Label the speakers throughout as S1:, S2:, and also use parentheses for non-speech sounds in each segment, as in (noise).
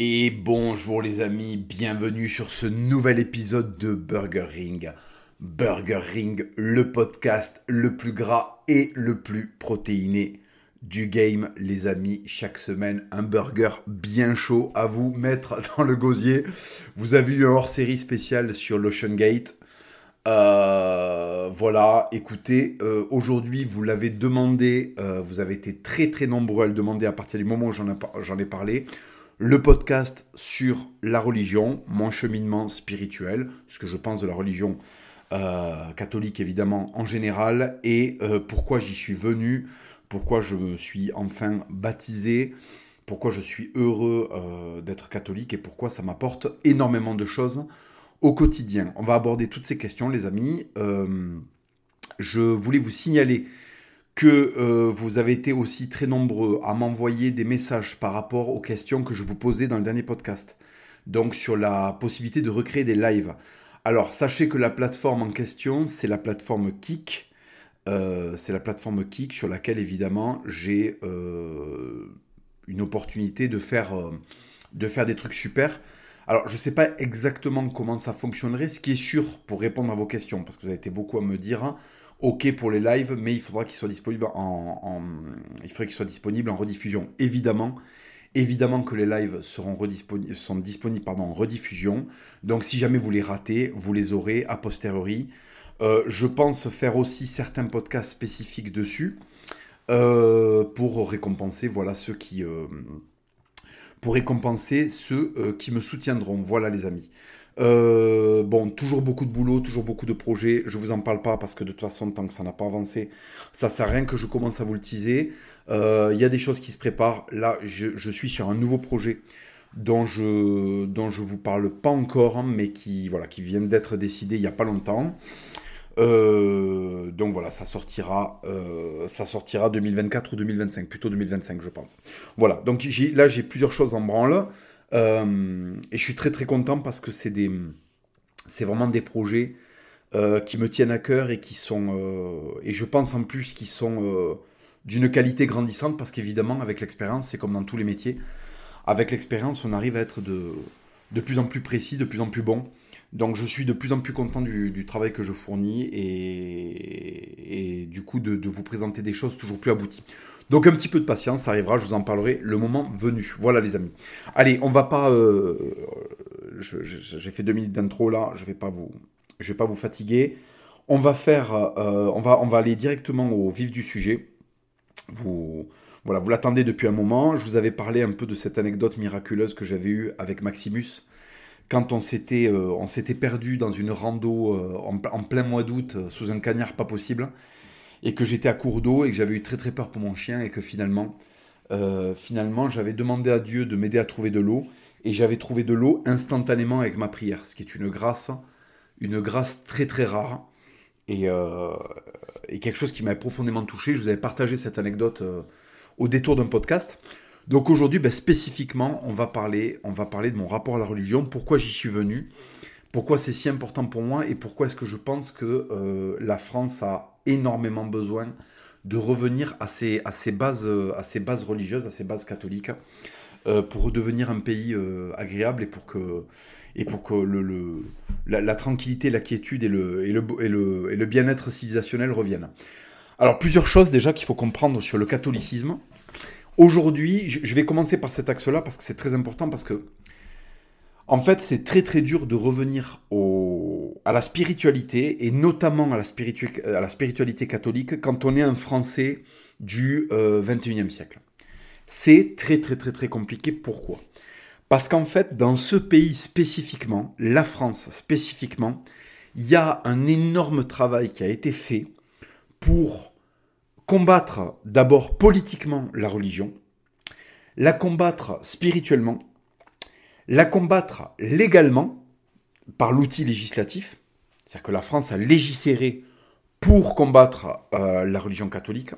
S1: Et bonjour les amis, bienvenue sur ce nouvel épisode de Burger Ring. Burger Ring, le podcast le plus gras et le plus protéiné du game, les amis. Chaque semaine, un burger bien chaud à vous mettre (laughs) dans le gosier. Vous avez eu un hors-série spécial sur l'Ocean Gate. Euh, voilà, écoutez, euh, aujourd'hui vous l'avez demandé, euh, vous avez été très très nombreux à le demander à partir du moment où j'en ai parlé le podcast sur la religion, mon cheminement spirituel, ce que je pense de la religion euh, catholique évidemment en général, et euh, pourquoi j'y suis venu, pourquoi je me suis enfin baptisé, pourquoi je suis heureux euh, d'être catholique et pourquoi ça m'apporte énormément de choses au quotidien. On va aborder toutes ces questions les amis. je voulais vous signaler que euh, vous avez été aussi très nombreux à m'envoyer des messages par rapport aux questions que je vous posais dans le dernier podcast. Donc sur la possibilité de recréer des lives. Alors sachez que la plateforme en question, c'est la plateforme Kik. Euh, c'est la plateforme Kik sur laquelle évidemment j'ai euh, une opportunité de faire, de faire des trucs super. Alors je ne sais pas exactement comment ça fonctionnerait. Ce qui est sûr pour répondre à vos questions, parce que vous avez été beaucoup à me dire, OK pour les lives, mais il faudra qu'il soit disponible en, il faudrait qu'il soit disponible en rediffusion. Évidemment, évidemment que les lives seront sont disponibles pardon, en rediffusion. Donc si jamais vous les ratez, vous les aurez a posteriori. Euh, je pense faire aussi certains podcasts spécifiques dessus euh, pour récompenser voilà ceux qui euh, pour récompenser ceux qui me soutiendront. Voilà les amis. Euh, bon, toujours beaucoup de boulot, toujours beaucoup de projets. Je vous en parle pas parce que de toute façon, tant que ça n'a pas avancé, ça sert à rien que je commence à vous le teaser. Euh, il y a des choses qui se préparent. Là, je, suis sur un nouveau projet dont je dont je vous parle pas encore, mais qui voilà, qui vient d'être décidé il y a pas longtemps. Euh, donc voilà, ça sortira, ça sortira 2024 ou 2025, plutôt 2025 je pense. Voilà, donc là j'ai plusieurs choses en branle. Euh, et je suis très très content parce que c'est des, c'est vraiment des projets euh, qui me tiennent à cœur et qui sont, euh, et je pense en plus qu'ils sont d'une qualité grandissante parce qu'évidemment avec l'expérience, c'est comme dans tous les métiers, avec l'expérience on arrive à être de, de plus en plus précis, de plus en plus bon. Donc je suis de plus en plus content du, travail que je fournis et, et du coup de, de, vous présenter des choses toujours plus abouties. Donc un petit peu de patience, ça arrivera, je vous en parlerai le moment venu. Voilà les amis. Allez, on va pas... Euh, j'ai fait deux minutes d'intro là, je vais vais pas vous fatiguer. On va faire, euh, on va, on aller directement au vif du sujet. Vous, voilà, vous l'attendez depuis un moment. Je vous avais parlé un peu de cette anecdote miraculeuse que j'avais eue avec Maximus quand on s'était, euh, perdu dans une rando en, en, plein mois d'août sous un cagnard pas possible et que j'étais à court d'eau et que j'avais eu très très peur pour mon chien et que finalement, euh, finalement j'avais demandé à Dieu de m'aider à trouver de l'eau et j'avais trouvé de l'eau instantanément avec ma prière, ce qui est une grâce, une grâce très très rare et, euh, et quelque chose qui m'a profondément touché. Je vous avais partagé cette anecdote euh, au détour d'un podcast. Donc aujourd'hui, ben, spécifiquement, on va parler, on va parler de mon rapport à la religion, pourquoi j'y suis venu, pourquoi c'est si important pour moi et pourquoi est-ce que je pense que la France a énormément besoin de revenir à ses, à ses, bases, à ses bases religieuses, à ses bases catholiques, euh, pour redevenir un pays euh, agréable et pour que, et pour que le la, tranquillité, la quiétude et le, et le, et le, et le bien-être civilisationnel reviennent. Alors plusieurs choses déjà qu'il faut comprendre sur le catholicisme. Aujourd'hui, je vais commencer par cet axe-là parce que c'est très important parce que en fait, c'est très très dur de revenir à la spiritualité, et notamment à la, à la spiritualité catholique, quand on est un Français du euh, 21e siècle. C'est très très très très compliqué. Pourquoi? Parce qu'en fait, dans ce pays spécifiquement, la France spécifiquement, il y a un énorme travail qui a été fait pour combattre d'abord politiquement la religion, la combattre spirituellement, la combattre légalement par l'outil législatif, c'est-à-dire que la France a légiféré pour combattre euh, la religion catholique.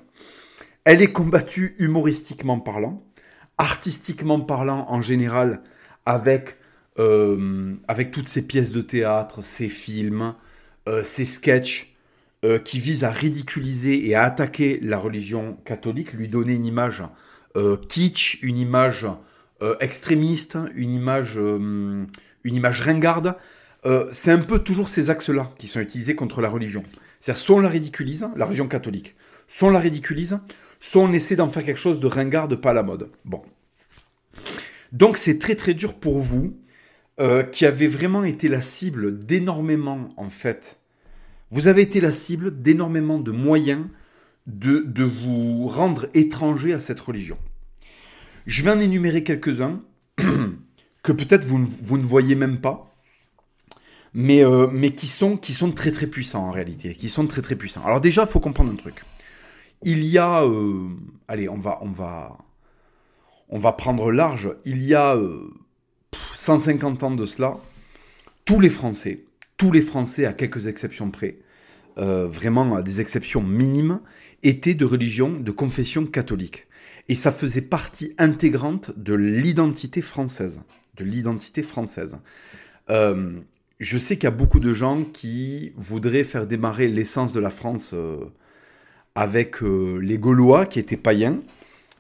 S1: Elle est combattue humoristiquement parlant, artistiquement parlant en général, avec, euh, toutes ces pièces de théâtre, ces films, euh, ces sketchs qui visent à ridiculiser et à attaquer la religion catholique, lui donner une image kitsch, une image euh, extrémiste, une image, une image ringarde. c'est un peu toujours ces axes-là qui sont utilisés contre la religion. C'est-à-dire, soit on la ridiculise, la religion catholique, soit on la ridiculise, soit on essaie d'en faire quelque chose de ringard, de pas à la mode. Bon. Donc c'est très très dur pour vous, qui avez vraiment été la cible d'énormément, en fait, vous avez été la cible d'énormément de moyens de, de, vous rendre étranger à cette religion. Je vais en énumérer quelques-uns (clears throat) que peut-être vous, vous, ne voyez même pas, mais, euh, mais qui, sont, qui sont très très puissants en réalité, qui sont très très puissants. Alors déjà, il faut comprendre un truc. Il y a, euh, allez, on va, on va, on va prendre large. Il y a 150 euh, ans de cela, tous les Français, tous les Français, à quelques exceptions près, vraiment à des exceptions minimes, étaient de religion, de confession catholique. Et ça faisait partie intégrante de l'identité française. De l'identité française. Euh, je sais qu'il y a beaucoup de gens qui voudraient faire démarrer l'essence de la France euh, avec les Gaulois qui étaient païens.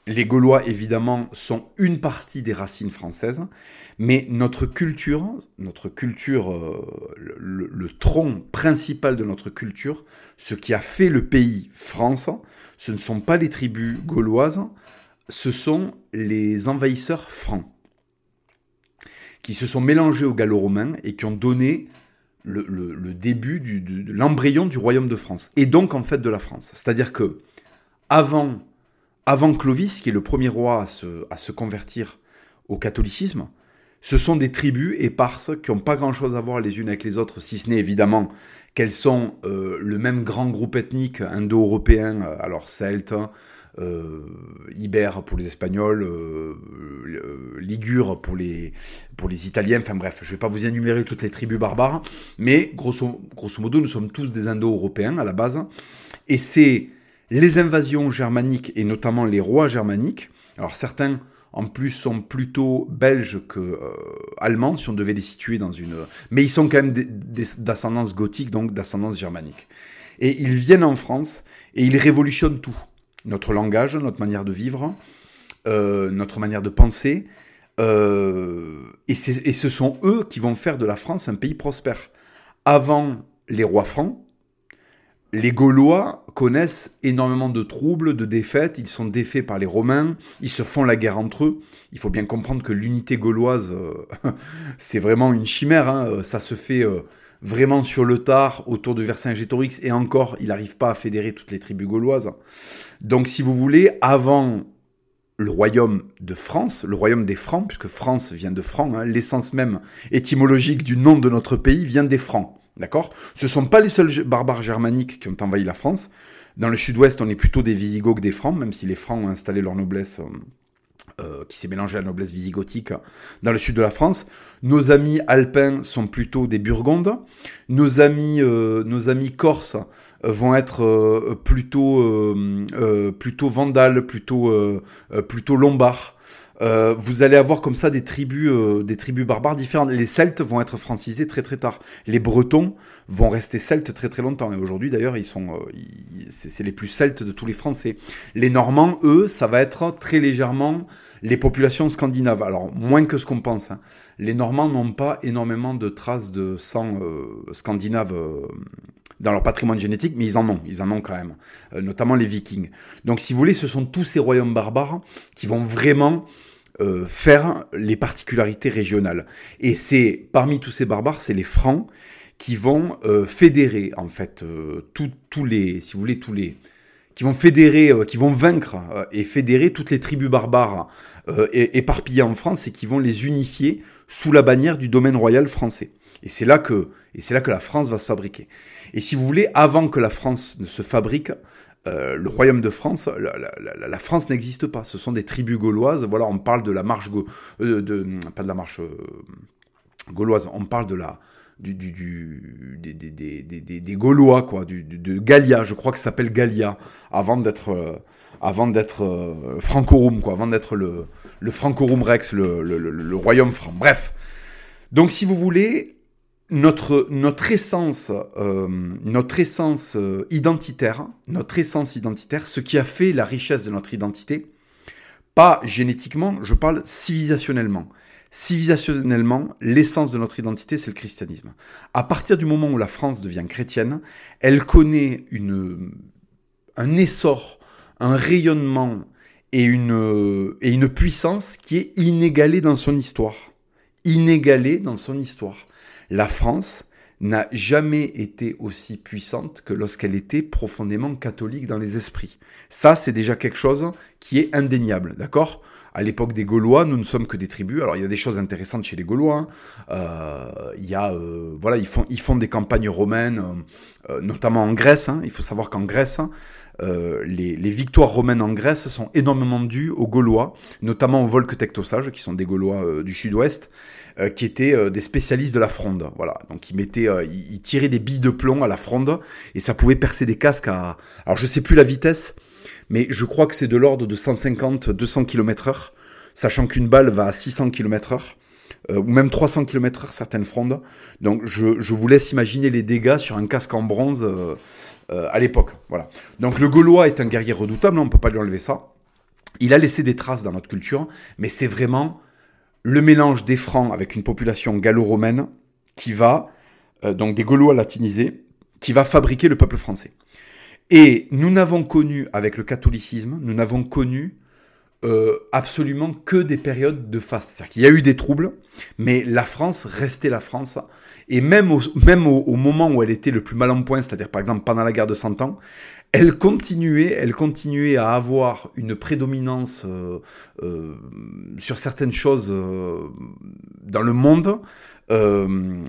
S1: Les Gaulois, évidemment, sont une partie des racines françaises, mais notre culture, notre culture, euh, le, tronc principal de notre culture, ce qui a fait le pays France, ce ne sont pas les tribus gauloises, ce sont les envahisseurs francs, qui se sont mélangés aux gallo-romains et qui ont donné le, début de l'embryon du royaume de France, et donc en fait de la France. C'est-à-dire que avant, Clovis, qui est le premier roi à se convertir au catholicisme, ce sont des tribus éparses qui n'ont pas grand-chose à voir les unes avec les autres, si ce n'est évidemment qu'elles sont euh, le même grand groupe ethnique indo-européen, euh, alors celtes, euh, ibères pour les Espagnols, euh, ligures pour les, pour les Italiens, enfin bref, je ne vais pas vous énumérer toutes les tribus barbares, mais grosso, modo, nous sommes tous des indo-européens à la base, et c'est les invasions germaniques, et notamment les rois germaniques, alors certains en plus sont plutôt belges que euh, allemands, si on devait les situer dans une... Mais ils sont quand même d'ascendance gothique, donc d'ascendance germanique. Et ils viennent en France et ils révolutionnent tout. Notre langage, notre manière de vivre, euh, notre manière de penser. Euh, et, et ce sont eux qui vont faire de la France un pays prospère. Avant les rois francs, les Gaulois connaissent énormément de troubles, de défaites, ils sont défaits par les Romains, ils se font la guerre entre eux. Il faut bien comprendre que l'unité gauloise, euh, (laughs) c'est vraiment une chimère, hein. ça se fait euh, vraiment sur le tard, autour de Vercingétorix, et encore, il n'arrive pas à fédérer toutes les tribus gauloises. Donc si vous voulez, avant le royaume de France, le royaume des Francs, puisque France vient de Francs, hein, l'essence même étymologique du nom de notre pays vient des Francs. D'accord? Ce ne sont pas les seuls barbares germaniques qui ont envahi la France. Dans le sud-ouest, on est plutôt des Visigoths que des Francs, même si les Francs ont installé leur noblesse euh, euh, qui s'est mélangée à la noblesse visigothique dans le sud de la France. Nos amis alpins sont plutôt des Burgondes. Nos amis, euh, nos amis corses vont être plutôt, plutôt vandales, plutôt, plutôt lombards. Euh, vous allez avoir comme ça des tribus, euh, des tribus barbares différentes. Les Celtes vont être francisés très très tard. Les Bretons vont rester Celtes très très longtemps. Et aujourd'hui d'ailleurs, ils sont, euh, c'est les plus Celtes de tous les Français. Les Normands, eux, ça va être très légèrement les populations scandinaves. Alors moins que ce qu'on pense. Hein. Les Normands n'ont pas énormément de traces de sang scandinave dans leur patrimoine génétique, mais ils en ont, ils en ont quand même, notamment les Vikings. Donc si vous voulez, ce sont tous ces royaumes barbares qui vont vraiment euh, faire les particularités régionales. Et c'est parmi tous ces barbares, c'est les Francs qui vont euh, fédérer en fait euh, tous les, si vous voulez, tous les, qui vont fédérer, qui vont vaincre et fédérer toutes les tribus barbares éparpillées en France et qui vont les unifier sous la bannière du domaine royal français. Et c'est là que, et c'est là que la France va se fabriquer. Et si vous voulez, avant que la France ne se fabrique, euh, le royaume de France, la, France n'existe pas. Ce sont des tribus gauloises. Voilà, on parle de la marche, euh, de, pas de la marche euh, gauloise, on parle de la, des, Gaulois, quoi, de Gallia, je crois que s'appelle Gallia, avant d'être, avant d'être Francorum, quoi, avant d'être le, le Francorum Rex, le, le, royaume franc. Bref. Donc, si vous voulez, notre, notre essence, euh, notre essence euh, identitaire, notre essence identitaire, ce qui a fait la richesse de notre identité, Pas génétiquement, je parle civilisationnellement. Civilisationnellement, l'essence de notre identité, c'est le christianisme. À partir du moment où la France devient chrétienne, elle connaît un essor, un rayonnement et une, et une puissance qui est inégalée dans son histoire. Inégalée dans son histoire. La France n'a jamais été aussi puissante que lorsqu'elle était profondément catholique dans les esprits. Ça, c'est déjà quelque chose qui est indéniable, d'accord? À l'époque des Gaulois, nous ne sommes que des tribus. Alors il y a des choses intéressantes chez les Gaulois. Hein. Euh, il y a, euh, voilà, ils font, ils font des campagnes romaines, euh, notamment en Grèce. Hein. Il faut savoir qu'en Grèce, les, les, victoires romaines en Grèce sont énormément dues aux Gaulois, notamment aux Volques tectosages, qui sont des Gaulois du Sud-Ouest, qui étaient des spécialistes de la fronde. Voilà, donc ils mettaient, ils, tiraient des billes de plomb à la fronde et ça pouvait percer des casques à. Alors je sais plus la vitesse mais je crois que c'est de l'ordre de 150-200 km heure, sachant qu'une balle va à 600 km heure, euh, ou même 300 km heure certaines frondes. Donc je, vous laisse imaginer les dégâts sur un casque en bronze euh, euh, à l'époque. Voilà. Donc le Gaulois est un guerrier redoutable, on ne peut pas lui enlever ça. Il a laissé des traces dans notre culture, mais c'est vraiment le mélange des Francs avec une population gallo-romaine qui va, donc des Gaulois latinisés, qui va fabriquer le peuple français. Et nous n'avons connu, avec le catholicisme, nous n'avons connu euh, absolument que des périodes de faste. C'est-à-dire qu'il y a eu des troubles, mais la France restait la France. Et même au, même au, moment où elle était le plus mal en point, c'est-à-dire par exemple pendant la guerre de Cent Ans, elle continuait, elle continuait à avoir une prédominance euh, euh, sur certaines choses euh, dans le monde euh,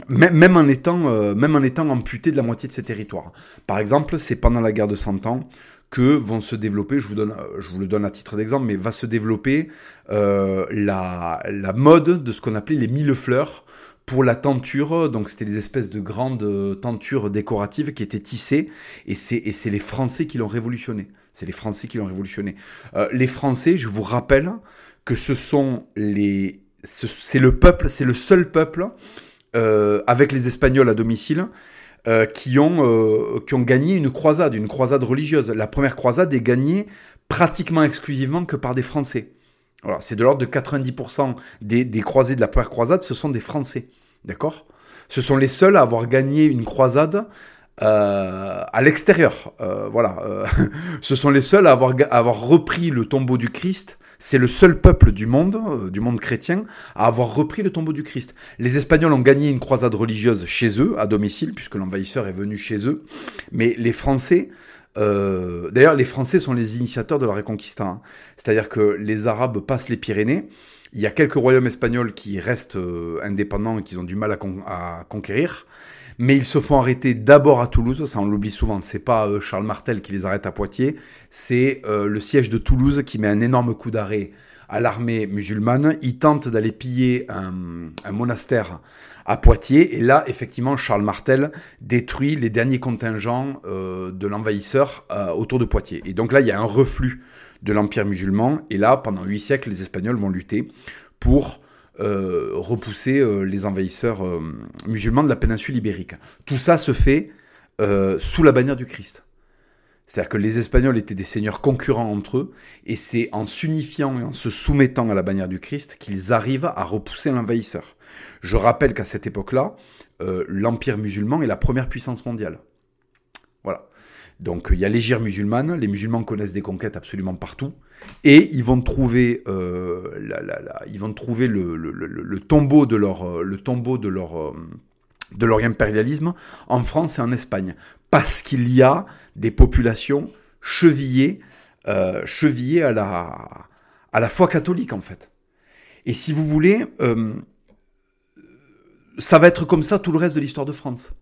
S1: même, en étant, euh, même en étant amputé de la moitié de ses territoires. Par exemple, c'est pendant la guerre de Cent Ans que vont se développer, je vous, donne, je vous le donne à titre d'exemple, mais va se développer euh, la, la mode de ce qu'on appelait les mille fleurs pour la tenture. Donc c'était des espèces de grandes tentures décoratives qui étaient tissées et c'est, et c'est les Français qui l'ont révolutionné. C'est les Français qui l'ont révolutionné. Euh, les Français, je vous rappelle que ce sont les c'est le peuple, c'est le seul peuple euh, avec les Espagnols à domicile euh, qui ont euh, qui ont gagné une croisade, une croisade religieuse. La première croisade est gagnée pratiquement exclusivement que par des Français. Voilà, c'est de l'ordre de 90% des, des croisés de la première croisade, ce sont des Français, d'accord? Ce sont les seuls à avoir gagné une croisade euh, à l'extérieur. Euh, voilà, euh, (laughs) ce sont les seuls à avoir, à avoir repris le tombeau du Christ c'est le seul peuple du monde, euh, du monde chrétien, à avoir repris le tombeau du Christ. Les Espagnols ont gagné une croisade religieuse chez eux, à domicile, puisque l'envahisseur est venu chez eux. Mais les Français, euh, d'ailleurs, les Français sont les initiateurs de la Reconquista. Hein. C'est-à-dire que les Arabes passent les Pyrénées. Il y a quelques royaumes espagnols qui restent euh, indépendants et qui ont du mal à conquérir mais ils se font arrêter d'abord à Toulouse, ça on l'oublie souvent, c'est pas euh, Charles Martel qui les arrête à Poitiers, c'est euh, le siège de Toulouse qui met un énorme coup d'arrêt à l'armée musulmane. Ils tentent d'aller piller un, monastère à Poitiers, et là, effectivement, Charles Martel détruit les derniers contingents euh, de l'envahisseur autour de Poitiers. Et donc là, il y a un reflux de l'Empire musulman, et là, pendant huit siècles, les Espagnols vont lutter pour repousser euh, les envahisseurs euh, musulmans de la péninsule ibérique. Tout ça se fait sous la bannière du Christ. C'est-à-dire que les Espagnols étaient des seigneurs concurrents entre eux, et c'est en s'unifiant et en se soumettant à la bannière du Christ qu'ils arrivent à repousser l'envahisseur. Je rappelle qu'à cette époque-là, l'Empire musulman est la première puissance mondiale. Donc il y a l'égir musulmane, les musulmans connaissent des conquêtes absolument partout, et ils vont trouver, euh, ils vont trouver le, tombeau de leur, le tombeau de leur, euh, de leur impérialisme en France et en Espagne, parce qu'il y a des populations chevillées, euh, chevillées à la, à la foi catholique en fait. Et si vous voulez, ça va être comme ça tout le reste de l'histoire de France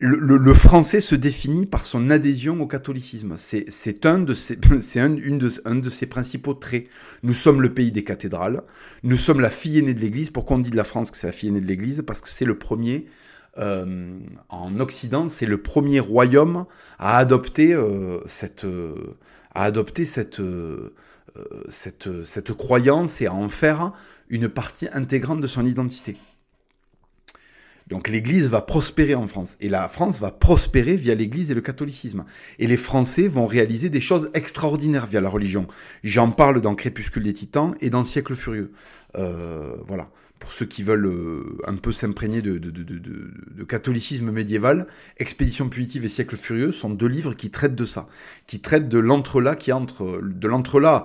S1: le, français se définit par son adhésion au catholicisme. C'est un de ses, (laughs) un, une de, ses principaux traits. Nous sommes le pays des cathédrales. Nous sommes la fille aînée de l'Église. Pourquoi on dit de la France que c'est la fille aînée de l'Église? Parce que c'est le premier euh, en Occident, c'est le premier royaume à adopter euh, cette, euh, à adopter cette, euh, cette, cette croyance et à en faire une partie intégrante de son identité. Donc l'Église va prospérer en France. Et la France va prospérer via l'Église et le catholicisme. Et les Français vont réaliser des choses extraordinaires via la religion. J'en parle dans Crépuscule des Titans et dans Siècle Furieux. Euh, voilà. Pour ceux qui veulent euh, un peu s'imprégner de, catholicisme médiéval, Expédition punitive et Siècle furieux sont deux livres qui traitent de ça, qui traitent de l'entrelac qui entre, de l'entrelac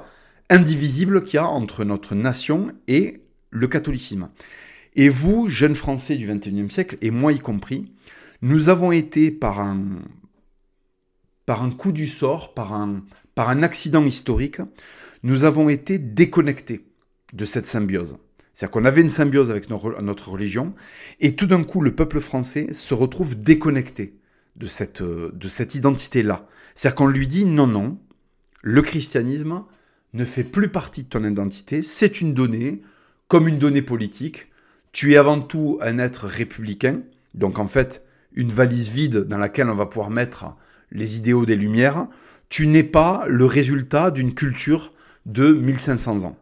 S1: indivisible qu'il y a entre notre nation et le catholicisme. Et vous, jeunes Français du XXIe siècle, et moi y compris, nous avons été par un, par un coup du sort, par un, par un accident historique, nous avons été déconnectés de cette symbiose. C'est-à-dire qu'on avait une symbiose avec notre religion, et tout d'un coup, le peuple français se retrouve déconnecté de cette, de cette identité-là. C'est-à-dire qu'on lui dit non, non, le christianisme ne fait plus partie de ton identité, c'est une donnée, comme une donnée politique. Tu es avant tout un être républicain, donc en fait, une valise vide dans laquelle on va pouvoir mettre les idéaux des Lumières. Tu n'es pas le résultat d'une culture de 1500 ans.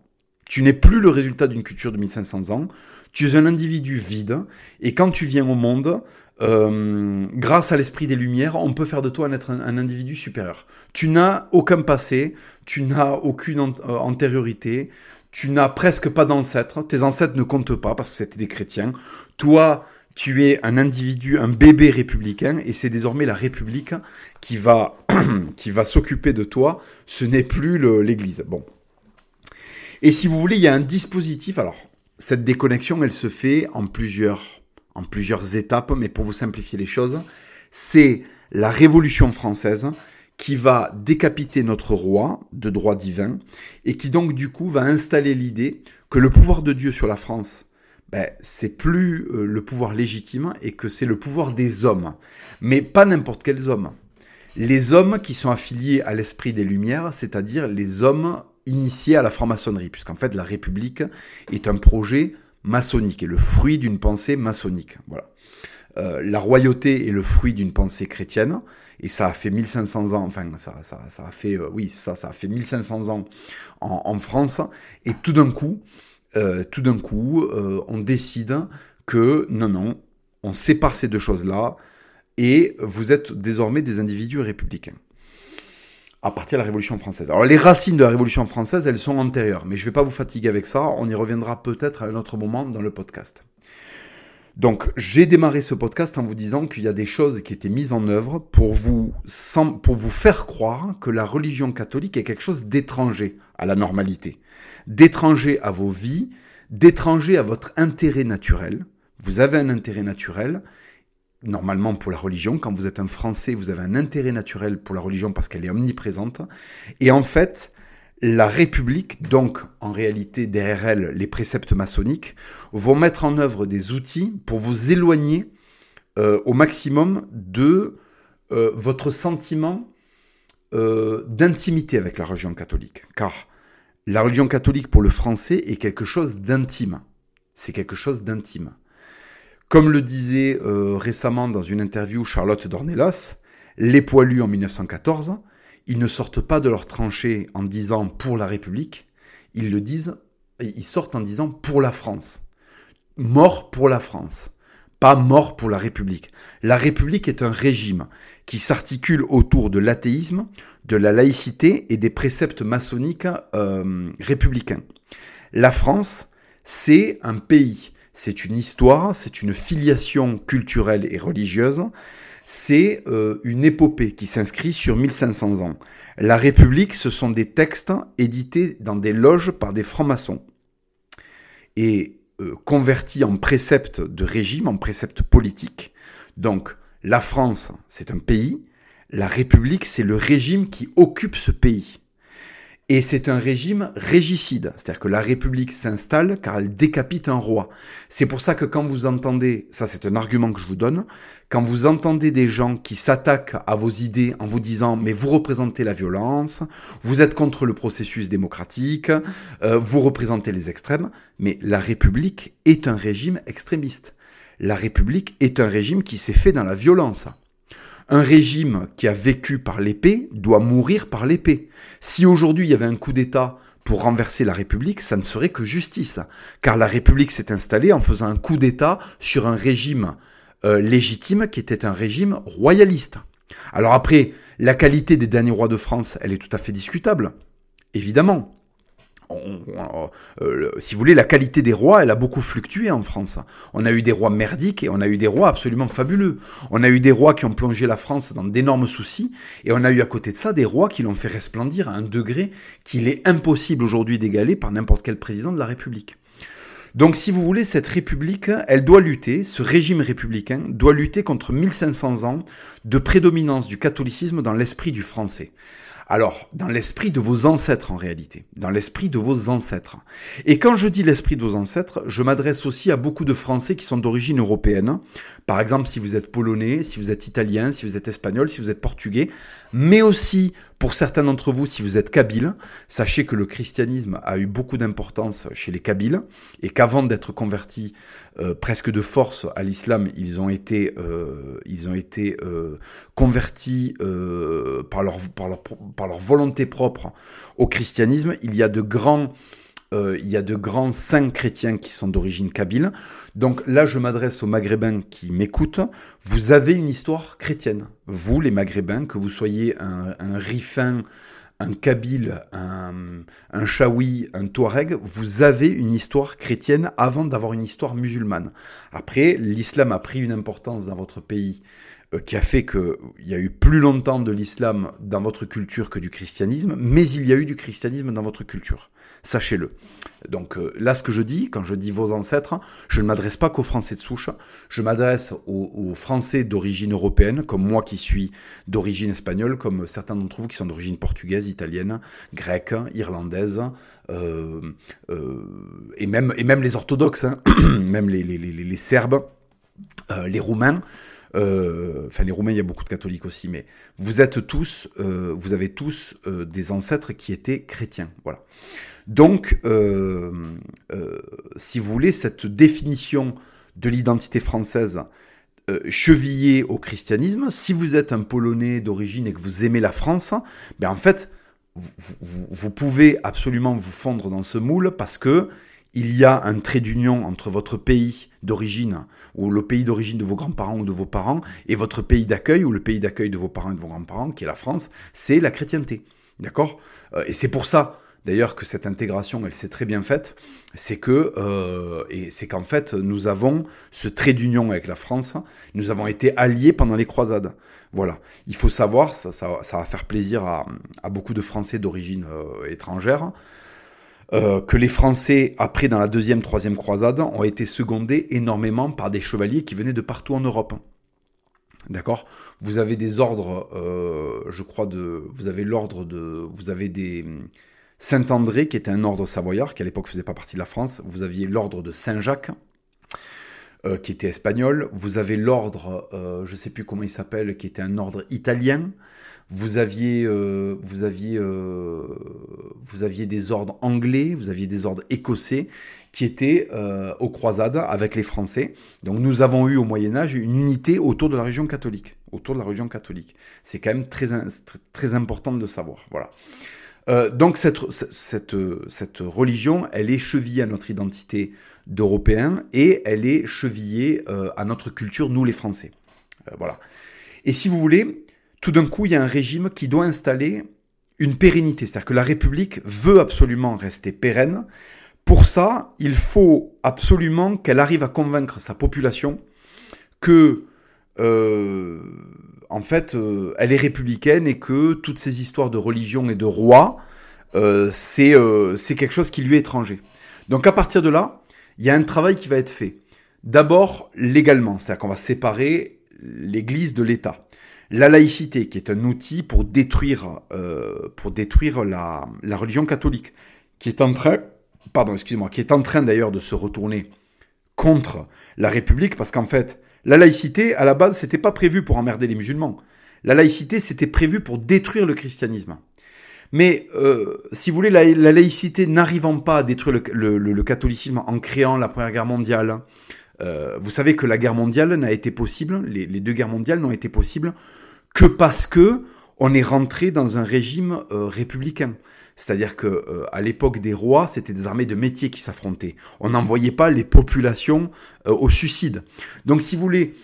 S1: Tu n'es plus le résultat d'une culture de 1500 ans. Tu es un individu vide. Et quand tu viens au monde, euh, grâce à l'esprit des Lumières, on peut faire de toi un, être, un, individu supérieur. Tu n'as aucun passé, tu n'as aucune euh, antériorité, tu n'as presque pas d'ancêtres. Tes ancêtres ne comptent pas parce que c'était des chrétiens. Toi, tu es un individu, un bébé républicain, et c'est désormais la République qui va, (clears throat) qui va s'occuper de toi. Ce n'est plus l'Église. Bon, et si vous voulez, il y a un dispositif. Alors, cette déconnexion, elle se fait en plusieurs, en plusieurs étapes, mais pour vous simplifier les choses, c'est la Révolution française qui va décapiter notre roi de droit divin et qui donc du coup va installer l'idée que le pouvoir de Dieu sur la France, ben, c'est plus euh, le pouvoir légitime et que c'est le pouvoir des hommes, mais pas n'importe quels hommes. Les hommes qui sont affiliés à l'esprit des Lumières, c'est-à-dire les hommes initié à la franc-maçonnerie, puisqu'en fait la République est un projet maçonnique, et le fruit d'une pensée maçonnique. Voilà. Euh, la royauté est le fruit d'une pensée chrétienne, et ça a fait 1500 ans, enfin ça, a fait, euh, oui, ça, a fait 1500 ans en, en France, et tout d'un coup, euh, tout d'un coup, euh, on décide que non, non, on sépare ces deux choses-là, et vous êtes désormais des individus républicains à partir de la Révolution française. Alors les racines de la Révolution française, elles sont antérieures, mais je ne vais pas vous fatiguer avec ça, on y reviendra peut-être à un autre moment dans le podcast. Donc j'ai démarré ce podcast en vous disant qu'il y a des choses qui étaient mises en œuvre pour vous, pour vous faire croire que la religion catholique est quelque chose d'étranger à la normalité, d'étranger à vos vies, d'étranger à votre intérêt naturel. Vous avez un intérêt naturel normalement pour la religion. Quand vous êtes un Français, vous avez un intérêt naturel pour la religion parce qu'elle est omniprésente. Et en fait, la République, donc en réalité derrière elle les préceptes maçonniques, vont mettre en œuvre des outils pour vous éloigner euh, au maximum de euh, votre sentiment euh, d'intimité avec la religion catholique. Car la religion catholique pour le français est quelque chose d'intime. C'est quelque chose d'intime. Comme le disait récemment dans une interview Charlotte Dornelas, les poilus en 1914, ils ne sortent pas de leur tranchée en disant pour la République, ils le disent, ils sortent en disant pour la France. Mort pour la France, pas mort pour la République. La République est un régime qui s'articule autour de l'athéisme, de la laïcité et des préceptes maçonniques euh, républicains. La France, c'est un pays c'est une histoire, c'est une filiation culturelle et religieuse, c'est euh, une épopée qui s'inscrit sur 1500 ans. La République, ce sont des textes édités dans des loges par des francs-maçons et euh, convertis en préceptes de régime, en préceptes politiques. Donc, la France, c'est un pays, la République, c'est le régime qui occupe ce pays. Et c'est un régime régicide, c'est-à-dire que la République s'installe car elle décapite un roi. C'est pour ça que quand vous entendez, ça c'est un argument que je vous donne, quand vous entendez des gens qui s'attaquent à vos idées en vous disant mais vous représentez la violence, vous êtes contre le processus démocratique, euh, vous représentez les extrêmes, mais la République est un régime extrémiste. La République est un régime qui s'est fait dans la violence. Un régime qui a vécu par l'épée doit mourir par l'épée. Si aujourd'hui il y avait un coup d'État pour renverser la République, ça ne serait que justice, car la République s'est installée en faisant un coup d'État sur un régime euh, légitime qui était un régime royaliste. Alors après, la qualité des derniers rois de France, elle est tout à fait discutable, évidemment. Euh, si vous voulez, la qualité des rois, elle a beaucoup fluctué en France. On a eu des rois merdiques et on a eu des rois absolument fabuleux. On a eu des rois qui ont plongé la France dans d'énormes soucis et on a eu à côté de ça des rois qui l'ont fait resplendir à un degré qu'il est impossible aujourd'hui d'égaler par n'importe quel président de la République. Donc si vous voulez, cette République, elle doit lutter, ce régime républicain doit lutter contre 1500 ans de prédominance du catholicisme dans l'esprit du français. Alors, dans l'esprit de vos ancêtres en réalité, dans l'esprit de vos ancêtres. Et quand je dis l'esprit de vos ancêtres, je m'adresse aussi à beaucoup de Français qui sont d'origine européenne. Par exemple, si vous êtes polonais, si vous êtes italien, si vous êtes espagnol, si vous êtes portugais, mais aussi pour certains d'entre vous, si vous êtes kabyle, sachez que le christianisme a eu beaucoup d'importance chez les kabyles et qu'avant d'être convertis euh, presque de force à l'islam, ils ont été, euh, ils ont été euh, convertis par, par, leur, par leur volonté propre au christianisme. Il y a de grands il y a de grands saints chrétiens qui sont d'origine kabyle. Donc là, je m'adresse aux Maghrébins qui m'écoutent. Vous avez une histoire chrétienne. Vous, les Maghrébins, que vous soyez un, Rifin, un Kabyle, un, un un Touareg, vous avez une histoire chrétienne avant d'avoir une histoire musulmane. Après, l'islam a pris une importance dans votre pays euh, qui a fait qu'il y a eu plus longtemps de l'islam dans votre culture que du christianisme, mais il y a eu du christianisme dans votre culture. Sachez-le. Donc euh, là, ce que je dis, quand je dis vos ancêtres, je ne m'adresse pas qu'aux Français de souche, je m'adresse aux, Français d'origine européenne, comme moi qui suis d'origine espagnole, comme certains d'entre vous qui sont d'origine portugaise, italienne, grecque, irlandaise, euh, et, même, et même les orthodoxes, hein, (clears throat) même les, Serbes, les Roumains. Euh, enfin les Roumains, il y a beaucoup de catholiques aussi, mais vous êtes tous, euh, vous avez tous euh, des ancêtres qui étaient chrétiens, voilà. Donc, si vous voulez, cette définition de l'identité française chevillée au christianisme, si vous êtes un Polonais d'origine et que vous aimez la France, ben en fait, vous, vous, pouvez absolument vous fondre dans ce moule parce que il y a un trait d'union entre votre pays d'origine ou le pays d'origine de vos grands-parents ou de vos parents et votre pays d'accueil ou le pays d'accueil de vos parents et de vos grands-parents, qui est la France, c'est la chrétienté. D'accord? Euh, Et c'est pour ça, d'ailleurs, que cette intégration, elle s'est très bien faite. C'est que, euh, et c'est qu'en fait, nous avons ce trait d'union avec la France. Nous avons été alliés pendant les croisades. Voilà. Il faut savoir, ça, ça, va faire plaisir à, beaucoup de Français d'origine euh, étrangère. Euh, que les Français, après dans la deuxième, troisième croisade, ont été secondés énormément par des chevaliers qui venaient de partout en Europe. D'accord? Vous avez des ordres, euh, je crois, de. Vous avez l'ordre de. Vous avez des. Saint-André, qui était un ordre savoyard, qui à l'époque faisait pas partie de la France. Vous aviez l'ordre de Saint-Jacques, euh, qui était espagnol. Vous avez l'ordre, je ne sais plus comment il s'appelle, qui était un ordre italien. Vous aviez, euh, vous aviez, euh, vous aviez des ordres anglais, vous aviez des ordres écossais qui étaient euh, aux croisades avec les Français. Donc nous avons eu au Moyen Âge une unité autour de la région catholique, autour de la région catholique. C'est quand même très, très important de savoir. Voilà. donc cette, cette, cette religion, elle est chevillée à notre identité d'Européens et elle est chevillée à notre culture, nous les Français. voilà. Et si vous voulez, tout d'un coup, il y a un régime qui doit installer une pérennité. C'est-à-dire que la République veut absolument rester pérenne. Pour ça, il faut absolument qu'elle arrive à convaincre sa population que, euh, en fait, euh, elle est républicaine et que toutes ces histoires de religion et de roi, euh, c'est quelque chose qui lui est étranger. Donc à partir de là, il y a un travail qui va être fait. D'abord légalement, c'est-à-dire qu'on va séparer l'Église de l'État la laïcité, qui est un outil pour détruire, euh, la, religion catholique, qui est en train, d'ailleurs de se retourner contre la République, parce qu'en fait, la laïcité, à la base, c'était pas prévu pour emmerder les musulmans. La laïcité, c'était prévu pour détruire le christianisme. Mais euh, si vous voulez, la, laïcité n'arrivant pas à détruire le, catholicisme en créant la Première Guerre mondiale, euh, vous savez que la guerre mondiale n'a été possible, les, deux guerres mondiales n'ont été possibles que parce que on est rentré dans un régime euh, républicain. C'est-à-dire que euh, à l'époque des rois, c'était des armées de métiers qui s'affrontaient. On n'envoyait pas les populations au suicide. Donc, si vous voulez,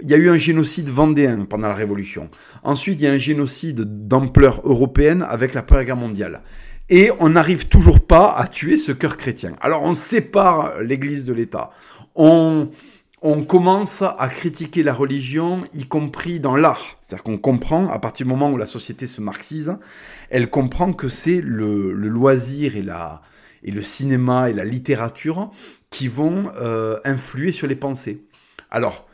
S1: il y a eu un génocide vendéen pendant la Révolution. Ensuite, il y a un génocide d'ampleur européenne avec la Première Guerre mondiale. Et on n'arrive toujours pas à tuer ce cœur chrétien. Alors on sépare l'Église de l'État. On, on commence à critiquer la religion, y compris dans l'art. C'est-à-dire qu'on comprend, à partir du moment où la société se marxise, elle comprend que c'est le, loisir et, la, et le cinéma et la littérature qui vont euh, influer sur les pensées. Alors,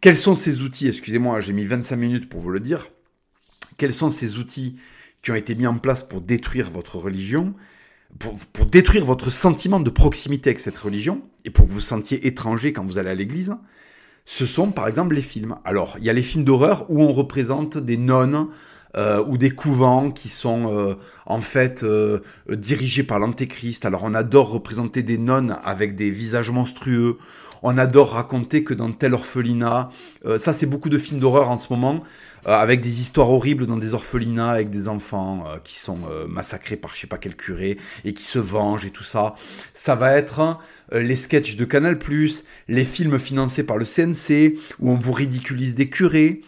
S1: quels sont ces outils? Excusez-moi, j'ai mis 25 minutes pour vous le dire. Quels sont ces outils qui ont été mis en place pour détruire votre religion, pour, détruire votre sentiment de proximité avec cette religion, et pour que vous vous sentiez étranger quand vous allez à l'église Ce sont par exemple les films. Alors, il y a les films d'horreur où on représente des nonnes euh, ou des couvents qui sont euh, en fait euh, dirigés par l'antéchrist. Alors on adore représenter des nonnes avec des visages monstrueux, on adore raconter que dans tel orphelinat, euh, ça c'est beaucoup de films d'horreur en ce moment, avec des histoires horribles dans des orphelinats avec des enfants euh, qui sont massacrés par je sais pas quel curé et qui se vengent et tout ça. Ça va être les sketchs de Canal+, les films financés par le CNC où on vous ridiculise des curés.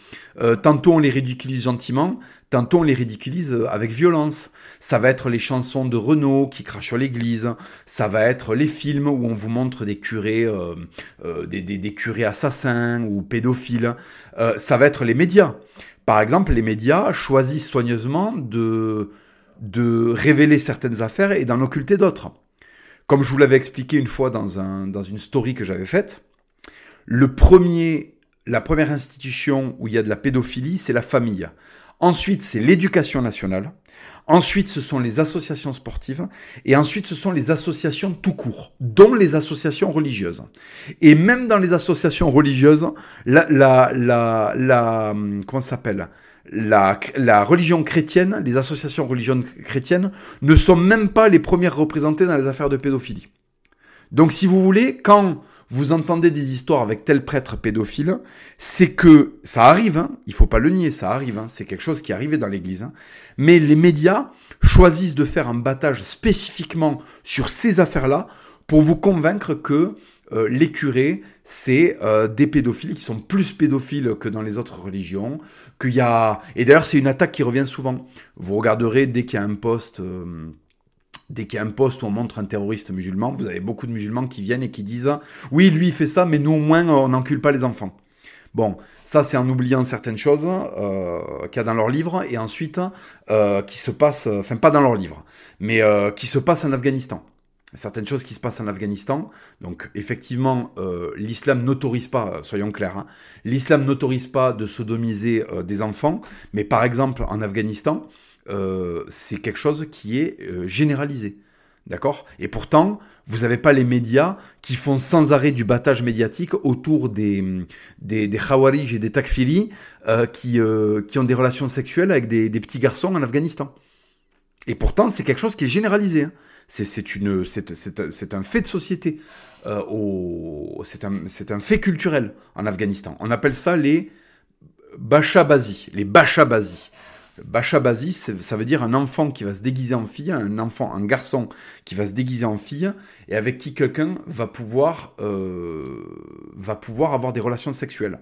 S1: tantôt on les ridiculise gentiment, tantôt on les ridiculise avec violence. Ça va être les chansons de Renault qui crachent sur l'église. Ça va être les films où on vous montre des curés, euh, euh, des, curés assassins ou pédophiles. Euh, ça va être les médias. Par exemple, les médias choisissent soigneusement de, de révéler certaines affaires et d'en occulter d'autres. Comme je vous l'avais expliqué une fois dans, un, dans une story que j'avais faite, le premier, la première institution où il y a de la pédophilie, c'est la famille. Ensuite, c'est l'éducation nationale. Ensuite, ce sont les associations sportives. Et ensuite, ce sont les associations tout court, dont les associations religieuses. Et même dans les associations religieuses, la, la, la, la comment s'appelle? La, la religion chrétienne, les associations religieuses chrétiennes ne sont même pas les premières représentées dans les affaires de pédophilie. Donc, si vous voulez, quand vous entendez des histoires avec tel prêtre pédophile, c'est que ça arrive, hein, il faut pas le nier, ça arrive, hein, c'est quelque chose qui arrivé dans l'Église. Hein, mais les médias choisissent de faire un battage spécifiquement sur ces affaires-là pour vous convaincre que euh, les curés, c'est euh, des pédophiles qui sont plus pédophiles que dans les autres religions, qu'il y a... Et d'ailleurs, c'est une attaque qui revient souvent. Vous regarderez dès qu'il y a un poste... Euh, dès qu'il y a un poste où on montre un terroriste musulman, vous avez beaucoup de musulmans qui viennent et qui disent oui, lui il fait ça, mais nous au moins on n'encule pas les enfants. Bon, ça c'est en oubliant certaines choses euh, qu'il y a dans leur livre et ensuite euh, qui se passent, enfin pas dans leur livre, mais euh, qui se passent en Afghanistan. Certaines choses qui se passent en Afghanistan. Donc effectivement, euh, l'islam n'autorise pas, soyons clairs, hein, l'islam n'autorise pas de sodomiser des enfants, mais par exemple en Afghanistan, euh, c'est quelque chose qui est euh, généralisé. D'accord? Et pourtant, vous n'avez pas les médias qui font sans arrêt du battage médiatique autour des, des, Khawarij et des Takfiri euh, qui, qui ont des relations sexuelles avec des, petits garçons en Afghanistan. Et pourtant, c'est quelque chose qui est généralisé. Hein. C'est, un fait de société. c'est, un, un fait culturel en Afghanistan. On appelle ça les Bashabazi, les. Bachabazi, ça veut dire un enfant qui va se déguiser en fille, un enfant, un garçon qui va se déguiser en fille et avec qui quelqu'un va pouvoir euh, va pouvoir avoir des relations sexuelles.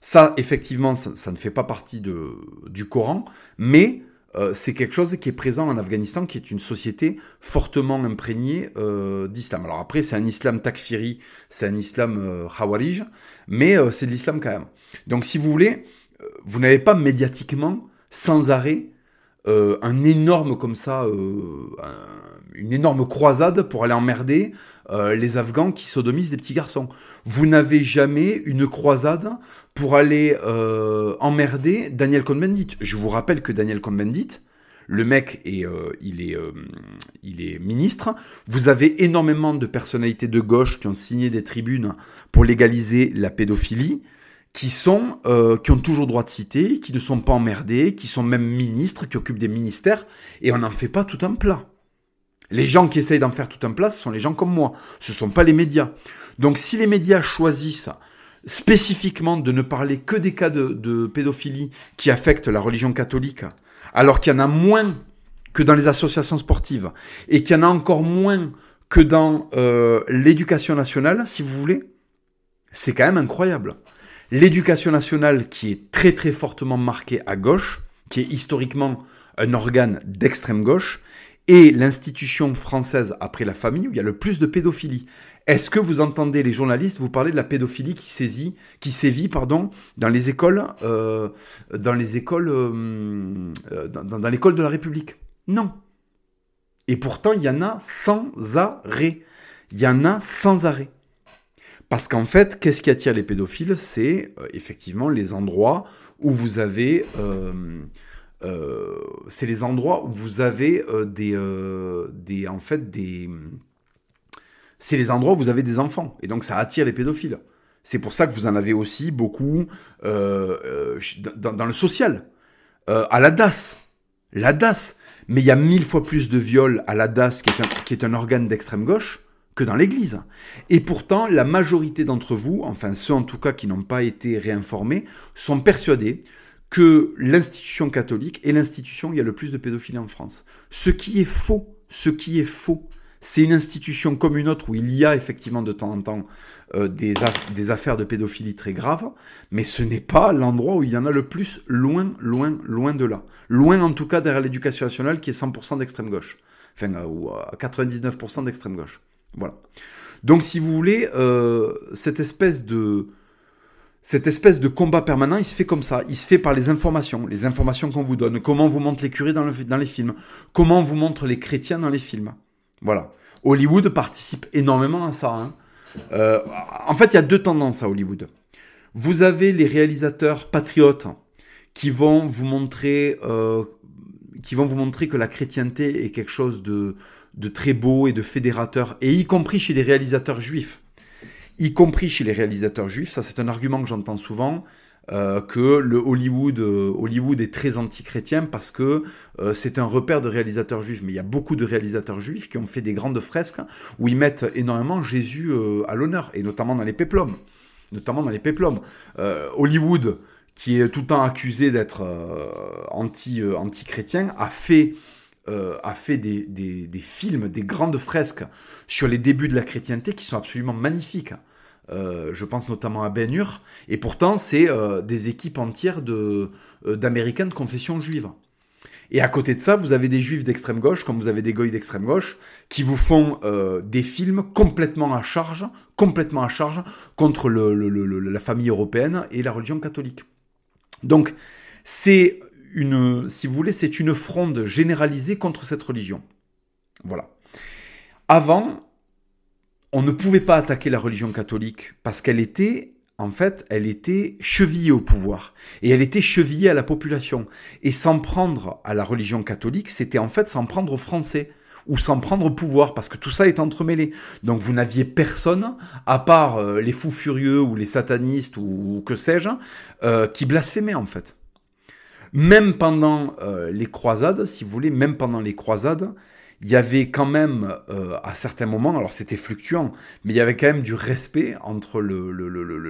S1: Ça, effectivement, ça, ne fait pas partie de, du Coran, mais euh, c'est quelque chose qui est présent en Afghanistan, qui est une société fortement imprégnée euh, d'islam. Alors après, c'est un islam takfiri, c'est un islam khawarij, mais c'est de l'islam quand même. Donc si vous voulez, vous n'avez pas médiatiquement sans arrêt euh, un énorme comme ça, euh, une énorme croisade pour aller emmerder euh, les Afghans qui sodomisent des petits garçons. Vous n'avez jamais une croisade pour aller emmerder Daniel Cohn-Bendit. Je vous rappelle que Daniel Cohn-Bendit, le mec est, il est, il est ministre. Vous avez énormément de personnalités de gauche qui ont signé des tribunes pour légaliser la pédophilie qui sont euh, qui ont toujours droit de citer, qui ne sont pas emmerdés, qui sont même ministres, qui occupent des ministères, et on n'en fait pas tout un plat. Les gens qui essayent d'en faire tout un plat, ce sont les gens comme moi. Ce ne sont pas les médias. Donc si les médias choisissent spécifiquement de ne parler que des cas de, pédophilie qui affectent la religion catholique, alors qu'il y en a moins que dans les associations sportives, et qu'il y en a encore moins que dans euh, l'éducation nationale, si vous voulez, C'est quand même incroyable. L'éducation nationale qui est très très fortement marquée à gauche, qui est historiquement un organe d'extrême gauche, et l'institution française après la famille où il y a le plus de pédophilie. Est-ce que vous entendez les journalistes vous parler de la pédophilie qui saisit, qui sévit, dans les écoles, euh, dans les écoles, euh, dans l'école de la République? Non. Et pourtant, il y en a sans arrêt. Il y en a sans arrêt. Parce qu'en fait, qu'est-ce qui attire les pédophiles? C'est euh, effectivement les endroits où vous avez euh, c'est les endroits où vous avez euh, des, euh, des, en fait, des, c'est les endroits où vous avez des enfants, et donc ça attire les pédophiles. C'est pour ça que vous en avez aussi beaucoup dans, le social, à la DAS, la DAS. Mais il y a mille fois plus de viols à la DAS, qui est un organe d'extrême gauche, que dans l'Église. Et pourtant, la majorité d'entre vous, enfin ceux en tout cas qui n'ont pas été réinformés, sont persuadés que l'institution catholique est l'institution où il y a le plus de pédophiles en France. Ce qui est faux, ce qui est faux, c'est une institution comme une autre où il y a effectivement de temps en temps euh, des, des, affaires de pédophilie très graves, mais ce n'est pas l'endroit où il y en a le plus loin, loin, loin de là. Loin en tout cas derrière l'éducation nationale qui est 100% d'extrême gauche. Enfin, euh, ou à 99% d'extrême gauche. Voilà. Donc si vous voulez, euh, cette espèce de cette espèce de combat permanent, il se fait comme ça. Il se fait par les informations, les informations qu'on vous donne. Comment vous montre les curés dans, les films. Comment vous montre les chrétiens dans les films. Voilà. Hollywood participe énormément à ça. Hein. Euh, en fait, il y a deux tendances à Hollywood. Vous avez les réalisateurs patriotes qui vont vous montrer, euh, qui vont vous montrer que la chrétienté est quelque chose de, de très beau et de fédérateur, et y compris chez les réalisateurs juifs y compris chez les réalisateurs juifs. Ça, c'est un argument que j'entends souvent. Euh, que le Hollywood, euh, Hollywood est très anti-chrétien parce que euh, c'est un repère de réalisateurs juifs. Mais il y a beaucoup de réalisateurs juifs qui ont fait des grandes fresques où ils mettent énormément Jésus à l'honneur, et notamment dans les péplums. Notamment dans les péplums. Hollywood, qui est tout le temps accusé d'être anti, anti-chrétien, a fait a fait des, des, films, des grandes fresques sur les débuts de la chrétienté qui sont absolument magnifiques. Euh, je pense notamment à Ben Hur, et pourtant c'est euh, des équipes entières de, euh, d'Américains de confession juive. Et à côté de ça, vous avez des juifs d'extrême gauche, comme vous avez des goïs d'extrême gauche, qui vous font des films complètement à charge, complètement à charge contre la famille européenne et la religion catholique. Donc, c'est une, si vous voulez, c'est une fronde généralisée contre cette religion. Voilà. Avant, on ne pouvait pas attaquer la religion catholique parce qu'elle était, en fait, elle était chevillée au pouvoir et elle était chevillée à la population. Et s'en prendre à la religion catholique, c'était en fait s'en prendre aux Français ou s'en prendre au pouvoir, parce que tout ça est entremêlé. Donc vous n'aviez personne, à part euh, les fous furieux ou les satanistes ou, que sais-je, euh, qui blasphémaient en fait. Même pendant euh, les croisades, si vous voulez, même pendant les croisades, il y avait quand même, euh, à certains moments, alors c'était fluctuant, mais il y avait quand même du respect entre le,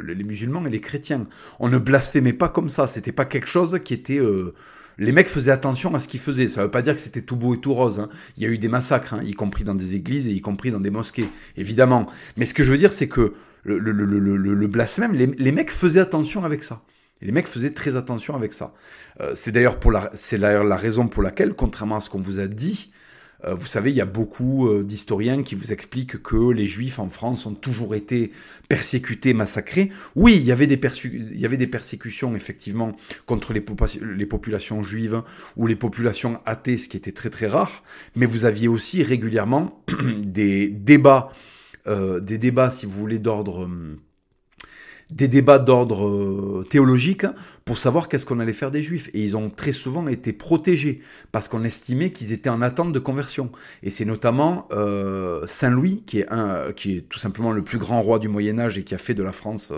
S1: les musulmans et les chrétiens. On ne blasphémait pas comme ça, c'était pas quelque chose qui était... Euh, les mecs faisaient attention à ce qu'ils faisaient. Ça ne veut pas dire que c'était tout beau et tout rose. Hein. Il y a eu des massacres, hein, y compris dans des églises et y compris dans des mosquées, évidemment. Mais ce que je veux dire, c'est que le, blasphème, les, les, mecs faisaient attention avec ça. Les mecs faisaient très attention avec ça. Euh, c'est d'ailleurs pour la, c'est raison pour laquelle, contrairement à ce qu'on vous a dit, euh, vous savez, il y a beaucoup euh, d'historiens qui vous expliquent que les juifs en France ont toujours été persécutés, massacrés. Oui, il y avait des, il y avait des persécutions, effectivement, contre les, les populations juives ou les populations athées, ce qui était très très rare, mais vous aviez aussi régulièrement (clears throat) des débats, des débats, si vous voulez, d'ordre des débats d'ordre euh, théologique pour savoir qu'est-ce qu'on allait faire des juifs. Et ils ont très souvent été protégés parce qu'on estimait qu'ils étaient en attente de conversion. Et c'est notamment euh, Saint Louis, qui est, un, qui est tout simplement le plus grand roi du Moyen Âge et qui a fait de la France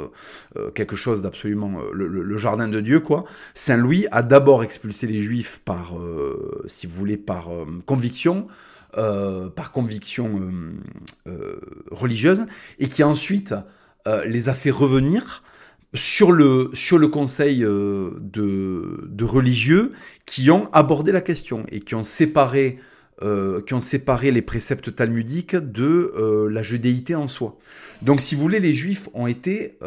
S1: euh, quelque chose d'absolument le, jardin de Dieu, quoi. Saint Louis a d'abord expulsé les juifs par, si vous voulez, par conviction. par conviction religieuse, et qui ensuite euh, les a fait revenir sur le, sur le conseil euh, de, de, religieux qui ont abordé la question et qui ont séparé euh, qui ont séparé les préceptes talmudiques de la judéité en soi. Donc, si vous voulez, les juifs ont été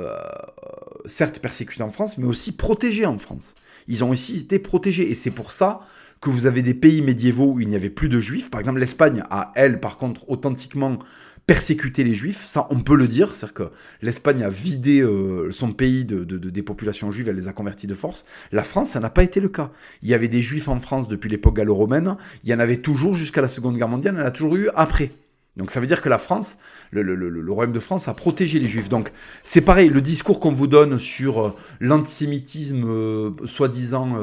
S1: certes persécutés en France, mais aussi protégés en France. Ils ont aussi été protégés. Et c'est pour ça que vous avez des pays médiévaux où il n'y avait plus de juifs. Par exemple, l'Espagne a, elle, par contre, authentiquement persécuté les juifs. Ça, on peut le dire. C'est-à-dire que l'Espagne a vidé euh, son pays de, de, des populations juives, elle les a convertis de force. La France, ça n'a pas été le cas. Il y avait des juifs en France depuis l'époque gallo-romaine. Il y en avait toujours jusqu'à la Seconde Guerre mondiale. Il y en a toujours eu après. Donc ça veut dire que la France, le, Royaume de France a protégé les Juifs. Donc c'est pareil, le discours qu'on vous donne sur euh, l'antisémitisme euh, soi-disant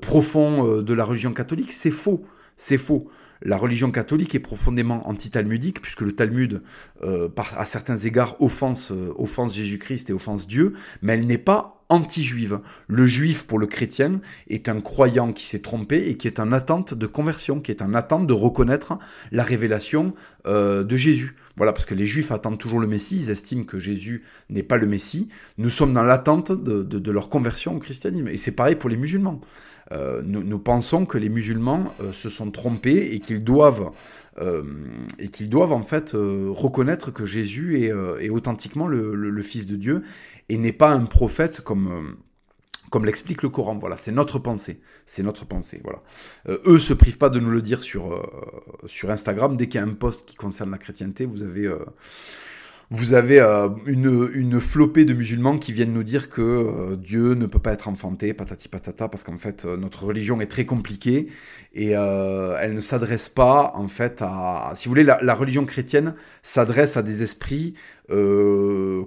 S1: profond de la religion catholique, c'est faux. C'est faux. La religion catholique est profondément anti-talmudique, puisque le Talmud, euh, à certains égards, offense, euh, offense Jésus-Christ et offense Dieu, mais elle n'est pas anti-juive. Le juif, pour le chrétien, est un croyant qui s'est trompé et qui est en attente de conversion, qui est en attente de reconnaître la révélation euh, de Jésus. Voilà, parce que les juifs attendent toujours le Messie, ils estiment que Jésus n'est pas le Messie. Nous sommes dans l'attente de leur conversion au christianisme. Et c'est pareil pour les musulmans. Euh, nous, pensons que les musulmans euh, se sont trompés et qu'ils doivent euh, et qu'ils doivent en fait euh, reconnaître que Jésus est, euh, authentiquement le, Fils de Dieu et n'est pas un prophète comme comme l'explique le Coran. Voilà, c'est notre pensée, c'est notre pensée. Voilà. eux se privent pas de nous le dire sur sur Instagram. Dès qu'il y a un post qui concerne la chrétienté, vous avez vous avez euh, une, une flopée de musulmans qui viennent nous dire que euh, Dieu ne peut pas être enfanté, patati patata, parce qu'en fait euh, notre religion est très compliquée et euh, elle ne s'adresse pas en fait à, si vous voulez, la, la religion chrétienne s'adresse à des esprits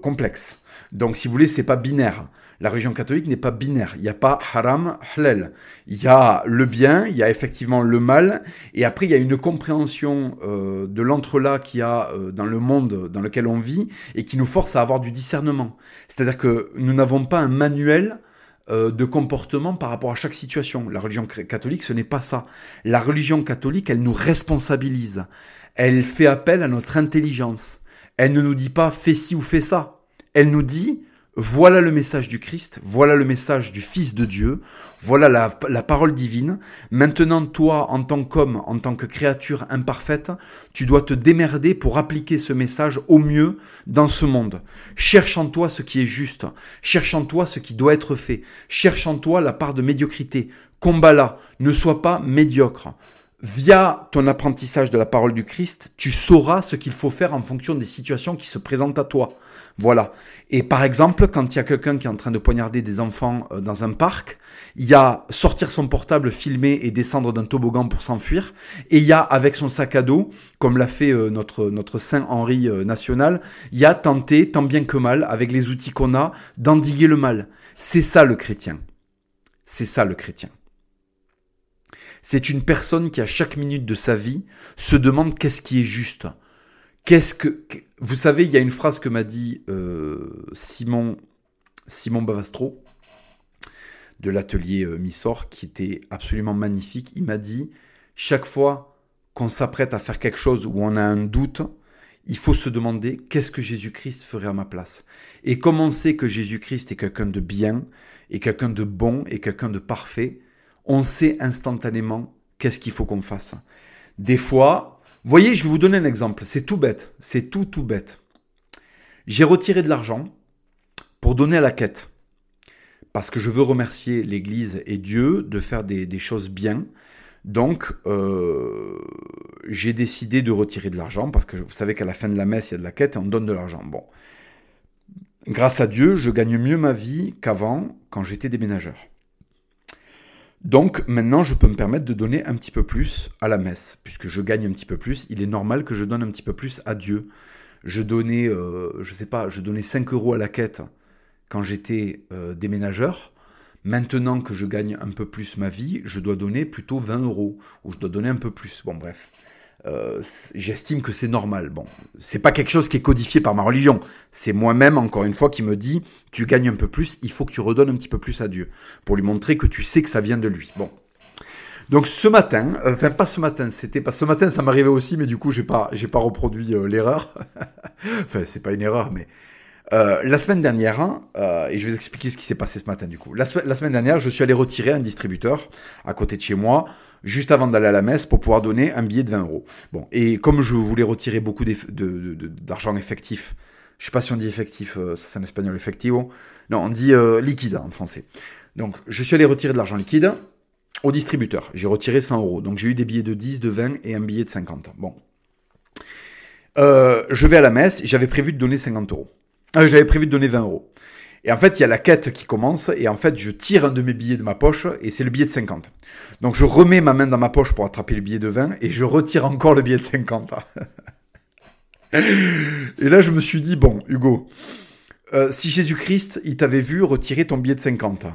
S1: complexes. Donc si vous voulez, c'est pas binaire. La religion catholique n'est pas binaire. Il n'y a pas haram, halal. Il y a le bien, il y a effectivement le mal, et après il y a une compréhension euh, de l'entrelac qu'il y a euh, dans le monde dans lequel on vit et qui nous force à avoir du discernement. C'est-à-dire que nous n'avons pas un manuel euh, de comportement par rapport à chaque situation. La religion catholique, ce n'est pas ça. La religion catholique, elle nous responsabilise. Elle fait appel à notre intelligence. Elle ne nous dit pas fais ci ou fais ça. Elle nous dit voilà le message du Christ, voilà le message du Fils de Dieu, voilà la, parole divine. Maintenant, toi, en tant qu'homme, en tant que créature imparfaite, tu dois te démerder pour appliquer ce message au mieux dans ce monde. Cherche en toi ce qui est juste, cherche en toi ce qui doit être fait, cherche en toi la part de médiocrité. Combat-la, ne sois pas médiocre. Via ton apprentissage de la parole du Christ, tu sauras ce qu'il faut faire en fonction des situations qui se présentent à toi. Voilà. Et par exemple, quand il y a quelqu'un qui est en train de poignarder des enfants euh, dans un parc, il y a sortir son portable, filmer et descendre d'un toboggan pour s'enfuir. Et il y a avec son sac à dos, comme l'a fait euh, notre notre Saint Henri euh, national, il y a tenter, tant bien que mal, avec les outils qu'on a, d'endiguer le mal. C'est ça le chrétien. C'est ça le chrétien. C'est une personne qui à chaque minute de sa vie se demande qu'est-ce qui est juste. Qu'est-ce que vous savez, il y a une phrase que m'a dit euh, Simon Simon Bavastro de l'atelier euh, Missor qui était absolument magnifique. Il m'a dit chaque fois qu'on s'apprête à faire quelque chose où on a un doute, il faut se demander qu'est-ce que Jésus-Christ ferait à ma place? Et comme on sait que Jésus-Christ est quelqu'un de bien, et quelqu'un de bon, et quelqu'un de parfait, on sait instantanément qu'est-ce qu'il faut qu'on fasse. Des fois, voyez, je vais vous donner un exemple. C'est tout bête. C'est tout, tout bête. J'ai retiré de l'argent pour donner à la quête. Parce que je veux remercier l'Église et Dieu de faire des, choses bien. Donc, euh, j'ai décidé de retirer de l'argent parce que vous savez qu'à la fin de la messe, il y a de la quête et on donne de l'argent. Bon. Grâce à Dieu, je gagne mieux ma vie qu'avant quand j'étais déménageur. Donc maintenant, je peux me permettre de donner un petit peu plus à la messe, puisque je gagne un petit peu plus. Il est normal que je donne un petit peu plus à Dieu. Je donnais, euh, je sais pas, je donnais 5 euros à la quête quand j'étais euh, déménageur. Maintenant que je gagne un peu plus ma vie, je dois donner plutôt 20 euros, ou je dois donner un peu plus. Bon, bref. Euh, j'estime que c'est normal. Bon, c'est pas quelque chose qui est codifié par ma religion. C'est moi-même, encore une fois, qui me dit, tu gagnes un peu plus, il faut que tu redonnes un petit peu plus à Dieu, pour lui montrer que tu sais que ça vient de lui. Bon. Donc ce matin, euh, enfin pas ce matin, c'était pas ce matin, ça m'arrivait aussi, mais du coup j'ai pas j'ai pas reproduit euh, l'erreur. (laughs) enfin c'est pas une erreur, mais Euh, la semaine dernière, hein, euh, et je vais vous expliquer ce qui s'est passé ce matin du coup. La, semaine dernière, je suis allé retirer un distributeur à côté de chez moi, juste avant d'aller à la messe, pour pouvoir donner un billet de 20 euros. Bon, et comme je voulais retirer beaucoup d'argent effectif, je sais pas si on dit effectif, euh, ça c'est en espagnol, effectivo. Non, on dit liquide en français. Donc, je suis allé retirer de l'argent liquide au distributeur. J'ai retiré 100 euros. Donc, j'ai eu des billets de 10, de 20 et un billet de 50. Bon. je vais à la messe, j'avais prévu de donner 50 euros. Euh, j'avais prévu de donner 20 euros. Et en fait, il y a la quête qui commence, et en fait, je tire un de mes billets de ma poche, et c'est le billet de 50. Donc, je remets ma main dans ma poche pour attraper le billet de 20, et je retire encore le billet de 50. (laughs) et là, je me suis dit, bon, Hugo, euh, si Jésus-Christ, il t'avait vu retirer ton billet de 50,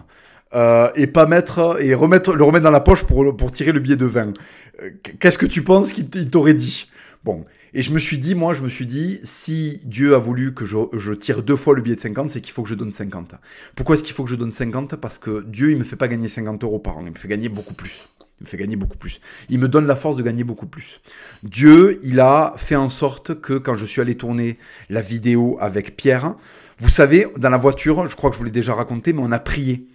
S1: euh, et pas mettre, et remettre, le remettre dans la poche pour, pour tirer le billet de 20, qu'est-ce que tu penses qu'il t'aurait dit? Bon, et je me suis dit, moi, je me suis dit, si Dieu a voulu que je, tire deux fois le billet de 50, c'est qu'il faut que je donne 50. Pourquoi est-ce qu'il faut que je donne 50 Parce que Dieu, il me fait pas gagner 50 euros par an, il me fait gagner beaucoup plus. Il me fait gagner beaucoup plus. Il me donne la force de gagner beaucoup plus. Dieu, il a fait en sorte que quand je suis allé tourner la vidéo avec Pierre, vous savez, dans la voiture, je crois que je vous l'ai déjà raconté, mais on a prié.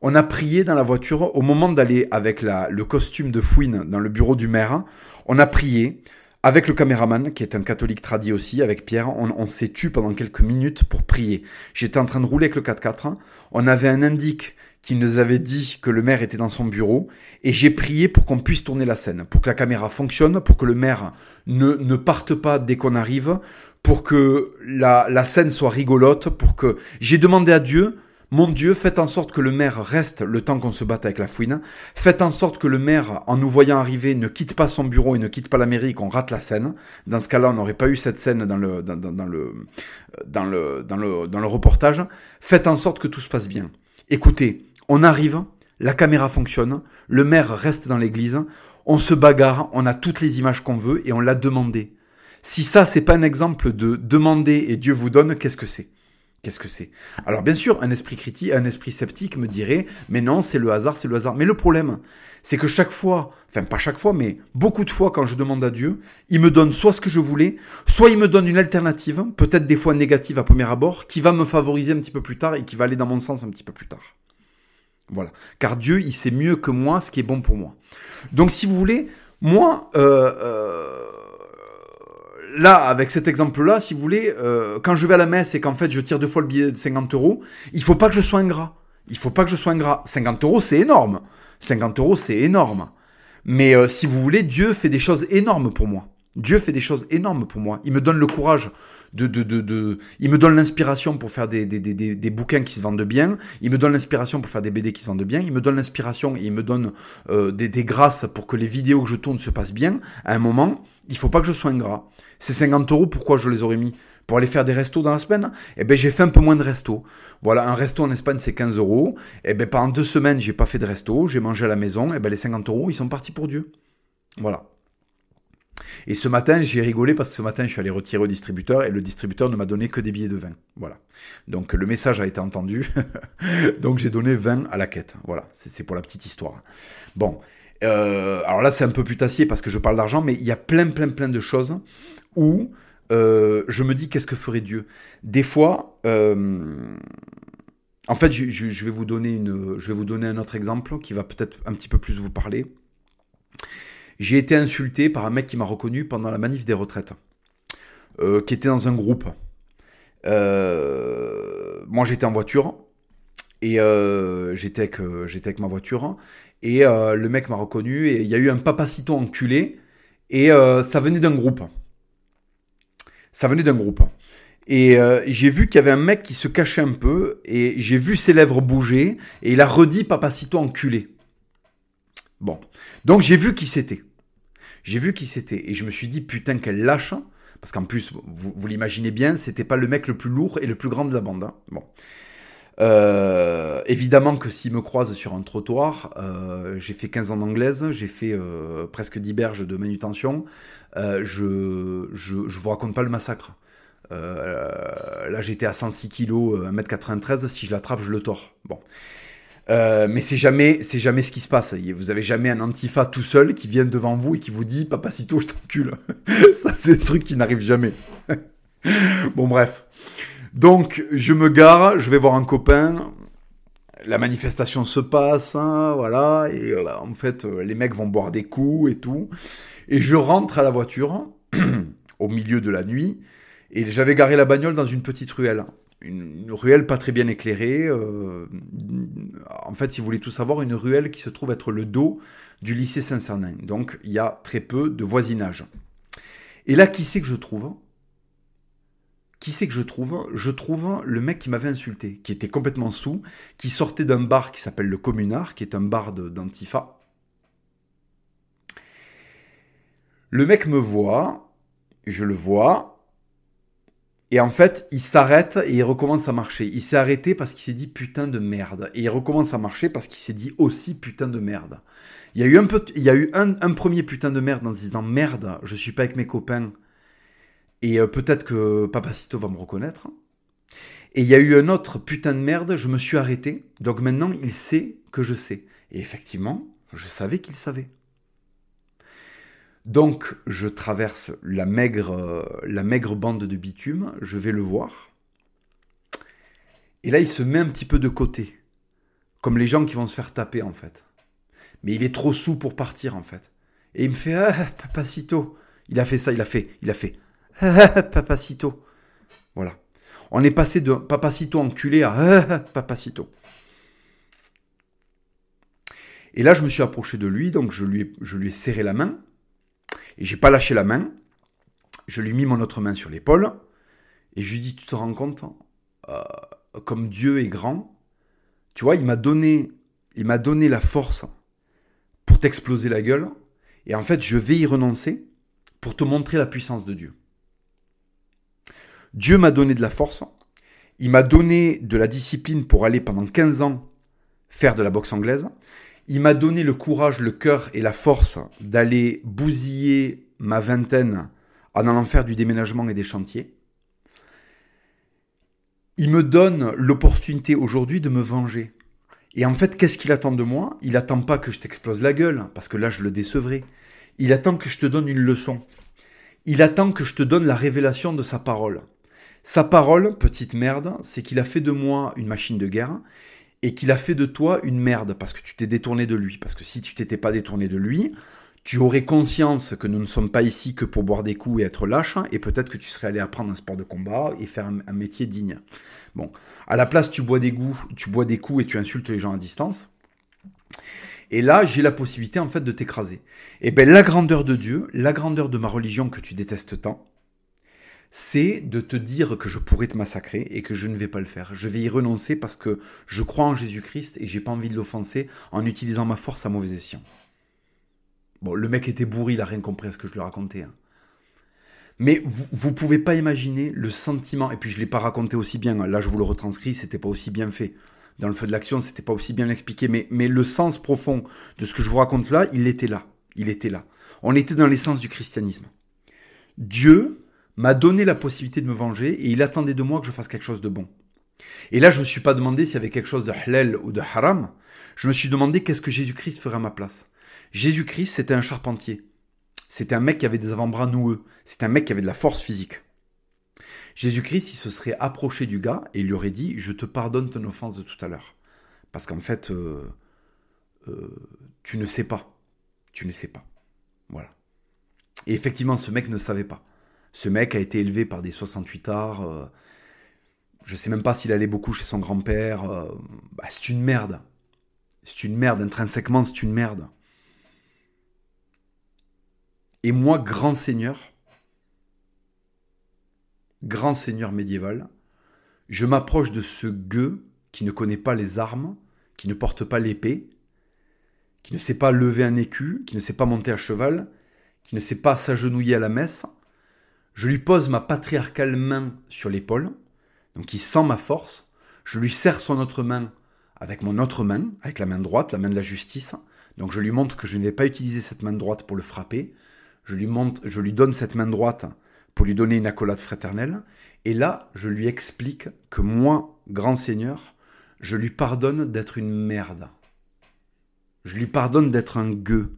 S1: On a prié dans la voiture au moment d'aller avec la, le costume de fouine dans le bureau du maire. On a prié avec le caméraman, qui est un catholique tradit aussi, avec Pierre, on, s'est tu pendant quelques minutes pour prier. J'étais en train de rouler avec le 4x4. On avait un indique qui nous avait dit que le maire était dans son bureau, et j'ai prié pour qu'on puisse tourner la scène, pour que la caméra fonctionne, pour que le maire ne, ne parte pas dès qu'on arrive, pour que la, la scène soit rigolote, pour que... J'ai demandé à Dieu mon Dieu, faites en sorte que le maire reste le temps qu'on se batte avec la fouine. Faites en sorte que le maire, en nous voyant arriver, ne quitte pas son bureau et ne quitte pas la mairie, qu'on rate la scène. Dans ce cas-là, on n'aurait pas eu cette scène dans le, dans, dans, le, dans le, dans le, dans le reportage. Faites en sorte que tout se passe bien. Écoutez, on arrive, la caméra fonctionne, le maire reste dans l'église, on se bagarre, on a toutes les images qu'on veut et on l'a demandé. Si ça, c'est pas un exemple de demander et Dieu vous donne, qu'est-ce que c'est? Qu'est-ce que c'est? Alors bien sûr, un esprit critique, un esprit sceptique me dirait, mais non, c'est le hasard, c'est le hasard. Mais le problème, c'est que chaque fois, enfin pas chaque fois, mais beaucoup de fois quand je demande à Dieu, il me donne soit ce que je voulais, soit il me donne une alternative, peut-être des fois négative à premier abord, qui va me favoriser un petit peu plus tard et qui va aller dans mon sens un petit peu plus tard. Voilà. Car Dieu, il sait mieux que moi ce qui est bon pour moi. Donc si vous voulez, moi, euh, euh, là, avec cet exemple-là, si vous voulez, euh, quand je vais à la messe et qu'en fait je tire deux fois le billet de 50 euros, il faut pas que je sois ingrat. Il faut pas que je sois ingrat. 50 euros, c'est énorme. 50 euros, c'est énorme. Mais euh, si vous voulez, Dieu fait des choses énormes pour moi. Dieu fait des choses énormes pour moi. Il me donne le courage il me donne l'inspiration pour faire des, bouquins qui se vendent bien. Il me donne l'inspiration pour faire des BD qui se vendent bien. Il me donne l'inspiration et il me donne euh, des, des grâces pour que les vidéos que je tourne se passent bien. À un moment, il faut pas que je sois ingrat. Ces 50 euros, pourquoi je les aurais mis? Pour aller faire des restos dans la semaine, eh ben j'ai fait un peu moins de restos. Voilà, un resto en Espagne c'est 15 euros. Eh ben pendant deux semaines j'ai pas fait de resto, j'ai mangé à la maison. Eh ben les 50 euros ils sont partis pour Dieu. Voilà. Et ce matin, j'ai rigolé parce que ce matin, je suis allé retirer au distributeur et le distributeur ne m'a donné que des billets de vin. Voilà. Donc le message a été entendu. (laughs) Donc j'ai donné 20 à la quête. Voilà. C'est pour la petite histoire. Bon. Euh, alors là, c'est un peu putassier parce que je parle d'argent, mais il y a plein, plein, plein de choses où euh, je me dis qu'est-ce que ferait Dieu? Des fois, euh, en fait, je, vais vous donner un autre exemple qui va peut-être un petit peu plus vous parler. J'ai été insulté par un mec qui m'a reconnu pendant la manif des retraites, euh, qui était dans un groupe. Euh, moi, j'étais en voiture et euh, j'étais avec, ma voiture et le mec m'a reconnu et il y a eu un papacito enculé et ça venait d'un groupe. Ça venait d'un groupe. Et j'ai vu qu'il y avait un mec qui se cachait un peu, et j'ai vu ses lèvres bouger, et il a redit Papacito enculé. Bon. Donc j'ai vu qui c'était. J'ai vu qui c'était. Et je me suis dit, putain, quel lâche. Parce qu'en plus, vous, l'imaginez bien, c'était pas le mec le plus lourd et le plus grand de la bande. Hein. Bon. Euh, évidemment que s'il me croise sur un trottoir, euh, j'ai fait 15 ans d'anglaise, j'ai fait euh, presque 10 berges de manutention, je, je, je vous raconte pas le massacre. là j'étais à 106 kg, 1m93, si je l'attrape je le tords. Bon. Euh, mais c'est jamais, c'est jamais ce qui se passe. Vous avez jamais un antifa tout seul qui vient devant vous et qui vous dit Papacito, je t'encule. (laughs) Ça, c'est un truc qui n'arrive jamais. (laughs) bon, bref. Donc, je me gare, je vais voir un copain. La manifestation se passe, hein, voilà. Et en fait, euh, les mecs vont boire des coups et tout. Et je rentre à la voiture, (clears throat) au milieu de la nuit. Et j'avais garé la bagnole dans une petite ruelle. Une, ruelle pas très bien éclairée. Euh, en fait, si vous voulez tout savoir, une ruelle qui se trouve être le dos du lycée Saint-Cernin. Donc, il y a très peu de voisinage. Et là, qui c'est que je trouve? Qui c'est que je trouve? Je trouve le mec qui m'avait insulté, qui était complètement sous, qui sortait d'un bar qui s'appelle le Communard, qui est un bar d'Antifa. Le mec me voit, je le vois, et en fait, il s'arrête et il recommence à marcher. Il s'est arrêté parce qu'il s'est dit putain de merde. Et il recommence à marcher parce qu'il s'est dit aussi putain de merde. Il y a eu un, premier putain de merde en se disant merde, je suis pas avec mes copains, et euh, peut-être que Papacito va me reconnaître. Et il y a eu un autre putain de merde, je me suis arrêté. Donc maintenant, il sait que je sais. Et effectivement, je savais qu'il savait. Donc, je traverse la maigre, euh, la maigre bande de bitume, je vais le voir. Et là, il se met un petit peu de côté. Comme les gens qui vont se faire taper, en fait. Mais il est trop sous pour partir, en fait. Et il me fait Ah, Papacito. Il a fait ça, il a fait, il a fait. Papacito. Voilà. On est passé de Papacito enculé à Papacito. Et là, je me suis approché de lui, donc je lui ai serré la main. Et j'ai pas lâché la main. Je lui ai mis mon autre main sur l'épaule. Et je lui ai dit, tu te rends compte, euh, comme Dieu est grand, tu vois, il m'a donné, il m'a donné la force pour t'exploser la gueule. Et en fait, je vais y renoncer pour te montrer la puissance de Dieu. Dieu m'a donné de la force, il m'a donné de la discipline pour aller pendant 15 ans faire de la boxe anglaise, il m'a donné le courage, le cœur et la force d'aller bousiller ma vingtaine en allant faire du déménagement et des chantiers. Il me donne l'opportunité aujourd'hui de me venger. Et en fait, qu'est-ce qu'il attend de moi? Il attend pas que je t'explose la gueule, parce que là, je le décevrai. Il attend que je te donne une leçon. Il attend que je te donne la révélation de sa parole. Sa parole, petite merde, c'est qu'il a fait de moi une machine de guerre et qu'il a fait de toi une merde parce que tu t'es détourné de lui. Parce que si tu t'étais pas détourné de lui, tu aurais conscience que nous ne sommes pas ici que pour boire des coups et être lâche, et peut-être que tu serais allé apprendre un sport de combat et faire un, métier digne. Bon, à la place, tu bois des goûts, tu bois des coups et tu insultes les gens à distance. Et là, j'ai la possibilité en fait de t'écraser. Et eh bien, la grandeur de Dieu, la grandeur de ma religion que tu détestes tant, c'est de te dire que je pourrais te massacrer et que je ne vais pas le faire. Je vais y renoncer parce que je crois en Jésus-Christ et j'ai pas envie de l'offenser en utilisant ma force à mauvais escient. Bon, le mec était bourri, il a rien compris à ce que je lui racontais. Hein. Mais vous, vous pouvez pas imaginer le sentiment, et puis je l'ai pas raconté aussi bien, hein. là je vous le retranscris, c'était pas aussi bien fait. Dans le feu de l'action, c'était pas aussi bien expliqué, mais, mais le sens profond de ce que je vous raconte là, il était là. Il était là. On était dans l'essence du christianisme. Dieu m'a donné la possibilité de me venger et il attendait de moi que je fasse quelque chose de bon. Et là, je me suis pas demandé s'il y avait quelque chose de halal ou de haram. Je me suis demandé qu'est-ce que Jésus-Christ ferait à ma place. Jésus-Christ, c'était un charpentier. C'était un mec qui avait des avant-bras noueux. C'était un mec qui avait de la force physique. Jésus-Christ, il se serait approché du gars et il lui aurait dit Je te pardonne ton offense de tout à l'heure. Parce qu'en fait, euh, euh, tu ne sais pas. Tu ne sais pas. Voilà. Et effectivement, ce mec ne savait pas. Ce mec a été élevé par des 68 arts. Euh, je sais même pas s'il allait beaucoup chez son grand-père. Euh, bah, c'est une merde. C'est une merde. Intrinsèquement, c'est une merde. Et moi, grand seigneur, grand seigneur médiéval, je m'approche de ce gueux qui ne connaît pas les armes, qui ne porte pas l'épée, qui ne sait pas lever un écu, qui ne sait pas monter à cheval, qui ne sait pas s'agenouiller à la messe, je lui pose ma patriarcale main sur l'épaule, donc il sent ma force. Je lui serre son autre main avec mon autre main, avec la main droite, la main de la justice. Donc je lui montre que je ne vais pas utiliser cette main droite pour le frapper. Je lui, je lui donne cette main droite pour lui donner une accolade fraternelle. Et là, je lui explique que moi, grand seigneur, je lui pardonne d'être une merde. Je lui pardonne d'être un gueux.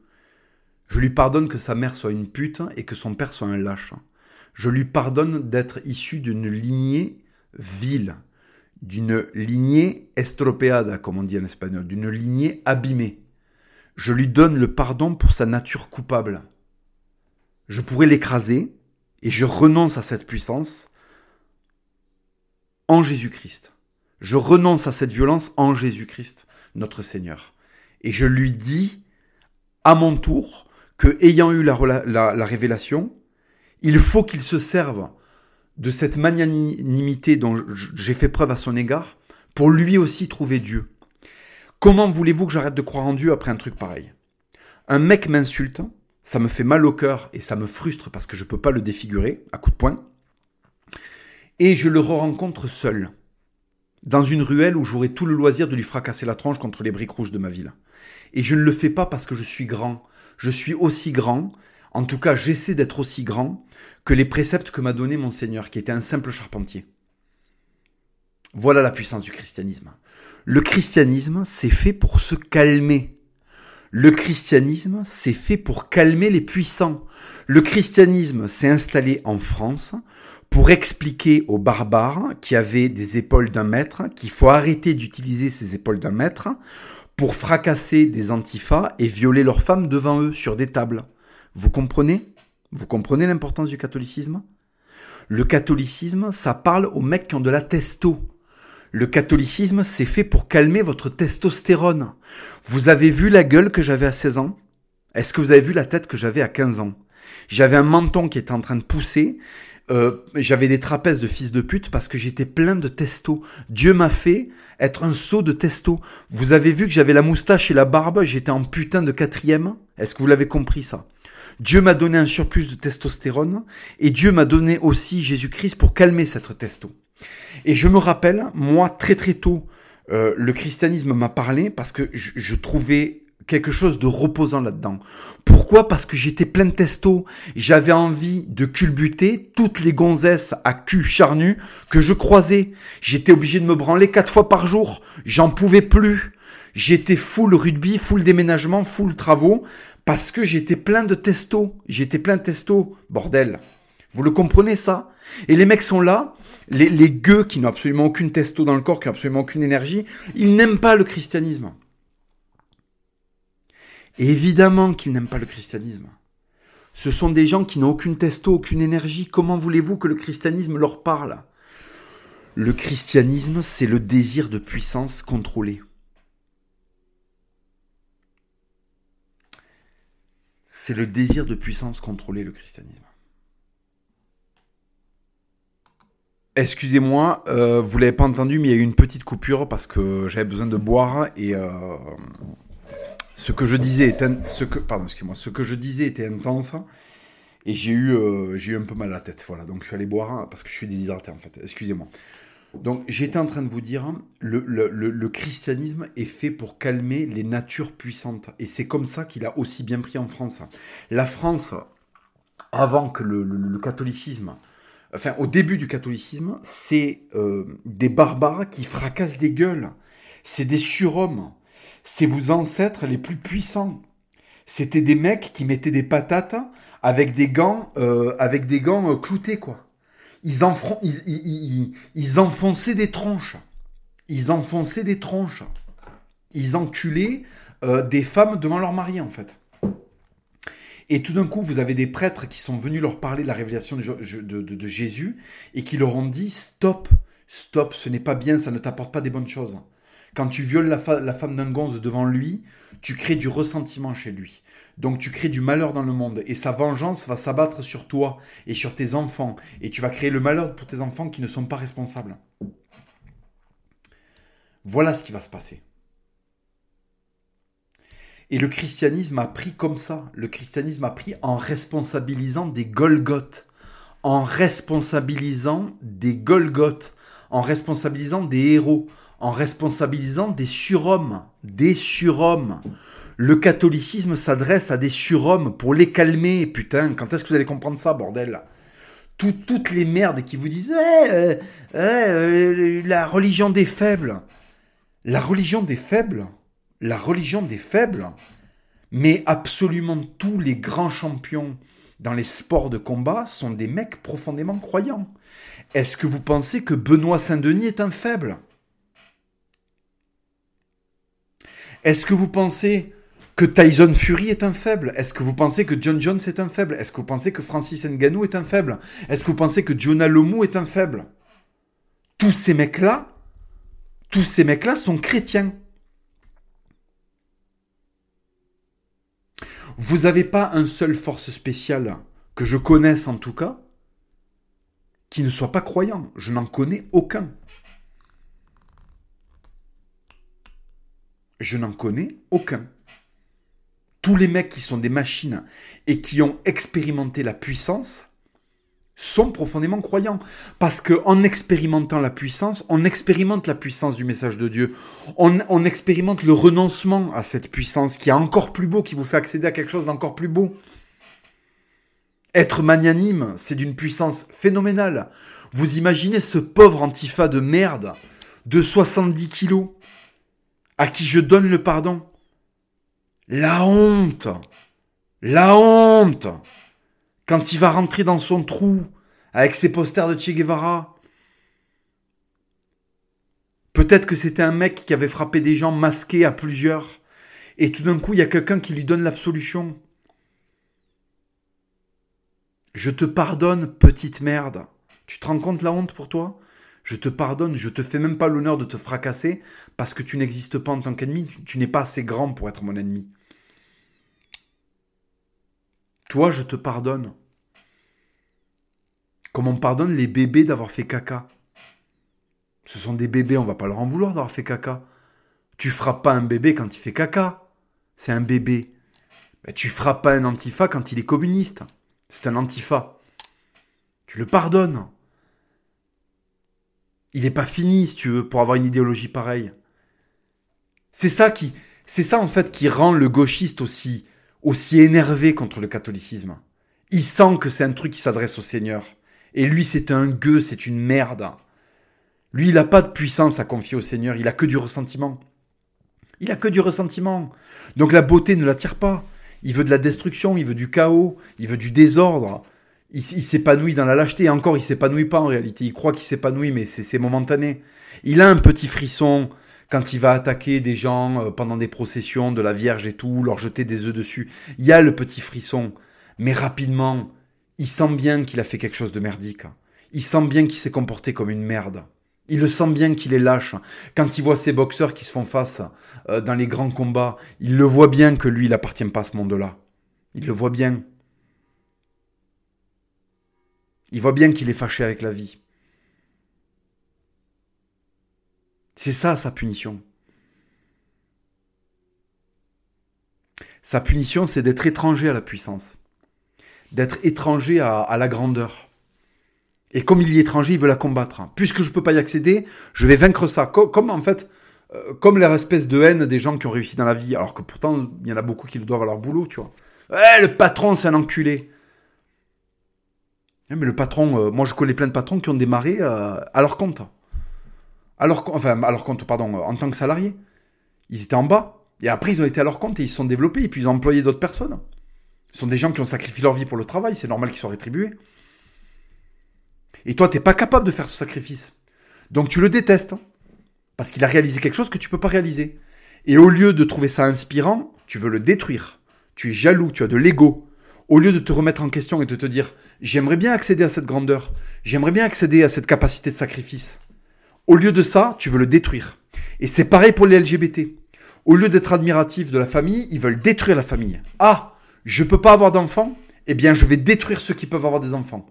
S1: Je lui pardonne que sa mère soit une pute et que son père soit un lâche je lui pardonne d'être issu d'une lignée vile, d'une lignée estropeada, comme on dit en espagnol, d'une lignée abîmée. Je lui donne le pardon pour sa nature coupable. Je pourrais l'écraser et je renonce à cette puissance en Jésus-Christ. Je renonce à cette violence en Jésus-Christ, notre Seigneur. Et je lui dis à mon tour que, ayant eu la, la révélation, il faut qu'il se serve de cette magnanimité dont j'ai fait preuve à son égard pour lui aussi trouver Dieu. Comment voulez-vous que j'arrête de croire en Dieu après un truc pareil? Un mec m'insulte, ça me fait mal au cœur et ça me frustre parce que je ne peux pas le défigurer à coup de poing. Et je le rencontre seul, dans une ruelle où j'aurai tout le loisir de lui fracasser la tronche contre les briques rouges de ma ville. Et je ne le fais pas parce que je suis grand. Je suis aussi grand, en tout cas j'essaie d'être aussi grand, que les préceptes que m'a donné mon Seigneur, qui était un simple charpentier. Voilà la puissance du christianisme. Le christianisme, c'est fait pour se calmer. Le christianisme, c'est fait pour calmer les puissants. Le christianisme s'est installé en France pour expliquer aux barbares qui avaient des épaules d'un mètre qu'il faut arrêter d'utiliser ces épaules d'un mètre pour fracasser des antifas et violer leurs femmes devant eux sur des tables. Vous comprenez? Vous comprenez l'importance du catholicisme? Le catholicisme, ça parle aux mecs qui ont de la testo. Le catholicisme, c'est fait pour calmer votre testostérone. Vous avez vu la gueule que j'avais à 16 ans? Est-ce que vous avez vu la tête que j'avais à 15 ans? J'avais un menton qui était en train de pousser. Euh, j'avais des trapèzes de fils de pute parce que j'étais plein de testo. Dieu m'a fait être un saut de testo. Vous avez vu que j'avais la moustache et la barbe, j'étais en putain de quatrième? Est-ce que vous l'avez compris ça? Dieu m'a donné un surplus de testostérone et Dieu m'a donné aussi Jésus-Christ pour calmer cette testo. Et je me rappelle, moi, très très tôt, euh, le christianisme m'a parlé parce que je, trouvais quelque chose de reposant là-dedans. Pourquoi? Parce que j'étais plein de testo. J'avais envie de culbuter toutes les gonzesses à cul charnu que je croisais. J'étais obligé de me branler quatre fois par jour. J'en pouvais plus. J'étais full rugby, full déménagement, full travaux parce que j'étais plein de testo. J'étais plein de testo, bordel. Vous le comprenez ça? Et les mecs sont là, les, les gueux qui n'ont absolument aucune testo dans le corps, qui n'ont absolument aucune énergie, ils n'aiment pas le christianisme. évidemment qu'ils n'aiment pas le christianisme. Ce sont des gens qui n'ont aucune testo, aucune énergie. Comment voulez-vous que le christianisme leur parle? Le christianisme, c'est le désir de puissance contrôlée. C'est le désir de puissance contrôler le christianisme. Excusez-moi, euh, vous l'avez pas entendu, mais il y a eu une petite coupure parce que j'avais besoin de boire et euh, ce que je disais était intense et j'ai eu euh, j'ai eu un peu mal à la tête. Voilà, donc je suis allé boire parce que je suis déshydraté en fait. Excusez-moi. Donc j'étais en train de vous dire, le, christianisme est fait pour calmer les natures puissantes. Et c'est comme ça qu'il a aussi bien pris en France. La France, avant que le, catholicisme, enfin au début du catholicisme, c'est euh, des barbares qui fracassent des gueules. C'est des surhommes. C'est vos ancêtres les plus puissants. C'était des mecs qui mettaient des patates avec des gants, euh, avec des gants euh, cloutés, quoi ils, enfonçaient des tronches. Ils enfonçaient des tronches. Ils enculaient euh, des femmes devant leur mari, en fait. Et tout d'un coup, vous avez des prêtres qui sont venus leur parler de la révélation de, Jésus et qui leur ont dit Stop, stop, ce n'est pas bien, ça ne t'apporte pas des bonnes choses. Quand tu violes la femme d'un gonze devant lui, tu crées du ressentiment chez lui. Donc tu crées du malheur dans le monde et sa vengeance va s'abattre sur toi et sur tes enfants et tu vas créer le malheur pour tes enfants qui ne sont pas responsables. Voilà ce qui va se passer. Et le christianisme a pris comme ça. Le christianisme a pris en responsabilisant des Golgotes, en responsabilisant des Golgotes, en responsabilisant des héros, en responsabilisant des surhommes, des surhommes. Le catholicisme s'adresse à des surhommes pour les calmer. Putain, quand est-ce que vous allez comprendre ça, bordel? Toutes les merdes qui vous disent eh, euh, eh, euh, la religion des faibles. La religion des faibles? La religion des faibles Mais absolument tous les grands champions dans les sports de combat sont des mecs profondément croyants. Est-ce que vous pensez que Benoît Saint-Denis est un faible? Est-ce que vous pensez que Tyson Fury est un faible? Est-ce que vous pensez que John Jones est un faible? Est-ce que vous pensez que Francis Ngannou est un faible? Est-ce que vous pensez que Jonah Lomu est un faible? Tous ces mecs-là, tous ces mecs-là sont chrétiens. Vous n'avez pas un seul force spéciale, que je connaisse en tout cas, qui ne soit pas croyant. Je n'en connais aucun. Je n'en connais aucun. Tous les mecs qui sont des machines et qui ont expérimenté la puissance sont profondément croyants. Parce qu'en expérimentant la puissance, on expérimente la puissance du message de Dieu. On, expérimente le renoncement à cette puissance qui est encore plus beau, qui vous fait accéder à quelque chose d'encore plus beau. Être magnanime, c'est d'une puissance phénoménale. Vous imaginez ce pauvre antifa de merde de 70 kilos à qui je donne le pardon. La honte. La honte. Quand il va rentrer dans son trou avec ses posters de Che Guevara. Peut-être que c'était un mec qui avait frappé des gens masqués à plusieurs. Et tout d'un coup, il y a quelqu'un qui lui donne l'absolution. Je te pardonne, petite merde. Tu te rends compte la honte pour toi? Je te pardonne, je te fais même pas l'honneur de te fracasser parce que tu n'existes pas en tant qu'ennemi, tu, n'es pas assez grand pour être mon ennemi. Toi, je te pardonne. Comme on pardonne les bébés d'avoir fait caca. Ce sont des bébés, on va pas leur en vouloir d'avoir fait caca. Tu frappes pas un bébé quand il fait caca. C'est un bébé. Ben, tu frappes pas un antifa quand il est communiste. C'est un antifa. Tu le pardonnes. Il n'est pas fini, si tu veux, pour avoir une idéologie pareille. C'est ça qui, c'est ça en fait qui rend le gauchiste aussi, aussi énervé contre le catholicisme. Il sent que c'est un truc qui s'adresse au Seigneur. Et lui, c'est un gueux, c'est une merde. Lui, il n'a pas de puissance à confier au Seigneur, il a que du ressentiment. Il a que du ressentiment. Donc la beauté ne l'attire pas. Il veut de la destruction, il veut du chaos, il veut du désordre. Il, s'épanouit dans la lâcheté. Et encore, il s'épanouit pas en réalité. Il croit qu'il s'épanouit, mais c'est momentané. Il a un petit frisson quand il va attaquer des gens euh, pendant des processions de la Vierge et tout, leur jeter des œufs dessus. Il y a le petit frisson. Mais rapidement, il sent bien qu'il a fait quelque chose de merdique. Il sent bien qu'il s'est comporté comme une merde. Il le sent bien qu'il est lâche. Quand il voit ces boxeurs qui se font face euh, dans les grands combats, il le voit bien que lui, il n'appartient pas à ce monde-là. Il le voit bien. Il voit bien qu'il est fâché avec la vie. C'est ça sa punition. Sa punition, c'est d'être étranger à la puissance, d'être étranger à la grandeur. Et comme il y est étranger, il veut la combattre. Puisque je ne peux pas y accéder, je vais vaincre ça. Comme, en fait, euh, comme leur espèce de haine des gens qui ont réussi dans la vie, alors que pourtant, il y en a beaucoup qui le doivent à leur boulot, tu vois. Eh, le patron, c'est un enculé. Eh, mais le patron, euh, moi je connais plein de patrons qui ont démarré euh, à leur compte. À leur, enfin, à leur compte, pardon, en tant que salariés. Ils étaient en bas. Et après, ils ont été à leur compte et ils se sont développés. Et puis, ils ont employé d'autres personnes. Ce sont des gens qui ont sacrifié leur vie pour le travail. C'est normal qu'ils soient rétribués. Et toi, tu n'es pas capable de faire ce sacrifice. Donc tu le détestes. Parce qu'il a réalisé quelque chose que tu peux pas réaliser. Et au lieu de trouver ça inspirant, tu veux le détruire. Tu es jaloux, tu as de l'ego. Au lieu de te remettre en question et de te dire j'aimerais bien accéder à cette grandeur, j'aimerais bien accéder à cette capacité de sacrifice. Au lieu de ça, tu veux le détruire. Et c'est pareil pour les LGBT. Au lieu d'être admiratif de la famille, ils veulent détruire la famille. Ah, je peux pas avoir d'enfants? Eh bien, je vais détruire ceux qui peuvent avoir des enfants.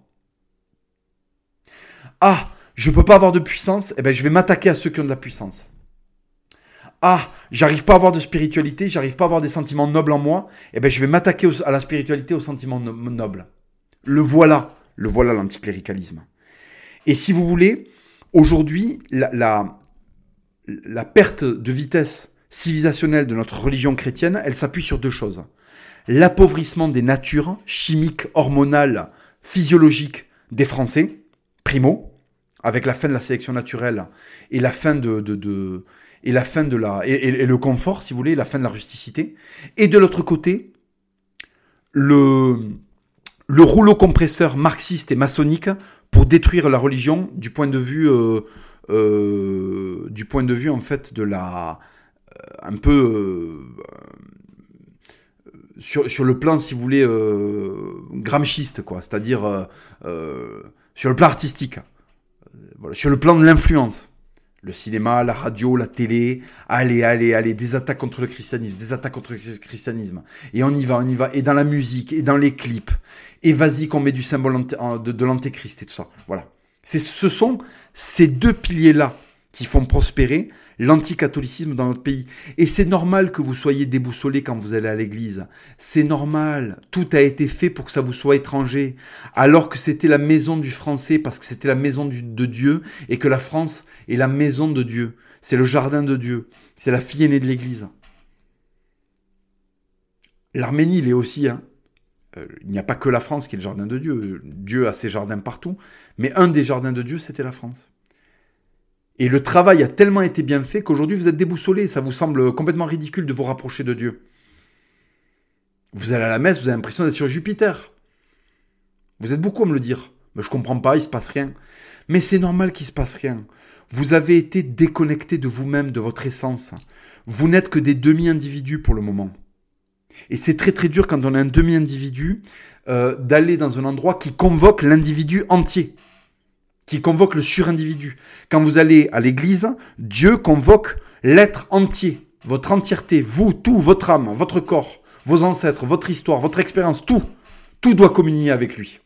S1: Ah, je peux pas avoir de puissance, eh ben je vais m'attaquer à ceux qui ont de la puissance. Ah, j'arrive pas à avoir de spiritualité, j'arrive pas à avoir des sentiments nobles en moi, eh ben je vais m'attaquer à la spiritualité, aux sentiments nobles. Le voilà, le voilà l'anticléricalisme. Et si vous voulez, aujourd'hui, la, la, perte de vitesse civilisationnelle de notre religion chrétienne, elle s'appuie sur deux choses. L'appauvrissement des natures chimiques, hormonales, physiologiques des Français, primo, avec la fin de la sélection naturelle et la fin de, de, et la fin de la et, le confort, si vous voulez, la fin de la rusticité. Et de l'autre côté, le le rouleau compresseur marxiste et maçonnique pour détruire la religion du point de vue, du point de vue en fait de la, un peu sur, sur, le plan, si vous voulez, euh, gramschiste, quoi. C'est-à-dire euh, euh, sur le plan artistique. Sur le plan de l'influence. Le cinéma, la radio, la télé. Allez, allez, allez. Des attaques contre le christianisme, des attaques contre le christianisme. Et on y va, on y va. Et dans la musique, et dans les clips. Et vas-y qu'on met du symbole de, l'antéchrist et tout ça. Voilà. Ce sont ces deux piliers-là qui font prospérer l'anticatholicisme dans notre pays. Et c'est normal que vous soyez déboussolé quand vous allez à l'église. C'est normal. Tout a été fait pour que ça vous soit étranger. Alors que c'était la maison du français, parce que c'était la maison de Dieu, et que la France est la maison de Dieu. C'est le jardin de Dieu. C'est la fille aînée de l'église. L'Arménie, il est aussi. Hein. Euh, il n'y a pas que la France qui est le jardin de Dieu. Dieu a ses jardins partout. Mais un des jardins de Dieu, c'était la France. Et le travail a tellement été bien fait qu'aujourd'hui vous êtes déboussolé. Ça vous semble complètement ridicule de vous rapprocher de Dieu. Vous allez à la messe, vous avez l'impression d'être sur Jupiter. Vous êtes beaucoup à me le dire. Mais je comprends pas, il se passe rien. Mais c'est normal qu'il se passe rien. Vous avez été déconnecté de vous-même, de votre essence. Vous n'êtes que des demi-individus pour le moment. Et c'est très très dur quand on est un demi-individu euh, d'aller dans un endroit qui convoque l'individu entier qui convoque le surindividu. Quand vous allez à l'église, Dieu convoque l'être entier, votre entièreté, vous, tout, votre âme, votre corps, vos ancêtres, votre histoire, votre expérience, tout. Tout doit communier avec lui.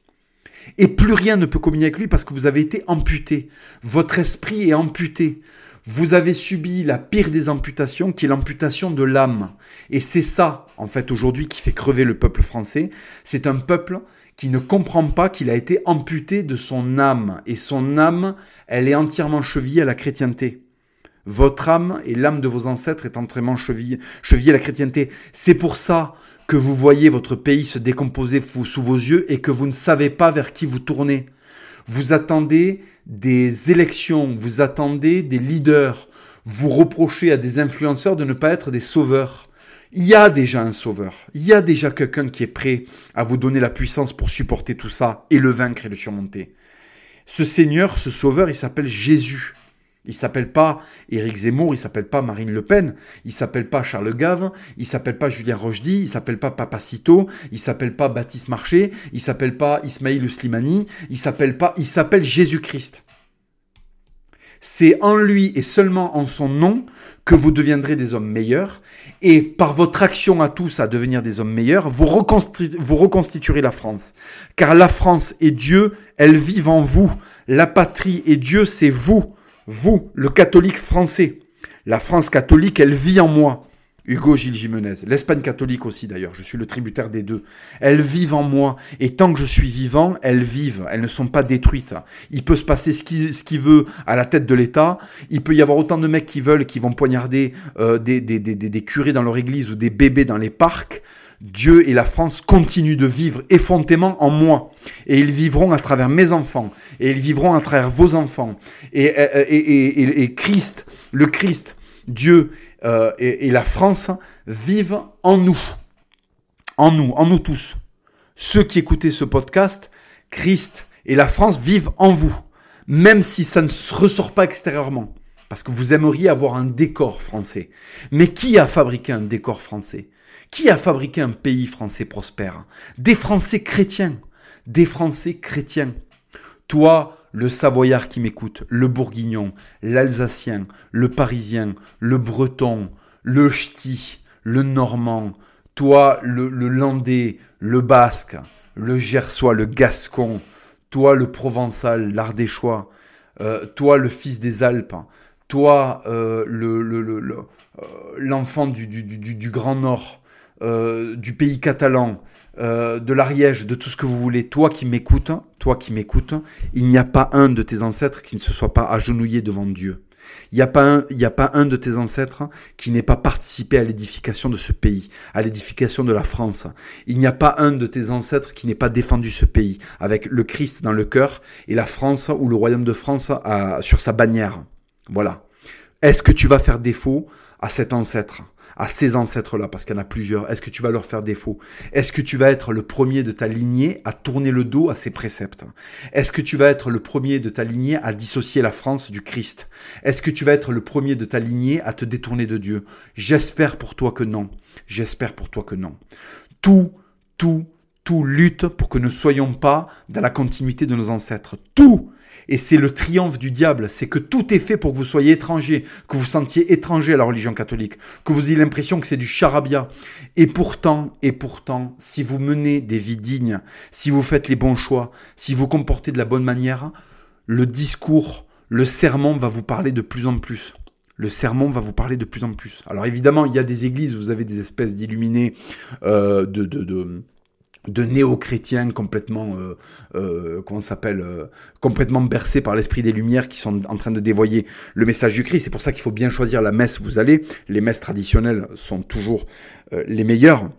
S1: Et plus rien ne peut communier avec lui parce que vous avez été amputé. Votre esprit est amputé. Vous avez subi la pire des amputations qui est l'amputation de l'âme. Et c'est ça, en fait, aujourd'hui qui fait crever le peuple français. C'est un peuple qui ne comprend pas qu'il a été amputé de son âme. Et son âme, elle est entièrement chevillée à la chrétienté. Votre âme et l'âme de vos ancêtres est entièrement chevillée, chevillée à la chrétienté. C'est pour ça que vous voyez votre pays se décomposer sous vos yeux et que vous ne savez pas vers qui vous tournez. Vous attendez des élections, vous attendez des leaders, vous reprochez à des influenceurs de ne pas être des sauveurs. Il y a déjà un sauveur. Il y a déjà quelqu'un qui est prêt à vous donner la puissance pour supporter tout ça et le vaincre et le surmonter. Ce Seigneur, ce sauveur, il s'appelle Jésus. Il s'appelle pas Éric Zemmour, il s'appelle pas Marine Le Pen, il s'appelle pas Charles Gave, il s'appelle pas Julien Rochdy, il s'appelle pas Papacito, il s'appelle pas Baptiste Marché, il s'appelle pas Ismaïl Slimani, il s'appelle pas, il s'appelle Jésus-Christ. C'est en lui et seulement en son nom que vous deviendrez des hommes meilleurs. Et par votre action à tous à devenir des hommes meilleurs, vous, reconstituerez la France. Car la France et Dieu, elles vivent en vous. La patrie et Dieu, c'est vous. Vous, le catholique français. La France catholique, elle vit en moi. Hugo Gilles Jimenez, l'Espagne catholique aussi d'ailleurs, je suis le tributaire des deux. Elles vivent en moi, et tant que je suis vivant, elles vivent, elles ne sont pas détruites. Il peut se passer ce qui, ce qui veut à la tête de l'État, il peut y avoir autant de mecs qui veulent, qui vont poignarder euh, des, des, des, des curés dans leur église ou des bébés dans les parcs. Dieu et la France continuent de vivre effrontément en moi. Et ils vivront à travers mes enfants. Et ils vivront à travers vos enfants. Et, et, et, et Christ, le Christ, Dieu euh, et, la France vivent en nous. En nous, en nous tous. Ceux qui écoutaient ce podcast, Christ et la France vivent en vous. Même si ça ne ressort pas extérieurement. Parce que vous aimeriez avoir un décor français. Mais qui a fabriqué un décor français? Qui a fabriqué un pays français prospère? Des Français chrétiens. Des Français chrétiens. Toi, le Savoyard qui m'écoute, le Bourguignon, l'Alsacien, le Parisien, le Breton, le Ch'ti, le Normand, toi le, Landais, le Basque, le Gersois, le Gascon, toi le Provençal, l'Ardéchois, euh, toi le fils des Alpes, toi euh, euh, l'enfant du, Grand Nord, du pays catalan, euh, de l'Ariège, de tout ce que vous voulez, toi qui m'écoutes, toi qui m'écoutes, il n'y a pas un de tes ancêtres qui ne se soit pas agenouillé devant Dieu. Il n'y a pas un, il n'y a pas un de tes ancêtres qui n'ait pas participé à l'édification de ce pays, à l'édification de la France. Il n'y a pas un de tes ancêtres qui n'ait pas défendu ce pays avec le Christ dans le cœur et la France ou le royaume de France sur sa bannière. Voilà. Est-ce que tu vas faire défaut à cet ancêtre? À ces ancêtres-là, parce qu'il y en a plusieurs Est-ce que tu vas leur faire défaut? Est-ce que tu vas être le premier de ta lignée à tourner le dos à ces préceptes? Est-ce que tu vas être le premier de ta lignée à dissocier la France du Christ? Est-ce que tu vas être le premier de ta lignée à te détourner de Dieu? J'espère pour toi que non. J'espère pour toi que non. Tout, tout, tout lutte pour que nous ne soyons pas dans la continuité de nos ancêtres. Tout et c'est le triomphe du diable, c'est que tout est fait pour que vous soyez étranger, que vous sentiez étranger à la religion catholique, que vous ayez l'impression que c'est du charabia. Et pourtant, et pourtant, si vous menez des vies dignes, si vous faites les bons choix, si vous comportez de la bonne manière, le discours, le sermon va vous parler de plus en plus le sermon va vous parler de plus en plus. Alors évidemment, il y a des églises, vous avez des espèces d'illuminés, euh, de, de, de néo-chrétiens complètement, euh, euh, comment s'appelle, euh, complètement bercés par l'esprit des Lumières qui sont en train de dévoyer le message du Christ. C'est pour ça qu'il faut bien choisir la messe où vous allez. Les messes traditionnelles sont toujours les meilleures.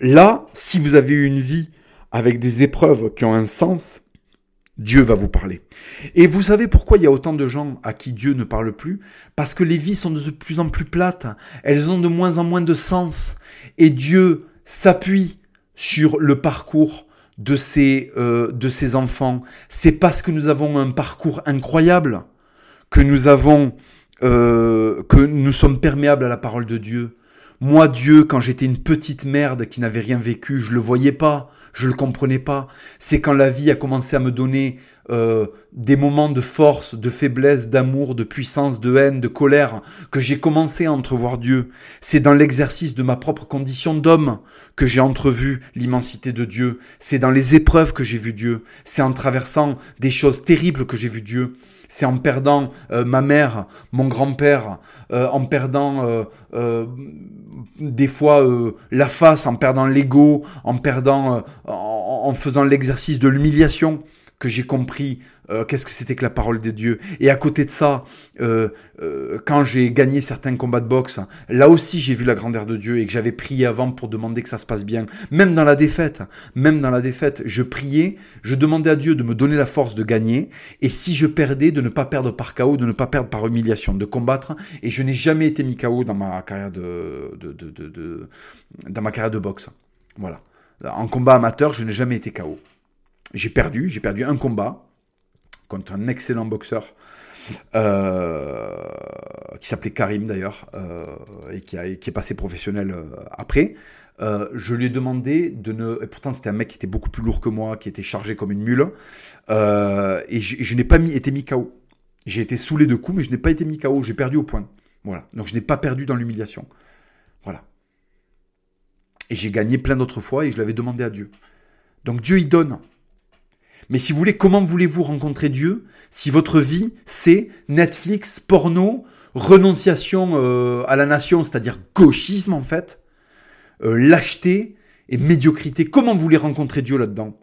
S1: là, si vous avez eu une vie avec des épreuves qui ont un sens, Dieu va vous parler. Et vous savez pourquoi il y a autant de gens à qui Dieu ne parle plus? Parce que les vies sont de plus en plus plates, elles ont de moins en moins de sens. Et Dieu s'appuie sur le parcours de ces, euh, de ces enfants, c'est parce que nous avons un parcours incroyable que nous avons, euh, que nous sommes perméables à la parole de Dieu. Moi, Dieu, quand j'étais une petite merde qui n'avait rien vécu, je le voyais pas, je le comprenais pas. C'est quand la vie a commencé à me donner euh, des moments de force, de faiblesse, d'amour, de puissance, de haine, de colère, que j'ai commencé à entrevoir Dieu. C'est dans l'exercice de ma propre condition d'homme que j'ai entrevu l'immensité de Dieu. C'est dans les épreuves que j'ai vu Dieu. C'est en traversant des choses terribles que j'ai vu Dieu. C'est en perdant euh, ma mère, mon grand-père, euh, en perdant des fois la face, en perdant l'ego, en perdant, en faisant l'exercice de l'humiliation que j'ai compris euh, qu'est-ce que c'était que la parole de Dieu. Et à côté de ça, euh, euh, quand j'ai gagné certains combats de boxe, là aussi j'ai vu la grandeur de Dieu et que j'avais prié avant pour demander que ça se passe bien. Même dans la défaite, même dans la défaite, je priais, je demandais à Dieu de me donner la force de gagner. Et si je perdais, de ne pas perdre par chaos, de ne pas perdre par humiliation, de combattre. Et je n'ai jamais été mis KO dans ma carrière de, de, de, de dans ma carrière de boxe. Voilà. En combat amateur, je n'ai jamais été KO. J'ai perdu, j'ai perdu un combat contre un excellent boxeur euh, qui s'appelait Karim d'ailleurs euh, et qui, est passé professionnel euh, après. je lui ai demandé de ne. Et pourtant, c'était un mec qui était beaucoup plus lourd que moi, qui était chargé comme une mule. et je, n'ai pas été mis KO. J'ai été saoulé de coups, mais je n'ai pas été mis KO. J'ai perdu au point. Voilà. Donc je n'ai pas perdu dans l'humiliation. Voilà. Et j'ai gagné plein d'autres fois et je l'avais demandé à Dieu. Donc Dieu, il donne. Mais si vous voulez, comment voulez-vous rencontrer Dieu si votre vie, c'est Netflix, porno, renonciation euh, à la nation, c'est-à-dire gauchisme en fait, euh, lâcheté et médiocrité? Comment vous voulez rencontrer Dieu là-dedans?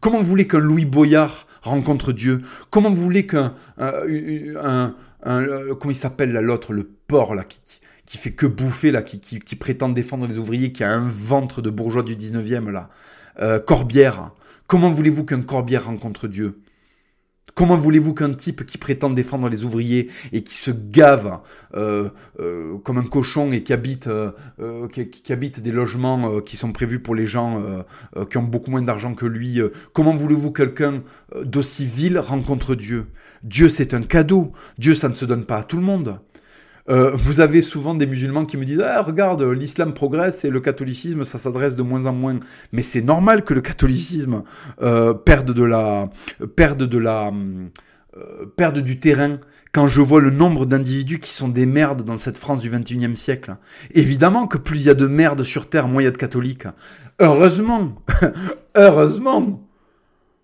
S1: Comment vous voulez qu'un Louis Boyard rencontre Dieu? Comment vous voulez qu'un... Un, comment il s'appelle là l'autre, le porc là, qui, qui fait que bouffer là, qui, prétend défendre les ouvriers, qui a un ventre de bourgeois du 19e là, euh, Corbière, Comment voulez-vous qu'un corbière rencontre Dieu? Comment voulez-vous qu'un type qui prétend défendre les ouvriers et qui se gave euh, euh, comme un cochon et qui habite, euh, qui, habite des logements qui sont prévus pour les gens qui ont beaucoup moins d'argent que lui, comment voulez-vous quelqu'un d'aussi vil rencontre Dieu? Dieu c'est un cadeau. Dieu ça ne se donne pas à tout le monde. Euh, vous avez souvent des musulmans qui me disent ah, regarde, l'islam progresse et le catholicisme, ça s'adresse de moins en moins. Mais c'est normal que le catholicisme euh, perde de la, perde euh, perde du terrain quand je vois le nombre d'individus qui sont des merdes dans cette France du 21e siècle. Évidemment que plus il y a de merdes sur Terre, moins il y a de catholiques. Heureusement, (laughs) heureusement.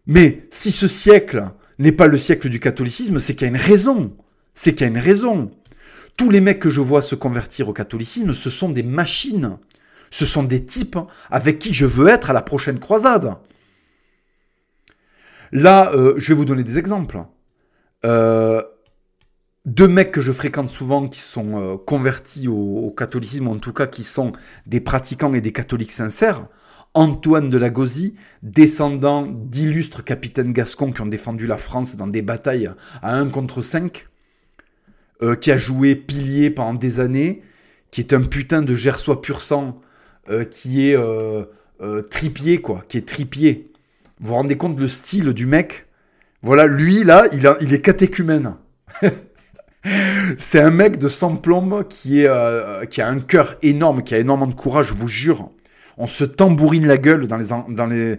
S1: Mais si ce siècle n'est pas le siècle du catholicisme, c'est qu'il y a une raison. C'est qu'il y a une raison. Tous les mecs que je vois se convertir au catholicisme, ce sont des machines. Ce sont des types avec qui je veux être à la prochaine croisade. Là, euh, je vais vous donner des exemples. Euh, deux mecs que je fréquente souvent qui sont euh, convertis au, catholicisme, en tout cas qui sont des pratiquants et des catholiques sincères. Antoine de la Gauzie, descendant d'illustres capitaines gascons qui ont défendu la France dans des batailles à un contre cinq. Euh, qui a joué pilier pendant des années, qui est un putain de gersois pur sang, euh, qui est euh, tripier, quoi, qui est tripier. Vous vous rendez compte le style du mec? Voilà, lui, là, il, est catéchumène. (laughs) C'est un mec de sans plombe qui, a un cœur énorme, qui a énormément de courage, je vous jure. On se tambourine la gueule dans les,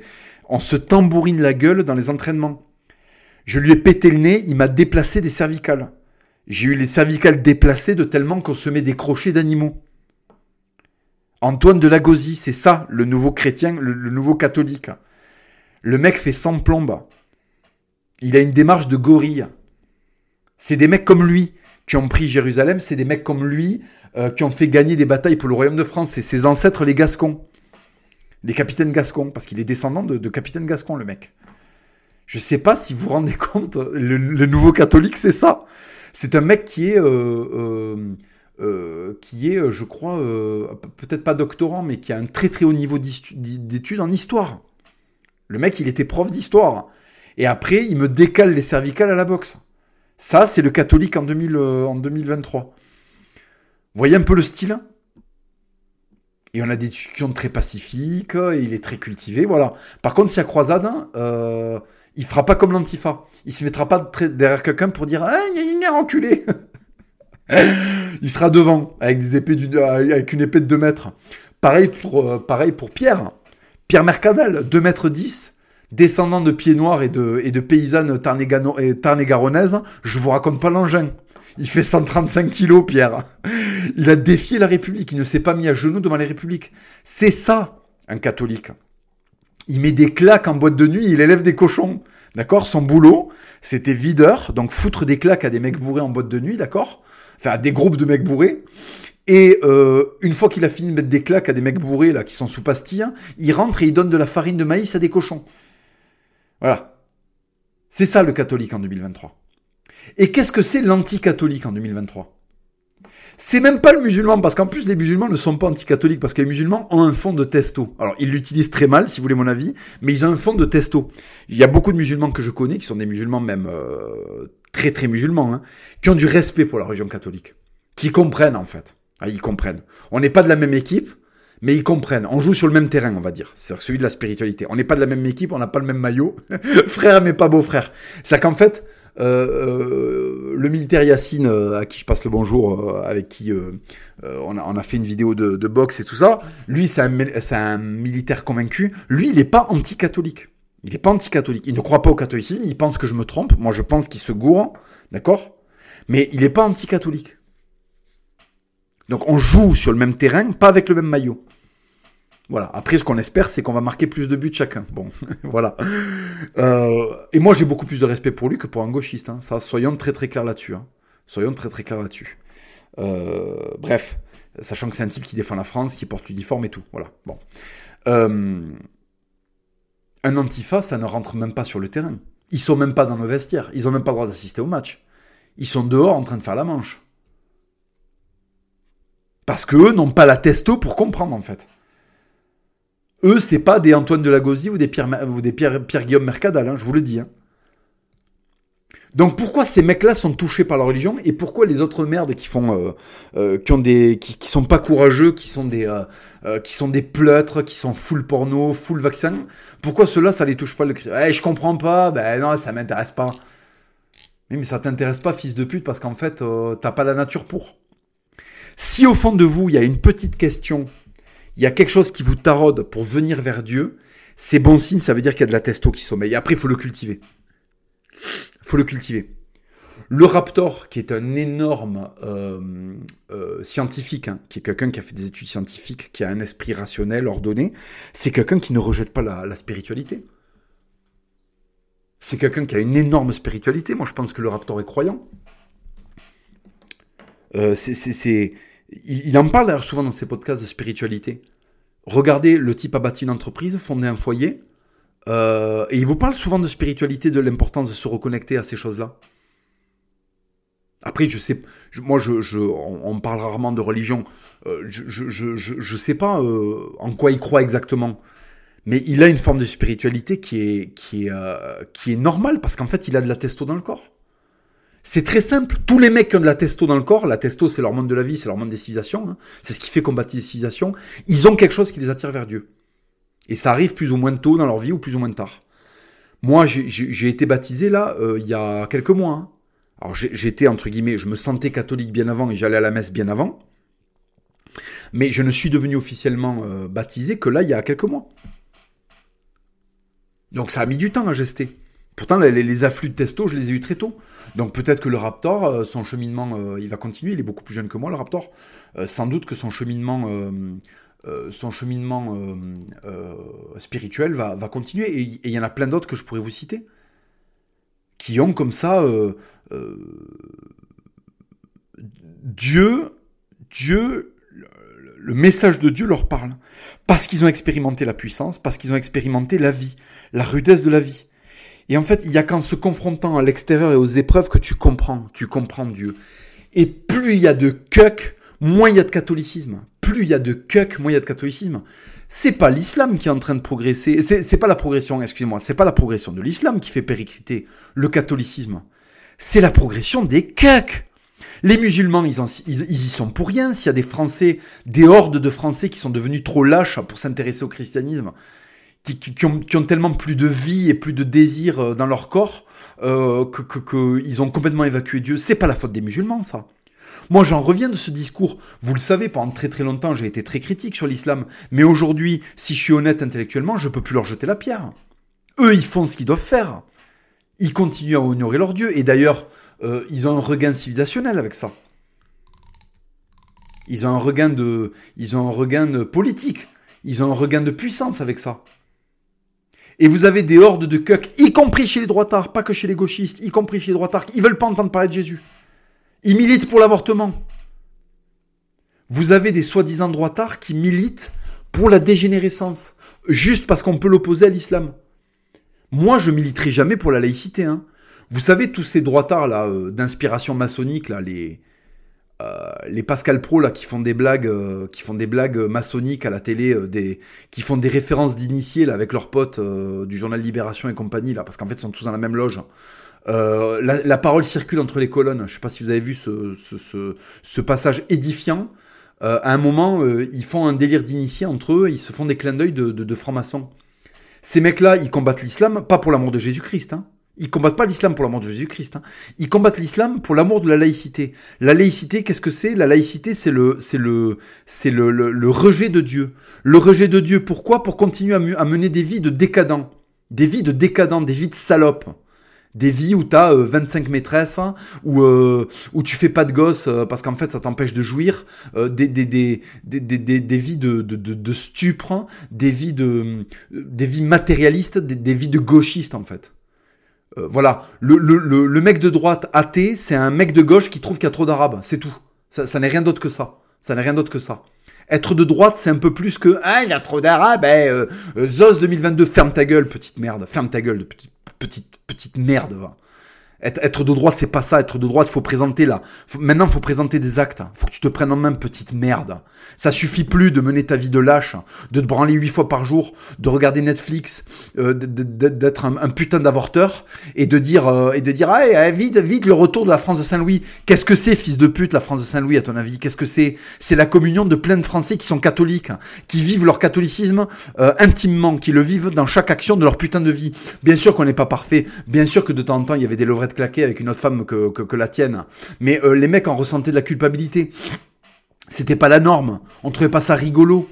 S1: on se tambourine la gueule dans les entraînements. Je lui ai pété le nez, il m'a déplacé des cervicales. J'ai eu les cervicales déplacées de tellement qu'on se met des crochets d'animaux. Antoine de Lagosie, c'est ça, le nouveau chrétien, le, nouveau catholique. Le mec fait sans plombe. Il a une démarche de gorille. C'est des mecs comme lui qui ont pris Jérusalem, c'est des mecs comme lui euh, qui ont fait gagner des batailles pour le royaume de France. C'est ses ancêtres, les Gascons. Les capitaines Gascons, parce qu'il est descendant de, de capitaine Gascon, le mec. Je sais pas si vous vous rendez compte, le, nouveau catholique, c'est ça. C'est un mec qui est, euh, euh, euh, qui est, je crois, peut-être pas doctorant, mais qui a un très très haut niveau d'études en histoire. Le mec, il était prof d'histoire. Et après, il me décale les cervicales à la boxe. Ça, c'est le catholique en, 2000, en 2023. Vous voyez un peu le style? Et on a des discussions très pacifiques, il est très cultivé, voilà. Par contre, y a croisade, euh, il fera pas comme l'antifa. Il se mettra pas derrière quelqu'un pour dire ah, il est enculé. (laughs) il sera devant avec une épée de 2 mètres. Pareil pour, euh, pareil pour Pierre. Pierre Mercadal, 2 mètres 10, descendant de pieds noirs et de, paysannes tarn-et-garonnaises. Je vous raconte pas l'engin. Il fait 135 kilos, Pierre. Il a défié la République. Il ne s'est pas mis à genoux devant la République. C'est ça, un catholique il met des claques en boîte de nuit, il élève des cochons. D'accord? Son boulot, c'était videur, donc foutre des claques à des mecs bourrés en boîte de nuit, d'accord? Enfin, à des groupes de mecs bourrés. Et euh, une fois qu'il a fini de mettre des claques à des mecs bourrés, là, qui sont sous pastille, il rentre et il donne de la farine de maïs à des cochons. Voilà. C'est ça le catholique en 2023. Et qu'est-ce que c'est l'anti-catholique en 2023 c'est même pas le musulman, parce qu'en plus les musulmans ne sont pas anticatholiques, parce que les musulmans ont un fond de testo. Alors ils l'utilisent très mal, si vous voulez mon avis, mais ils ont un fond de testo. Il y a beaucoup de musulmans que je connais, qui sont des musulmans même euh, très très musulmans, hein, qui ont du respect pour la religion catholique, qui comprennent en fait. Ah, ils comprennent. On n'est pas de la même équipe, mais ils comprennent. On joue sur le même terrain, on va dire. C'est celui de la spiritualité. On n'est pas de la même équipe, on n'a pas le même maillot. (laughs) frère mais pas beau-frère. C'est qu'en fait, euh, euh, le militaire Yacine, euh, à qui je passe le bonjour, avec qui on a, on, a, fait une vidéo de, de boxe et tout ça, lui, c'est un, un, militaire convaincu. Lui, il n'est pas anti-catholique. Il n'est pas anti-catholique. Il ne croit pas au catholicisme. Il pense que je me trompe. Moi, je pense qu'il se gourre. D'accord? Mais il n'est pas anti-catholique. Donc, on joue sur le même terrain, pas avec le même maillot. Voilà. Après, ce qu'on espère, c'est qu'on va marquer plus de buts chacun. Bon, (laughs) voilà. Euh, et moi, j'ai beaucoup plus de respect pour lui que pour un gauchiste. Hein. Ça, soyons très très clairs là-dessus. Hein. Soyons très très clairs là-dessus. Euh, bref, sachant que c'est un type qui défend la France, qui porte l'uniforme et tout. Voilà. Bon. Euh, un antifa, ça ne rentre même pas sur le terrain. Ils sont même pas dans nos vestiaires. Ils ont même pas le droit d'assister au match. Ils sont dehors en train de faire la manche. Parce qu'eux n'ont pas la testo pour comprendre en fait. Eux, c'est pas des Antoine de Lagosie ou des Pierre, ou des Pierre, Guillaume Mercadal, hein, je vous le dis. Hein. Donc pourquoi ces mecs-là sont touchés par la religion et pourquoi les autres merdes qui font, euh, euh, qui ont des, qui, sont pas courageux, qui sont des, euh, qui sont des pleutres, qui sont full porno, full vaccin, pourquoi ceux-là ça les touche pas le Eh, je comprends pas, ben non, ça m'intéresse pas. Mais, mais ça t'intéresse pas, fils de pute, parce qu'en fait, t'as pas la nature pour. Si au fond de vous, il y a une petite question il y a quelque chose qui vous taraude pour venir vers Dieu, c'est bon signe, ça veut dire qu'il y a de la testo qui sommeille. Après, il faut le cultiver. Il faut le cultiver. Le Raptor, qui est un énorme euh, euh, scientifique, hein, qui est quelqu'un qui a fait des études scientifiques, qui a un esprit rationnel, ordonné, c'est quelqu'un qui ne rejette pas la, spiritualité. C'est quelqu'un qui a une énorme spiritualité. Moi, je pense que le Raptor est croyant. Euh, c'est il, en parle d'ailleurs souvent dans ses podcasts de spiritualité. Regardez, le type a bâti une entreprise, fondé un foyer, euh, et il vous parle souvent de spiritualité, de l'importance de se reconnecter à ces choses-là. Après, je sais, moi, je, on, parle rarement de religion. Euh, je, ne sais pas euh, en quoi il croit exactement, mais il a une forme de spiritualité qui est, qui est, qui est normale parce qu'en fait, il a de la testo dans le corps. C'est très simple. Tous les mecs qui ont de la testo dans le corps, la testo c'est l'hormone de la vie, c'est l'hormone des civilisations, hein. c'est ce qui fait combattre les civilisations, ils ont quelque chose qui les attire vers Dieu. Et ça arrive plus ou moins tôt dans leur vie ou plus ou moins tard. Moi, j'ai été baptisé là euh, il y a quelques mois. Hein. Alors j'étais entre guillemets, je me sentais catholique bien avant et j'allais à la messe bien avant. Mais je ne suis devenu officiellement euh, baptisé que là il y a quelques mois. Donc ça a mis du temps à gester. Pourtant, les, afflux de testo, je les ai eu très tôt. Donc peut-être que le Raptor, euh, son cheminement, il va continuer. Il est beaucoup plus jeune que moi, le Raptor. sans doute que son cheminement euh, son cheminement euh, euh, spirituel va, continuer. Et il y en a plein d'autres que je pourrais vous citer, qui ont comme ça Dieu, Dieu, le message de Dieu leur parle. Parce qu'ils ont expérimenté la puissance, parce qu'ils ont expérimenté la vie, la rudesse de la vie. Et en fait, il y a qu'en se confrontant à l'extérieur et aux épreuves que tu comprends, tu comprends Dieu. Et plus il y a de cuck, moins il y a de catholicisme plus il y a de cuck, moins il y a de catholicisme. C'est pas l'islam qui est en train de progresser. C'est pas la progression, excusez-moi, c'est pas la progression de l'islam qui fait péricliter le catholicisme. C'est la progression des cucks. Les musulmans, ils, ils, y sont pour rien. S'il y a des Français, des hordes de Français qui sont devenus trop lâches pour s'intéresser au christianisme, qui, ont, tellement plus de vie et plus de désir euh, dans leur corps, euh, qu'ils ont complètement évacué Dieu. C'est pas la faute des musulmans, ça. Moi, j'en reviens de ce discours. Vous le savez, pendant très très longtemps, j'ai été très critique sur l'islam. Mais aujourd'hui, si je suis honnête intellectuellement, je peux plus leur jeter la pierre. Eux, ils font ce qu'ils doivent faire. Ils continuent à honorer leur Dieu. Et d'ailleurs, euh, ils ont un regain civilisationnel avec ça. Ils ont un regain de, ils ont un regain de politique. Ils ont un regain de puissance avec ça. Et vous avez des hordes de cucks, y compris chez les droitards, pas que chez les gauchistes, y compris chez les droitards, ils veulent pas entendre parler de Jésus. Ils militent pour l'avortement. Vous avez des soi-disant droitards qui militent pour la dégénérescence, juste parce qu'on peut l'opposer à l'islam. Moi, je militerai jamais pour la laïcité. Hein. Vous savez, tous ces droitards là, euh, d'inspiration maçonnique, là, les, euh, les Pascal Pro là, qui font des blagues, euh, qui font des blagues maçonniques à la télé, qui font des références d'initiés avec leurs potes du journal Libération et compagnie, là, parce qu'en fait, ils sont tous dans la même loge. Euh, la, parole circule entre les colonnes. Je ne sais pas si vous avez vu ce, passage édifiant. Euh, à un moment, euh, ils font un délire d'initié entre eux, ils se font des clins d'œil de, francs-maçons. Ces mecs-là, ils combattent l'islam, pas pour l'amour de Jésus-Christ. Hein. Ils combattent pas l'islam pour l'amour de Jésus-Christ. Hein. Ils combattent l'islam pour l'amour de la laïcité. La laïcité, qu'est-ce que c'est? La laïcité, c'est le, c'est le, c'est le, le, rejet de Dieu. Le rejet de Dieu. Pourquoi? Pour continuer à, mener des vies de décadents, des vies de décadents, des vies de salopes des vies où tu as 25 maîtresses, hein, où, euh, où tu fais pas de gosses euh, parce qu'en fait ça t'empêche de jouir, euh, des, des, des, des, vies de, de, de, stupre, hein, des vies, de, des vies matérialistes, des, vies de gauchistes en fait. Voilà, le, le, le, mec de droite athée, c'est un mec de gauche qui trouve qu'il y a trop d'arabes, c'est tout. Ça, n'est rien d'autre que ça. Ça n'est rien d'autre que ça. Être de droite, c'est un peu plus que ah il y a trop d'arabes. Eh, Zos 2022, ferme ta gueule, petite merde, ferme ta gueule, petite petite, petite merde. Va. Être, de droite, c'est pas ça. Être de droite, faut présenter là. maintenant, il faut présenter des actes. faut que tu te prennes en main, petite merde. Ça suffit plus de mener ta vie de lâche, de te branler huit fois par jour, de regarder Netflix, euh, d'être un, putain d'avorteur et de dire euh, et de dire ah, vite, vite le retour de la France de Saint-Louis. Qu'est-ce que c'est, fils de pute, la France de Saint-Louis à ton avis? Qu'est-ce que c'est? C'est la communion de plein de Français qui sont catholiques, qui vivent leur catholicisme euh, intimement, qui le vivent dans chaque action de leur putain de vie. Bien sûr qu'on n'est pas parfait. Bien sûr que de temps en temps il y avait des levrettes claquer avec une autre femme que, la tienne. Mais euh, les mecs en ressentaient de la culpabilité. C'était pas la norme. On trouvait pas ça rigolo.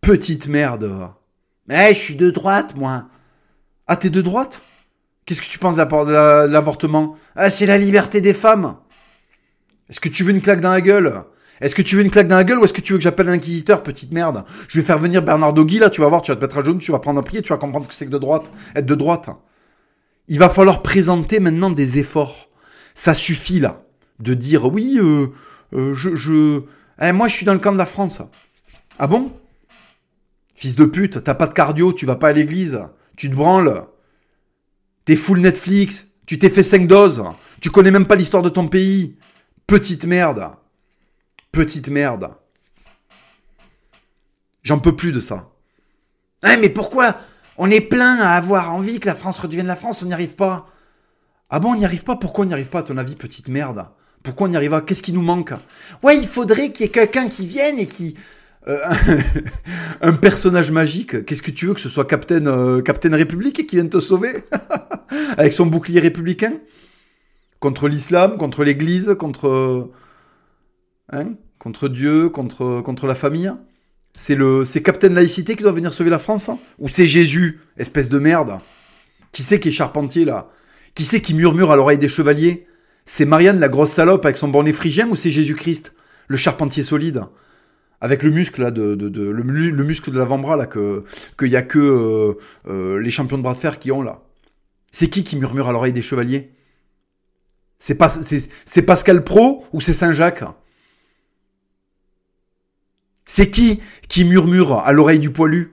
S1: Petite merde. Eh, je suis de droite, moi. Ah, t'es de droite? Qu'est-ce que tu penses de l'avortement? Ah, c'est la liberté des femmes. Est-ce que tu veux une claque dans la gueule? Est-ce que tu veux une claque dans la gueule ou est-ce que tu veux que j'appelle l'inquisiteur, petite merde? Je vais faire venir Bernard Dogui, là, tu vas voir, tu vas te mettre à genoux, tu vas prendre un prier, tu vas comprendre ce que c'est que de droite, être de droite. Il va falloir présenter maintenant des efforts. Ça suffit, là, de dire, oui, euh, euh je... je... Eh, moi, je suis dans le camp de la France. Ah bon? Fils de pute, t'as pas de cardio, tu vas pas à l'église, tu te branles, t'es full Netflix, tu t'es fait 5 doses, tu connais même pas l'histoire de ton pays. Petite merde. Petite merde. J'en peux plus de ça. Hein, mais pourquoi On est plein à avoir envie que la France redevienne la France, on n'y arrive pas? Ah bon, on n'y arrive pas? Pourquoi on n'y arrive pas, à ton avis, petite merde? Pourquoi on n'y arrive pas Qu'est-ce qui nous manque? Ouais, il faudrait qu'il y ait quelqu'un qui vienne et qui... Euh, (laughs) un personnage magique. Qu'est-ce que tu veux que ce soit Captain, euh, Captain République qui vienne te sauver? (laughs) Avec son bouclier républicain? Contre l'islam, contre l'église, contre... Hein Contre Dieu, contre, la famille. C'est le, c'est Captain Laïcité qui doit venir sauver la France hein. Ou c'est Jésus, espèce de merde. Qui c'est qui est charpentier là? Qui c'est qui murmure à l'oreille des chevaliers? C'est Marianne la grosse salope avec son bonnet phrygien ou c'est Jésus-Christ, le charpentier solide? Avec le muscle là de, de, le, muscle de l'avant-bras là que qu'il y a que euh, euh, les champions de bras de fer qui ont là. C'est qui qui murmure à l'oreille des chevaliers? C'est pas c'est Pascal Pro ou c'est Saint-Jacques? C'est qui qui murmure à l'oreille du poilu?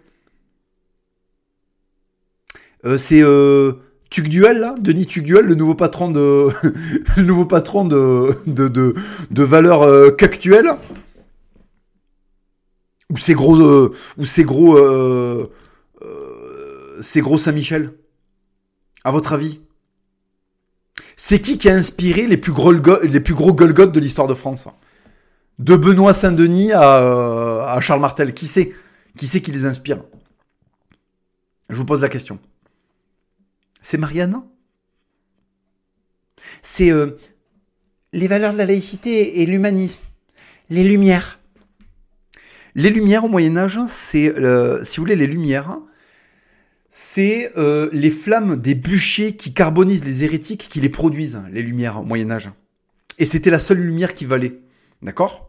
S1: Euh, C'est euh, Tugduel, Denis Tugduel, le nouveau patron de, (laughs) le nouveau patron de, de valeurs euh, Ou c'est gros, euh, ou c'est gros, euh, c'est gros Saint-Michel. À votre avis? C'est qui qui a inspiré les plus gros, les de l'histoire de France? De Benoît Saint-Denis à, à, Charles Martel. Qui c'est? Qui c'est qui les inspire? Je vous pose la question. C'est Marianne C'est euh, les valeurs de la laïcité et l'humanisme. Les Lumières. Les Lumières au Moyen Âge, c'est, euh, si vous voulez, les Lumières, c'est euh, les flammes des bûchers qui carbonisent les hérétiques, qui les produisent, les Lumières au Moyen Âge. Et c'était la seule lumière qui valait. D'accord?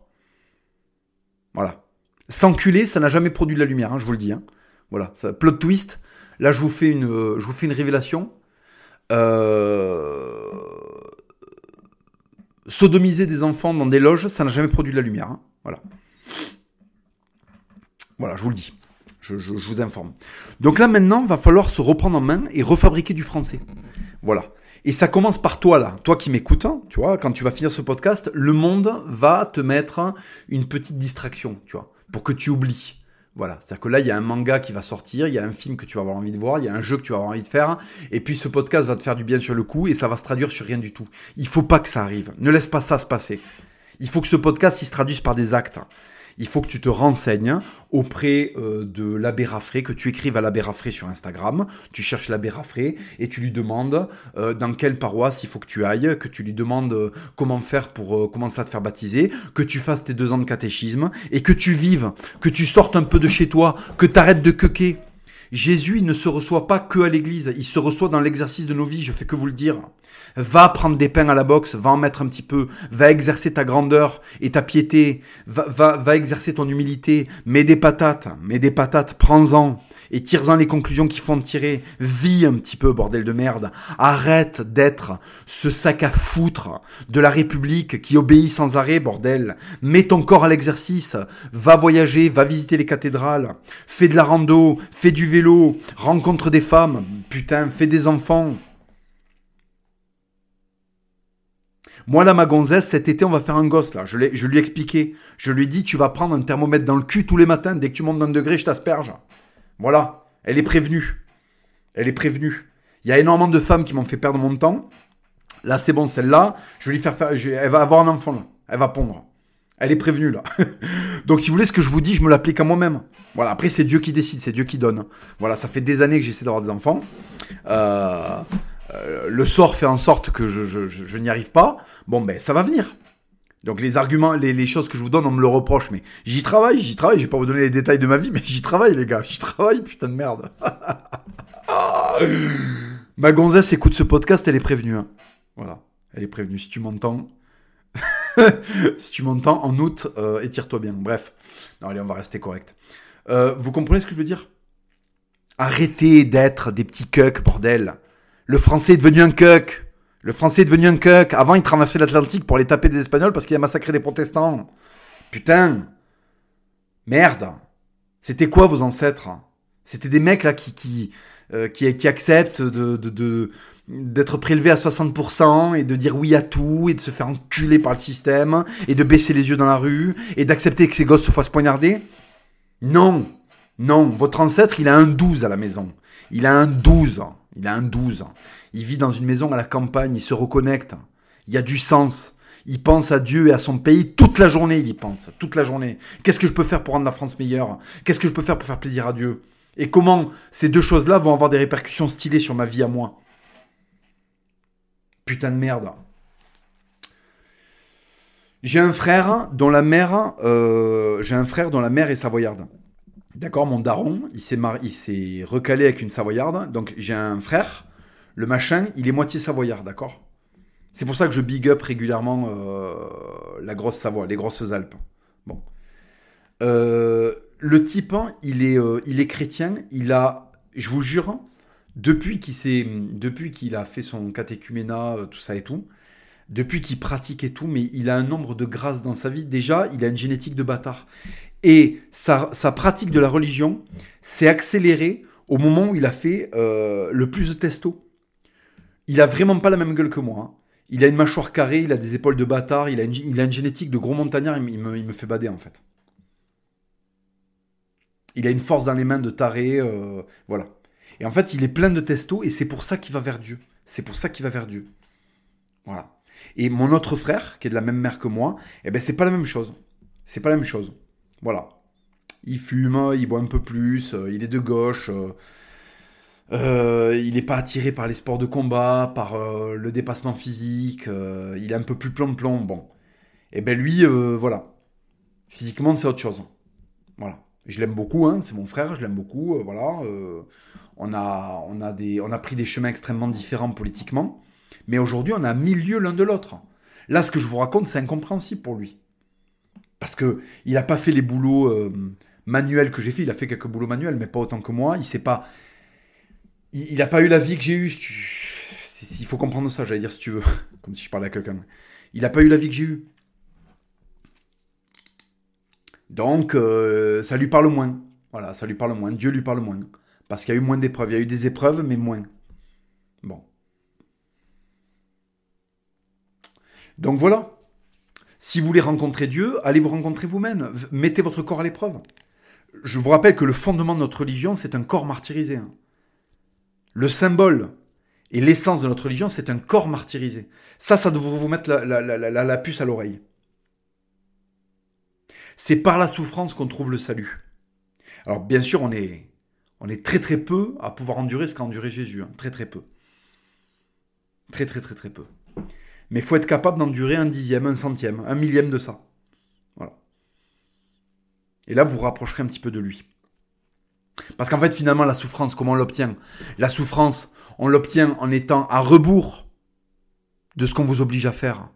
S1: Voilà. S'enculer, ça n'a jamais produit de la lumière, hein, je vous le dis. Hein. Voilà, ça, plot twist. Là, je vous fais une, une révélation. Euh, sodomiser des enfants dans des loges, ça n'a jamais produit de la lumière. Hein. Voilà. Voilà, je vous le dis. Je, je, vous informe. Donc là, maintenant, va falloir se reprendre en main et refabriquer du français. Voilà. Et ça commence par toi là, toi qui m'écoutes, hein, tu vois, quand tu vas finir ce podcast, le monde va te mettre une petite distraction, tu vois, pour que tu oublies. Voilà, c'est-à-dire que là, il y a un manga qui va sortir, il y a un film que tu vas avoir envie de voir, il y a un jeu que tu vas avoir envie de faire, et puis ce podcast va te faire du bien sur le coup, et ça va se traduire sur rien du tout. Il faut pas que ça arrive. Ne laisse pas ça se passer. Il faut que ce podcast, il se traduise par des actes il faut que tu te renseignes auprès euh, de l'abbé Raffray, que tu écrives à l'abbé Raffray sur Instagram, tu cherches l'abbé Raffray et tu lui demandes euh, dans quelle paroisse il faut que tu ailles, que tu lui demandes euh, comment faire pour commencer à te faire baptiser, que tu fasses tes deux ans de catéchisme et que tu vives, que tu sortes un peu de chez toi, que tu arrêtes de quequer. Jésus, ne se reçoit pas que à l'église, il se reçoit dans l'exercice de nos vies, je fais que vous le dire. Va prendre des pains à la boxe, va en mettre un petit peu, va exercer ta grandeur et ta piété, va, va, va exercer ton humilité, mets des patates, mets des patates, prends-en et tire-en les conclusions qu'il faut en tirer. Vis un petit peu, bordel de merde. Arrête d'être ce sac à foutre de la République qui obéit sans arrêt, bordel. Mets ton corps à l'exercice. Va voyager, va visiter les cathédrales. Fais de la rando, fais du vélo, rencontre des femmes. Putain, fais des enfants. Moi, là, ma gonzesse, cet été, on va faire un gosse, là. Je, je lui ai expliqué. Je lui ai dit, tu vas prendre un thermomètre dans le cul tous les matins. Dès que tu montes d'un degré, je t'asperge. Voilà, elle est prévenue. Elle est prévenue. Il y a énormément de femmes qui m'ont fait perdre mon temps. Là, c'est bon, celle-là, je vais lui faire faire. elle va avoir un enfant, là. Elle va pondre. Elle est prévenue, là. (laughs) Donc, si vous voulez, ce que je vous dis, je me l'applique à moi-même. Voilà, après, c'est Dieu qui décide, c'est Dieu qui donne. Voilà, ça fait des années que j'essaie d'avoir des enfants. Euh, euh, le sort fait en sorte que je, je n'y arrive pas. Bon, ben, ça va venir. Donc les arguments, les, choses que je vous donne, on me le reproche, mais j'y travaille, j'y travaille, je vais pas vous donner les détails de ma vie, mais j'y travaille les gars, j'y travaille, putain de merde. (laughs) ma gonzesse écoute ce podcast, elle est prévenue. Hein. Voilà, elle est prévenue. Si tu m'entends, (laughs) si tu m'entends, en août, euh, étire-toi bien. Bref, non allez, on va rester correct. Euh, vous comprenez ce que je veux dire? Arrêtez d'être des petits cucks, bordel. Le français est devenu un cuck. Le français est devenu un cuck. Avant, il traversait l'Atlantique pour aller taper des Espagnols parce qu'il a massacré des protestants. Putain. Merde. C'était quoi vos ancêtres? C'était des mecs là qui qui euh, qui, acceptent de, d'être prélevés à 60% et de dire oui à tout et de se faire enculer par le système et de baisser les yeux dans la rue et d'accepter que ses gosses se fassent poignarder? Non, non, votre ancêtre il a un 12 à la maison. Il a un 12. Il a un 12. Il vit dans une maison à la campagne, il se reconnecte. Il y a du sens. Il pense à Dieu et à son pays toute la journée, il y pense, toute la journée. Qu'est-ce que je peux faire pour rendre la France meilleure? Qu'est-ce que je peux faire pour faire plaisir à Dieu? Et comment ces deux choses-là vont avoir des répercussions stylées sur ma vie à moi? Putain de merde. J'ai un frère dont la mère, euh, j'ai un frère dont la mère est savoyarde. D'accord, mon daron, il s'est il s'est recalé avec une savoyarde. Donc j'ai un frère, le machin, il est moitié savoyard, d'accord? C'est pour ça que je big up régulièrement euh, la grosse Savoie, les grosses Alpes. Bon, euh, le type, hein, il est, il est chrétien. Il a, je vous jure, depuis qu'il s'est, depuis qu'il a fait son catéchuménat, tout ça et tout, depuis qu'il pratique et tout, mais il a un nombre de grâces dans sa vie. Déjà, il a une génétique de bâtard. Et sa, pratique de la religion s'est accélérée au moment où il a fait euh, le plus de testo. Il a vraiment pas la même gueule que moi. Hein. Il a une mâchoire carrée, il a des épaules de bâtard, il a une, génétique de gros montagnard, il me, il me, fait bader en fait. Il a une force dans les mains de taré, euh, voilà. Et en fait, il est plein de testo et c'est pour ça qu'il va vers Dieu. C'est pour ça qu'il va vers Dieu. Voilà. Et mon autre frère, qui est de la même mère que moi, eh ben c'est pas la même chose. C'est pas la même chose. Voilà. Il fume, il boit un peu plus, euh, il est de gauche, euh, euh, il n'est pas attiré par les sports de combat, par le dépassement physique, il est un peu plus plomb-plomb. Bon. Et eh ben lui, voilà. Physiquement, c'est autre chose. Voilà. Je l'aime beaucoup, hein, c'est mon frère, je l'aime beaucoup, voilà. on, a, on, a des, on a pris des chemins extrêmement différents politiquement. Mais aujourd'hui, on a mille lieux l'un de l'autre. Là, ce que je vous raconte, c'est incompréhensible pour lui. Parce que il n'a pas fait les boulots euh, manuels que j'ai fait. Il a fait quelques boulots manuels, mais pas autant que moi. Il sait pas. Il n'a pas eu la vie que j'ai eue. Il faut comprendre ça, j'allais dire si tu veux. (laughs) Comme si je parlais à quelqu'un. Il n'a pas eu la vie que j'ai eue. Donc, euh, ça lui parle moins. Voilà, ça lui parle moins. Dieu lui parle moins. Parce qu'il y a eu moins d'épreuves. Il y a eu des épreuves, mais moins. Bon. Donc voilà. Si vous voulez rencontrer Dieu, allez vous rencontrer vous-même. Mettez votre corps à l'épreuve. Je vous rappelle que le fondement de notre religion, c'est un corps martyrisé. Hein. Le symbole et l'essence de notre religion, c'est un corps martyrisé. Ça, ça devrait vous mettre la, puce à l'oreille. C'est par la souffrance qu'on trouve le salut. Alors bien sûr, on est, on est très très peu à pouvoir endurer ce qu'a enduré Jésus. Hein. Très très peu. Très très très très peu. Mais faut être capable d'endurer un dixième, un centième, un millième de ça. Voilà. Et là, vous vous rapprocherez un petit peu de lui. Parce qu'en fait, finalement, la souffrance, comment on l'obtient? La souffrance, on l'obtient en étant à rebours de ce qu'on vous oblige à faire.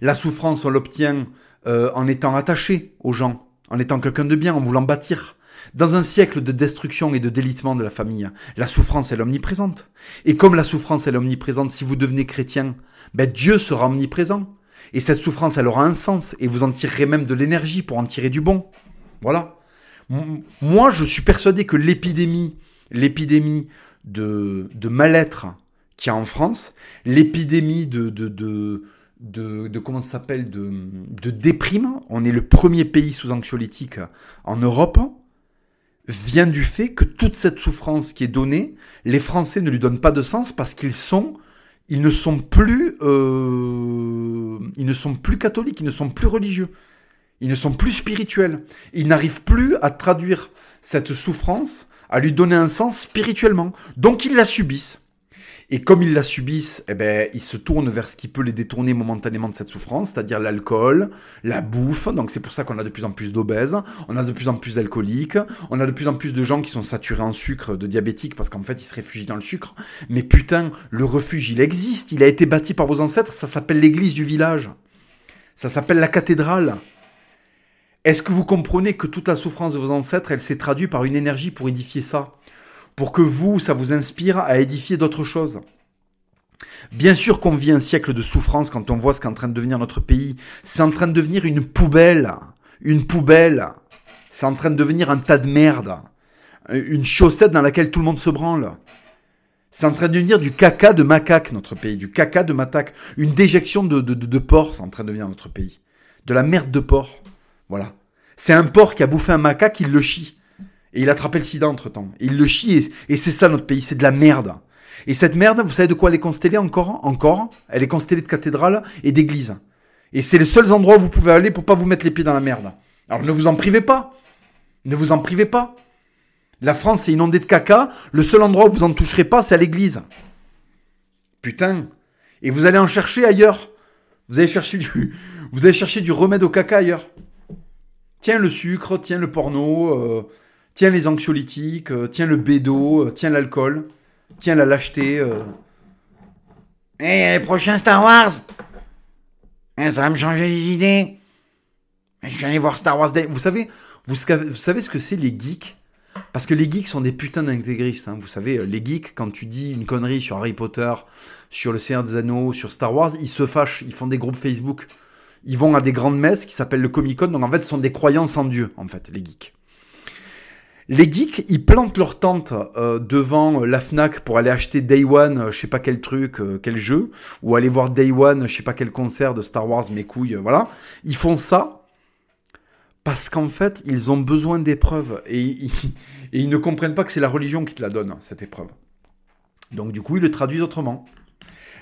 S1: La souffrance, on l'obtient euh, en étant attaché aux gens, en étant quelqu'un de bien, en voulant bâtir. Dans un siècle de destruction et de délitement de la famille, la souffrance est omniprésente. Et comme la souffrance est omniprésente, si vous devenez chrétien, ben Dieu sera omniprésent. Et cette souffrance, elle aura un sens. Et vous en tirerez même de l'énergie pour en tirer du bon. Voilà. Moi, je suis persuadé que l'épidémie, l'épidémie de, mal-être qu'il y a en France, l'épidémie de, de, de, de, de comment ça s'appelle, de, de déprime, on est le premier pays sous anxiolytique en Europe, vient du fait que toute cette souffrance qui est donnée, les Français ne lui donnent pas de sens parce qu'ils sont ils ne sont plus, euh, ils ne sont plus catholiques, ils ne sont plus religieux, ils ne sont plus spirituels. Ils n'arrivent plus à traduire cette souffrance, à lui donner un sens spirituellement. Donc ils la subissent. Et comme ils la subissent, eh ben, ils se tournent vers ce qui peut les détourner momentanément de cette souffrance, c'est-à-dire l'alcool, la bouffe. Donc c'est pour ça qu'on a de plus en plus d'obèses, on a de plus en plus d'alcooliques, on a de plus en plus de gens qui sont saturés en sucre, de diabétiques, parce qu'en fait ils se réfugient dans le sucre. Mais putain, le refuge, il existe, il a été bâti par vos ancêtres, ça s'appelle l'église du village. Ça s'appelle la cathédrale. Est-ce que vous comprenez que toute la souffrance de vos ancêtres, elle s'est traduite par une énergie pour édifier ça? Pour que vous, ça vous inspire à édifier d'autres choses. Bien sûr qu'on vit un siècle de souffrance quand on voit ce qu'est en train de devenir notre pays. C'est en train de devenir une poubelle. Une poubelle. C'est en train de devenir un tas de merde. Une chaussette dans laquelle tout le monde se branle. C'est en train de devenir du caca de macaque, notre pays. Du caca de macaque. Une déjection de, de, de, porc, c'est en train de devenir notre pays. De la merde de porc. Voilà. C'est un porc qui a bouffé un macaque, il le chie. Et il attrapait le sida entre-temps. Il le chie, et, c'est ça notre pays, c'est de la merde. Et cette merde, vous savez de quoi elle est constellée encore? Encore Elle est constellée de cathédrales et d'églises. Et c'est les seuls endroits où vous pouvez aller pour pas vous mettre les pieds dans la merde. Alors ne vous en privez pas. Ne vous en privez pas. La France est inondée de caca. Le seul endroit où vous en toucherez pas, c'est à l'église. Putain. Et vous allez en chercher ailleurs. Vous allez chercher du, vous allez chercher du remède au caca ailleurs. Tiens le sucre, tiens le porno, euh, tiens les anxiolytiques, euh, tiens le bédo, euh, tiens l'alcool, tiens la lâcheté.
S2: Eh, les prochains Star Wars eh, Ça va me changer les idées. Je viens aller voir Star Wars
S1: Day. Vous savez, vous, savez ce que c'est les geeks? Parce que les geeks sont des putains d'intégristes. Hein. Vous savez, les geeks, quand tu dis une connerie sur Harry Potter, sur le Seigneur des Anneaux, sur Star Wars, ils se fâchent, ils font des groupes Facebook. Ils vont à des grandes messes qui s'appellent le Comic Con, donc en fait, ce sont des croyants sans Dieu, en fait, les geeks. Les geeks, ils plantent leur tente euh, devant la Fnac pour aller acheter Day One, euh, je sais pas quel truc, euh, quel jeu, ou aller voir Day One, je sais pas quel concert de Star Wars, mes couilles, voilà. Ils font ça parce qu'en fait, ils ont besoin d'épreuves et, (laughs) et, ils ne comprennent pas que c'est la religion qui te la donne, cette épreuve. Donc du coup, ils le traduisent autrement.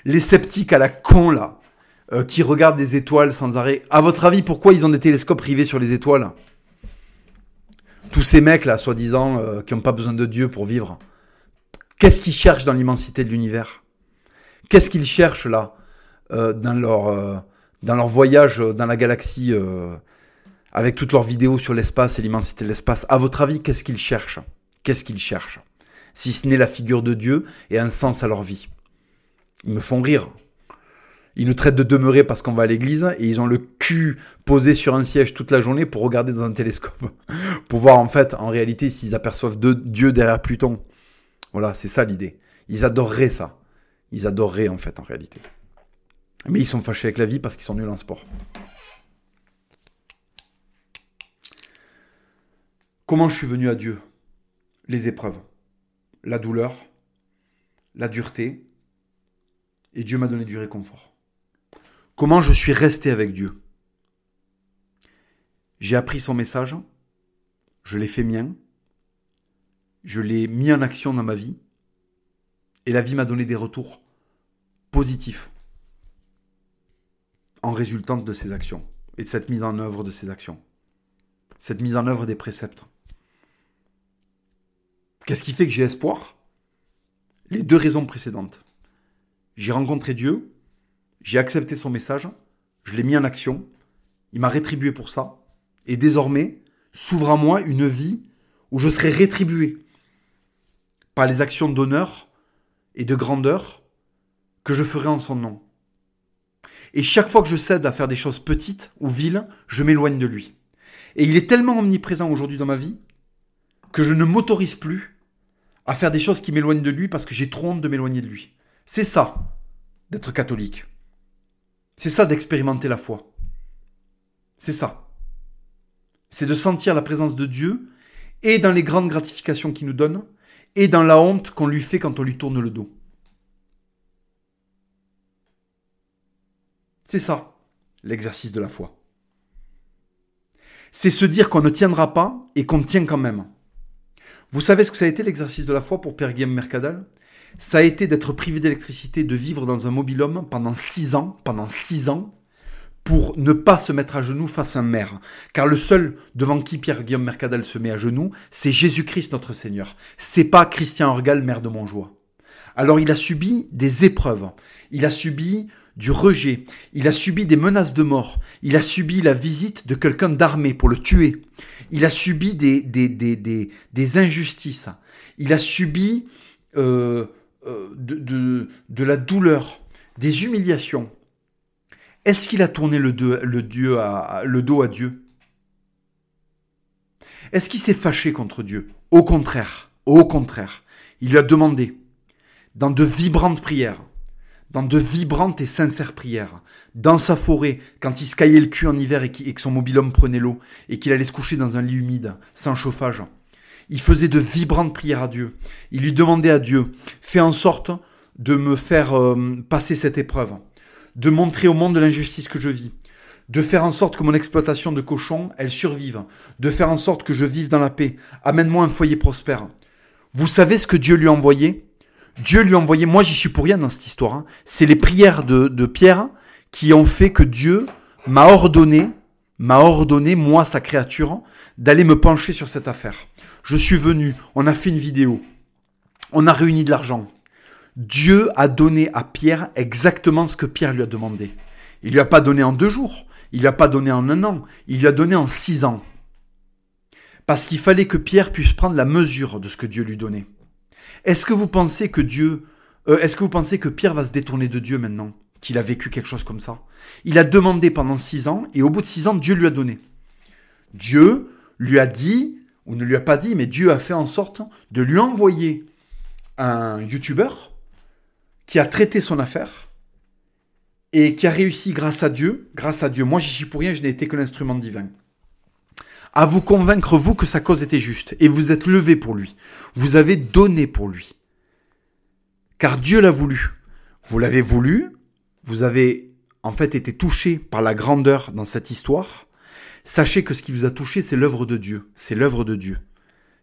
S1: Les sceptiques à la con, là, qui regardent des étoiles sans arrêt, à votre avis, pourquoi ils ont des télescopes rivés sur les étoiles? Tous ces mecs là, soi-disant, euh, qui n'ont pas besoin de Dieu pour vivre, qu'est-ce qu'ils cherchent dans l'immensité de l'univers? Qu'est-ce qu'ils cherchent là euh, dans leur euh, dans leur voyage dans la galaxie avec toutes leurs vidéos sur l'espace et l'immensité de l'espace? À votre avis, qu'est-ce qu'ils cherchent? Qu'est-ce qu'ils cherchent? Si ce n'est la figure de Dieu et un sens à leur vie. Ils me font rire. Ils nous traitent de demeurer parce qu'on va à l'église et ils ont le cul posé sur un siège toute la journée pour regarder dans un télescope. (laughs) pour voir en fait, en réalité, s'ils aperçoivent de Dieu derrière Pluton. Voilà, c'est ça l'idée. Ils adoreraient ça. Ils adoreraient en fait, en réalité. Mais ils sont fâchés avec la vie parce qu'ils sont nuls en sport. Comment je suis venu à Dieu? Les épreuves, la douleur, la dureté, et Dieu m'a donné du réconfort. Comment je suis resté avec Dieu? J'ai appris son message, je l'ai fait mien, je l'ai mis en action dans ma vie, et la vie m'a donné des retours positifs en résultant de ces actions et de cette mise en œuvre de ces actions, cette mise en œuvre des préceptes. Qu'est-ce qui fait que j'ai espoir? Les deux raisons précédentes. J'ai rencontré Dieu, j'ai accepté son message, je l'ai mis en action, il m'a rétribué pour ça, et désormais s'ouvre à moi une vie où je serai rétribué par les actions d'honneur et de grandeur que je ferai en son nom. Et chaque fois que je cède à faire des choses petites ou viles, je m'éloigne de lui. Et il est tellement omniprésent aujourd'hui dans ma vie que je ne m'autorise plus à faire des choses qui m'éloignent de lui parce que j'ai trop honte de m'éloigner de lui. C'est ça, d'être catholique. C'est ça d'expérimenter la foi. C'est ça. C'est de sentir la présence de Dieu et dans les grandes gratifications qu'il nous donne et dans la honte qu'on lui fait quand on lui tourne le dos. C'est ça, l'exercice de la foi. C'est se dire qu'on ne tiendra pas et qu'on tient quand même. Vous savez ce que ça a été l'exercice de la foi pour Père Guillaume Mercadal? Ça a été d'être privé d'électricité, de vivre dans un mobilhome pendant six ans, pendant six ans, pour ne pas se mettre à genoux face à un maire. Car le seul devant qui Pierre-Guillaume Mercadal se met à genoux, c'est Jésus-Christ notre Seigneur. C'est pas Christian Orgal, maire de Montjoie. Alors il a subi des épreuves. Il a subi du rejet. Il a subi des menaces de mort. Il a subi la visite de quelqu'un d'armé pour le tuer. Il a subi des, des, des, des, des injustices. Il a subi euh, euh, de, la douleur, des humiliations, est-ce qu'il a tourné le, dos à Dieu? Est-ce qu'il s'est fâché contre Dieu? Au contraire, au contraire, il lui a demandé, dans de vibrantes prières, dans de vibrantes et sincères prières, dans sa forêt, quand il se caillait le cul en hiver et, que son mobilhome prenait l'eau, et qu'il allait se coucher dans un lit humide, sans chauffage, il faisait de vibrantes prières à Dieu. Il lui demandait à Dieu, fais en sorte de me faire euh, passer cette épreuve, de montrer au monde de l'injustice que je vis, de faire en sorte que mon exploitation de cochons, elle survive, de faire en sorte que je vive dans la paix. Amène-moi un foyer prospère. Vous savez ce que Dieu lui a envoyé? Dieu lui a envoyé, moi j'y suis pour rien dans cette histoire, hein. c'est les prières de, de Pierre qui ont fait que Dieu m'a ordonné, m'a ordonné, moi sa créature, d'aller me pencher sur cette affaire. Je suis venu, on a fait une vidéo, on a réuni de l'argent. Dieu a donné à Pierre exactement ce que Pierre lui a demandé. Il lui a pas donné en deux jours, il lui a pas donné en un an, il lui a donné en six ans. Parce qu'il fallait que Pierre puisse prendre la mesure de ce que Dieu lui donnait. Est-ce que vous pensez que Dieu, euh, est-ce que vous pensez que Pierre va se détourner de Dieu maintenant qu'il a vécu quelque chose comme ça? Il a demandé pendant six ans et au bout de six ans, Dieu lui a donné. Dieu lui a dit, ou ne lui a pas dit, mais Dieu a fait en sorte de lui envoyer un youtubeur qui a traité son affaire et qui a réussi grâce à Dieu, grâce à Dieu, moi j'y suis pour rien, je n'ai été que l'instrument divin, à vous convaincre, vous, que sa cause était juste. Et vous êtes levé pour lui. Vous avez donné pour lui. Car Dieu l'a voulu. Vous l'avez voulu. Vous avez en fait été touché par la grandeur dans cette histoire. Sachez que ce qui vous a touché, c'est l'œuvre de Dieu. C'est l'œuvre de Dieu.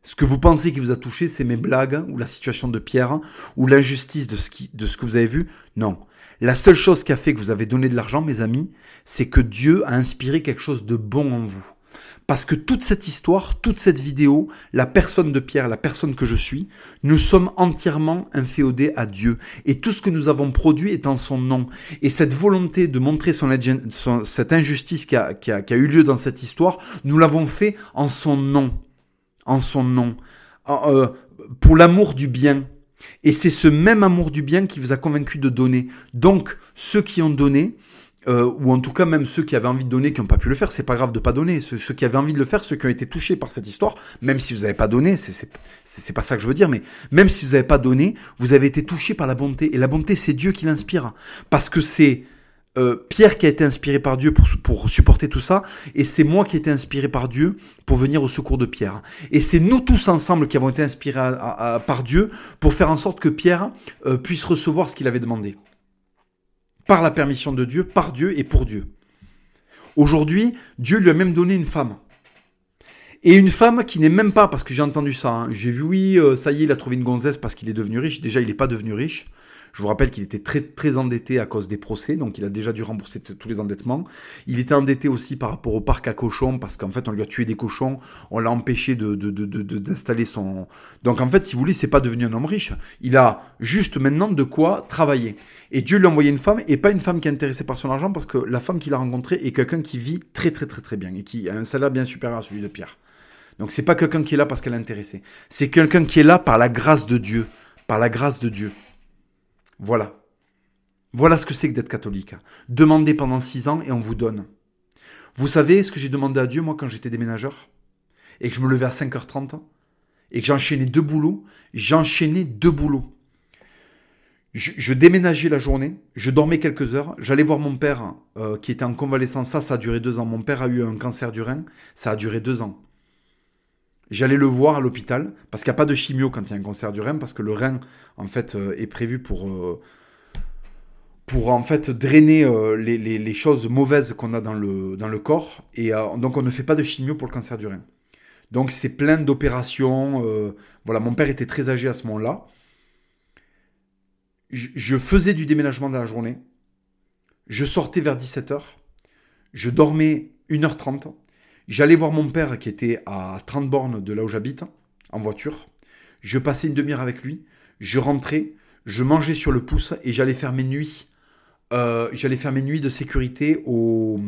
S1: Ce que vous pensez qui vous a touché, c'est mes blagues, ou la situation de Pierre, ou l'injustice de, ce qui, de ce que vous avez vu. Non. La seule chose qui a fait que vous avez donné de l'argent, mes amis, c'est que Dieu a inspiré quelque chose de bon en vous. Parce que toute cette histoire, toute cette vidéo, la personne de Pierre, la personne que je suis, nous sommes entièrement inféodés à Dieu. Et tout ce que nous avons produit est en son nom. Et cette volonté de montrer cette injustice qui a eu lieu dans cette histoire, nous l'avons fait en son nom. En son nom. Euh, pour l'amour du bien. Et c'est ce même amour du bien qui vous a convaincu de donner. Donc, ceux qui ont donné, euh, ou en tout cas même ceux qui avaient envie de donner qui n'ont pas pu le faire, c'est pas grave de pas donner. Ceux, qui avaient envie de le faire, ceux qui ont été touchés par cette histoire, même si vous n'avez pas donné, c'est pas ça que je veux dire, mais même si vous n'avez pas donné, vous avez été touchés par la bonté. Et la bonté, c'est Dieu qui l'inspire, parce que c'est euh, Pierre qui a été inspiré par Dieu pour, pour supporter tout ça, et c'est moi qui ai été inspiré par Dieu pour venir au secours de Pierre. Et c'est nous tous ensemble qui avons été inspirés par Dieu pour faire en sorte que Pierre euh, puisse recevoir ce qu'il avait demandé par la permission de Dieu, par Dieu et pour Dieu. Aujourd'hui, Dieu lui a même donné une femme. Et une femme qui n'est même pas, parce que j'ai entendu ça, hein. j'ai vu, oui, euh, ça y est, il a trouvé une gonzesse parce qu'il est devenu riche. Déjà, il n'est pas devenu riche. Je vous rappelle qu'il était très très endetté à cause des procès, donc il a déjà dû rembourser tous les endettements. Il était endetté aussi par rapport au parc à cochons, parce qu'en fait on lui a tué des cochons, on l'a empêché de, d'installer son... Donc en fait, si vous voulez, c'est pas devenu un homme riche. Il a juste maintenant de quoi travailler. Et Dieu lui a envoyé une femme, et pas une femme qui est intéressée par son argent, parce que la femme qu'il a rencontrée est quelqu'un qui vit très très très très bien, et qui a un salaire bien supérieur à celui de Pierre. Donc c'est pas quelqu'un qui est là parce qu'elle est intéressée. C'est quelqu'un qui est là par la grâce de Dieu. Par la grâce de Dieu. Voilà. Voilà ce que c'est que d'être catholique. Demandez pendant six ans et on vous donne. Vous savez ce que j'ai demandé à Dieu, moi, quand j'étais déménageur? Et que je me levais à 5h30 Et que j'enchaînais deux boulots J'enchaînais deux boulots. Je, déménageais la journée, je dormais quelques heures, j'allais voir mon père euh, qui était en convalescence, ça, ça a duré deux ans. Mon père a eu un cancer du rein, ça a duré deux ans. J'allais le voir à l'hôpital, parce qu'il n'y a pas de chimio quand il y a un cancer du rein, parce que le rein, en fait, euh, est prévu pour, euh, pour en fait, drainer euh, les, choses mauvaises qu'on a dans le, dans le corps. Et donc, on ne fait pas de chimio pour le cancer du rein. Donc, c'est plein d'opérations. voilà, mon père était très âgé à ce moment-là. Je faisais du déménagement dans la journée. Je sortais vers 17h. Je dormais 1h30 J'allais voir mon père qui était à 30 bornes de là où j'habite, en voiture. Je passais une demi-heure avec lui. Je rentrais, je mangeais sur le pouce et j'allais faire mes nuits. Euh, faire mes nuits de sécurité au,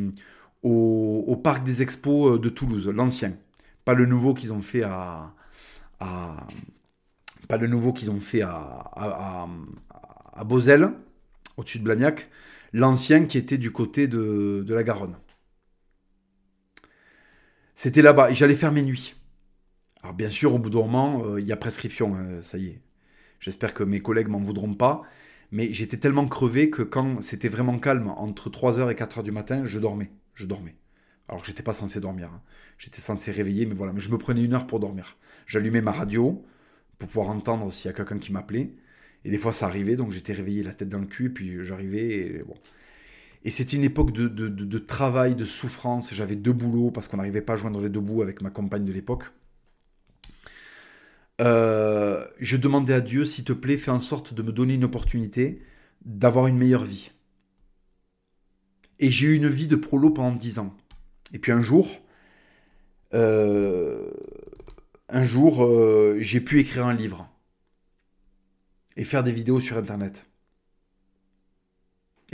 S1: parc des expos euh, de Toulouse, l'ancien. Pas le nouveau qu'ils ont fait à, à, au-dessus de Blagnac. L'ancien qui était du côté de la Garonne. C'était là-bas et j'allais faire mes nuits. Alors bien sûr, au bout d'un moment, euh, il y a prescription, hein, ça y est. J'espère que mes collègues m'en voudront pas. Mais j'étais tellement crevé que quand c'était vraiment calme, entre 3h et 4h du matin, je dormais. Je dormais. Alors j'étais pas censé dormir. Hein. J'étais censé réveiller, mais voilà. Mais je me prenais une heure pour dormir. J'allumais ma radio pour pouvoir entendre s'il y a quelqu'un qui m'appelait. Et des fois, ça arrivait, donc j'étais réveillé la tête dans le cul, et puis j'arrivais, et. Et c'était une époque de, travail, de souffrance. J'avais deux boulots parce qu'on n'arrivait pas à joindre les deux bouts avec ma compagne de l'époque. Euh, je demandais à Dieu, s'il te plaît, fais en sorte de me donner une opportunité d'avoir une meilleure vie. Et j'ai eu une vie de prolo pendant 10 ans. Et puis un jour, euh, un jour, euh, j'ai pu écrire un livre et faire des vidéos sur Internet.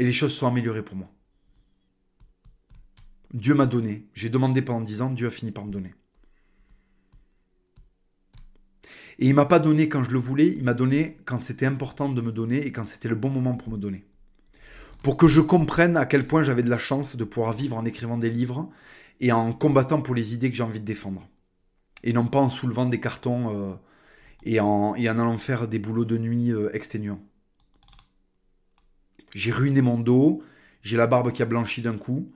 S1: Et les choses sont améliorées pour moi. Dieu m'a donné. J'ai demandé pendant 10 ans, Dieu a fini par me donner. Et il m'a pas donné quand je le voulais, il m'a donné quand c'était important de me donner et quand c'était le bon moment pour me donner. Pour que je comprenne à quel point j'avais de la chance de pouvoir vivre en écrivant des livres et en combattant pour les idées que j'ai envie de défendre. Et non pas en soulevant des cartons euh, et, en, en allant faire des boulots de nuit euh, exténuants. J'ai ruiné mon dos, j'ai la barbe qui a blanchi d'un coup.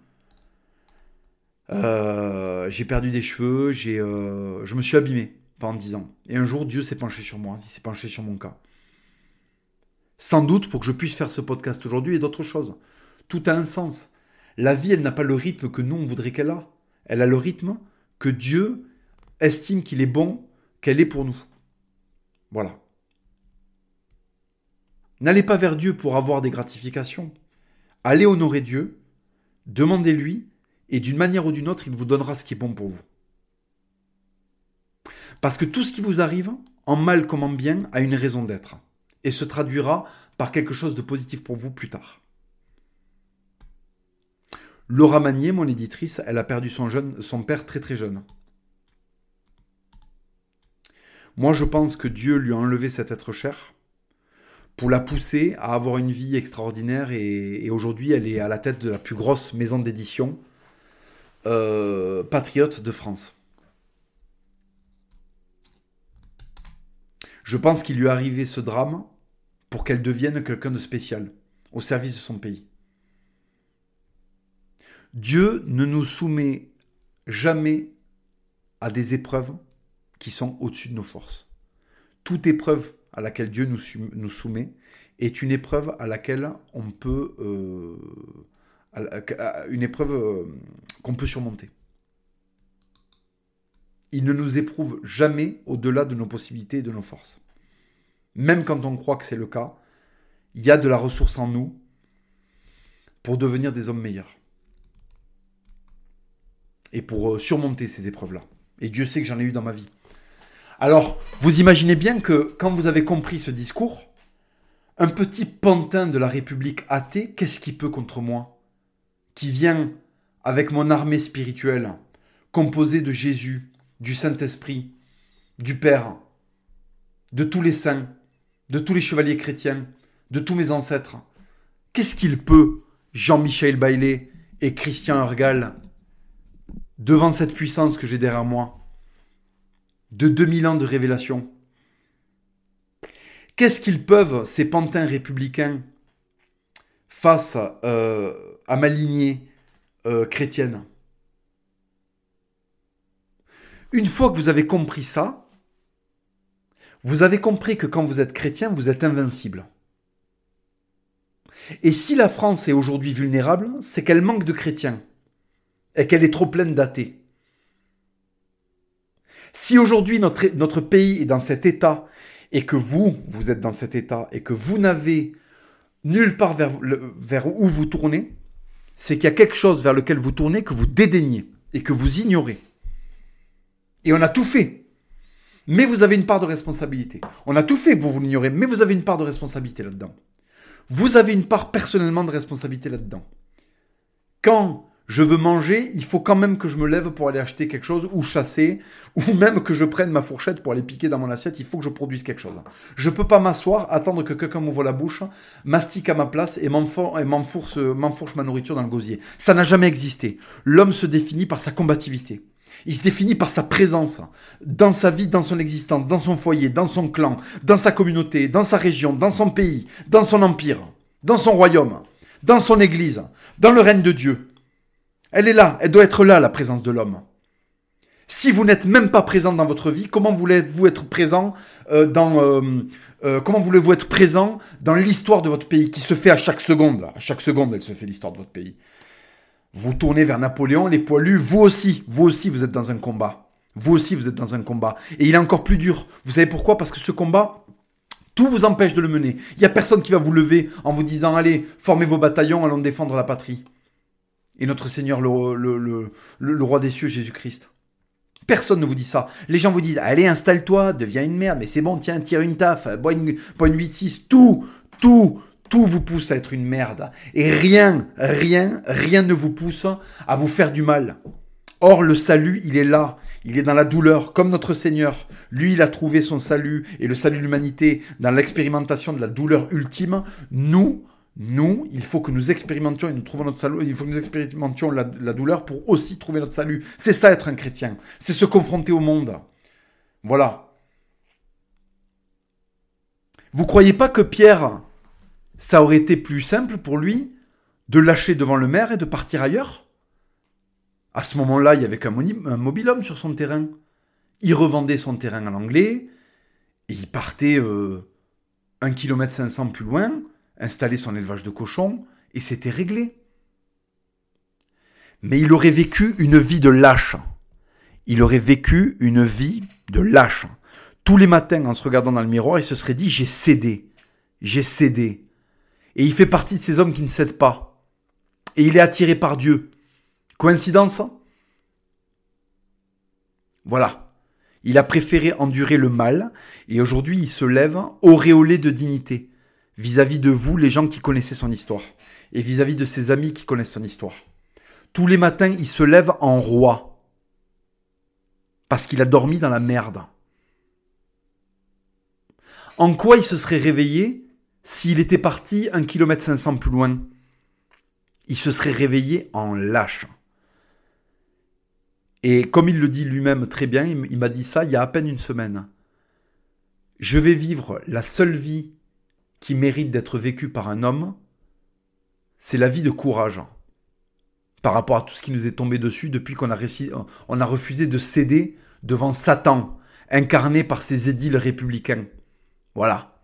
S1: Euh, j'ai perdu des cheveux, j'ai, euh, je me suis abîmé pendant 10 ans. Et un jour, Dieu s'est penché sur moi, il s'est penché sur mon cas. Sans doute pour que je puisse faire ce podcast aujourd'hui et d'autres choses. Tout a un sens. La vie, elle n'a pas le rythme que nous, on voudrait qu'elle a. Elle a le rythme que Dieu estime qu'il est bon qu'elle est pour nous. Voilà. N'allez pas vers Dieu pour avoir des gratifications. Allez honorer Dieu, demandez-lui, et d'une manière ou d'une autre, il vous donnera ce qui est bon pour vous. Parce que tout ce qui vous arrive, en mal comme en bien, a une raison d'être, et se traduira par quelque chose de positif pour vous plus tard. Laura Magnier, mon éditrice, elle a perdu son, son père très très jeune. Moi, je pense que Dieu lui a enlevé cet être cher pour la pousser à avoir une vie extraordinaire et, aujourd'hui, elle est à la tête de la plus grosse maison d'édition euh, patriote de France. Je pense qu'il lui est arrivé ce drame pour qu'elle devienne quelqu'un de spécial, au service de son pays. Dieu ne nous soumet jamais à des épreuves qui sont au-dessus de nos forces. Toute épreuve à laquelle Dieu nous, soumet est une épreuve à laquelle on peut... Euh, une épreuve euh, qu'on peut surmonter. Il ne nous éprouve jamais au-delà de nos possibilités et de nos forces. Même quand on croit que c'est le cas, il y a de la ressource en nous pour devenir des hommes meilleurs. Et pour euh, surmonter ces épreuves-là. Et Dieu sait que j'en ai eu dans ma vie. Alors, vous imaginez bien que quand vous avez compris ce discours, un petit pantin de la République athée, qu'est-ce qui peut contre moi Qui vient avec mon armée spirituelle, composée de Jésus, du Saint-Esprit, du Père, de tous les saints, de tous les chevaliers chrétiens, de tous mes ancêtres. Qu'est-ce qu'il peut, Jean-Michel Baillet et Christian Urgal, devant cette puissance que j'ai derrière moi de 2000 ans de révélation. Qu'est-ce qu'ils peuvent, ces pantins républicains, face euh, à ma lignée euh, chrétienne? Une fois que vous avez compris ça, vous avez compris que quand vous êtes chrétien, vous êtes invincible. Et si la France est aujourd'hui vulnérable, c'est qu'elle manque de chrétiens et qu'elle est trop pleine d'athées. Si aujourd'hui notre, pays est dans cet état et que vous, vous êtes dans cet état et que vous n'avez nulle part vers, vers où vous tournez, c'est qu'il y a quelque chose vers lequel vous tournez que vous dédaignez et que vous ignorez. Et on a tout fait. Mais vous avez une part de responsabilité. On a tout fait pour vous l'ignorer, mais vous avez une part de responsabilité là-dedans. Vous avez une part personnellement de responsabilité là-dedans. Quand je veux manger, il faut quand même que je me lève pour aller acheter quelque chose ou chasser, (laughs) ou même que je prenne ma fourchette pour aller piquer dans mon assiette, il faut que je produise quelque chose. Je peux pas m'asseoir, attendre que quelqu'un m'ouvre la bouche, mastique à ma place et m'enfourche ma nourriture dans le gosier. Ça n'a jamais existé. L'homme se définit par sa combativité. Il se définit par sa présence dans sa vie, dans son existence, dans son foyer, dans son clan, dans sa communauté, dans sa région, dans son pays, dans son empire, dans son royaume, dans son église, dans le règne de Dieu. Elle est là, elle doit être là, la présence de l'homme. Si vous n'êtes même pas présent dans votre vie, comment voulez-vous être présent euh, dans euh, euh, comment voulez-vous être présent dans l'histoire de votre pays qui se fait à chaque seconde? À chaque seconde, elle se fait l'histoire de votre pays. Vous tournez vers Napoléon, les poilus, vous aussi, vous aussi, vous êtes dans un combat. Vous aussi, vous êtes dans un combat. Et il est encore plus dur. Vous savez pourquoi? Parce que ce combat, tout vous empêche de le mener. Il n'y a personne qui va vous lever en vous disant, allez, formez vos bataillons, allons défendre la patrie. Et notre Seigneur, le, roi des cieux, Jésus-Christ. Personne ne vous dit ça. Les gens vous disent, allez, installe-toi, deviens une merde, mais c'est bon, tiens, tire une taf, bois une, bois une 8-6, tout, tout, tout vous pousse à être une merde. Et rien, rien, rien ne vous pousse à vous faire du mal. Or, le salut, il est là. Il est dans la douleur, comme notre Seigneur. Lui, il a trouvé son salut et le salut de l'humanité dans l'expérimentation de la douleur ultime. Nous, nous, il faut que nous expérimentions et nous trouvons notre salut. Il faut que nous expérimentions la, douleur pour aussi trouver notre salut. C'est ça être un chrétien. C'est se confronter au monde. Voilà. Vous croyez pas que Pierre, ça aurait été plus simple pour lui de lâcher devant le maire et de partir ailleurs? À ce moment-là, il y avait qu'un mobilhome sur son terrain. Il revendait son terrain en anglais et il partait euh, un kilomètre 500 plus loin installer son élevage de cochons, et c'était réglé. Mais il aurait vécu une vie de lâche. Il aurait vécu une vie de lâche. Tous les matins, en se regardant dans le miroir, il se serait dit, j'ai cédé. J'ai cédé. Et il fait partie de ces hommes qui ne cèdent pas. Et il est attiré par Dieu. Coïncidence? Voilà. Il a préféré endurer le mal, et aujourd'hui il se lève auréolé de dignité vis-à-vis de vous, les gens qui connaissaient son histoire, et vis-à-vis de ses amis qui connaissent son histoire. Tous les matins, il se lève en roi, parce qu'il a dormi dans la merde. En quoi il se serait réveillé s'il était parti un kilomètre 500 plus loin? Il se serait réveillé en lâche. Et comme il le dit lui-même très bien, il m'a dit ça il y a à peine une semaine. Je vais vivre la seule vie qui mérite d'être vécu par un homme, c'est la vie de courage. Par rapport à tout ce qui nous est tombé dessus depuis qu'on a, refusé de céder devant Satan, incarné par ses édiles républicains. Voilà.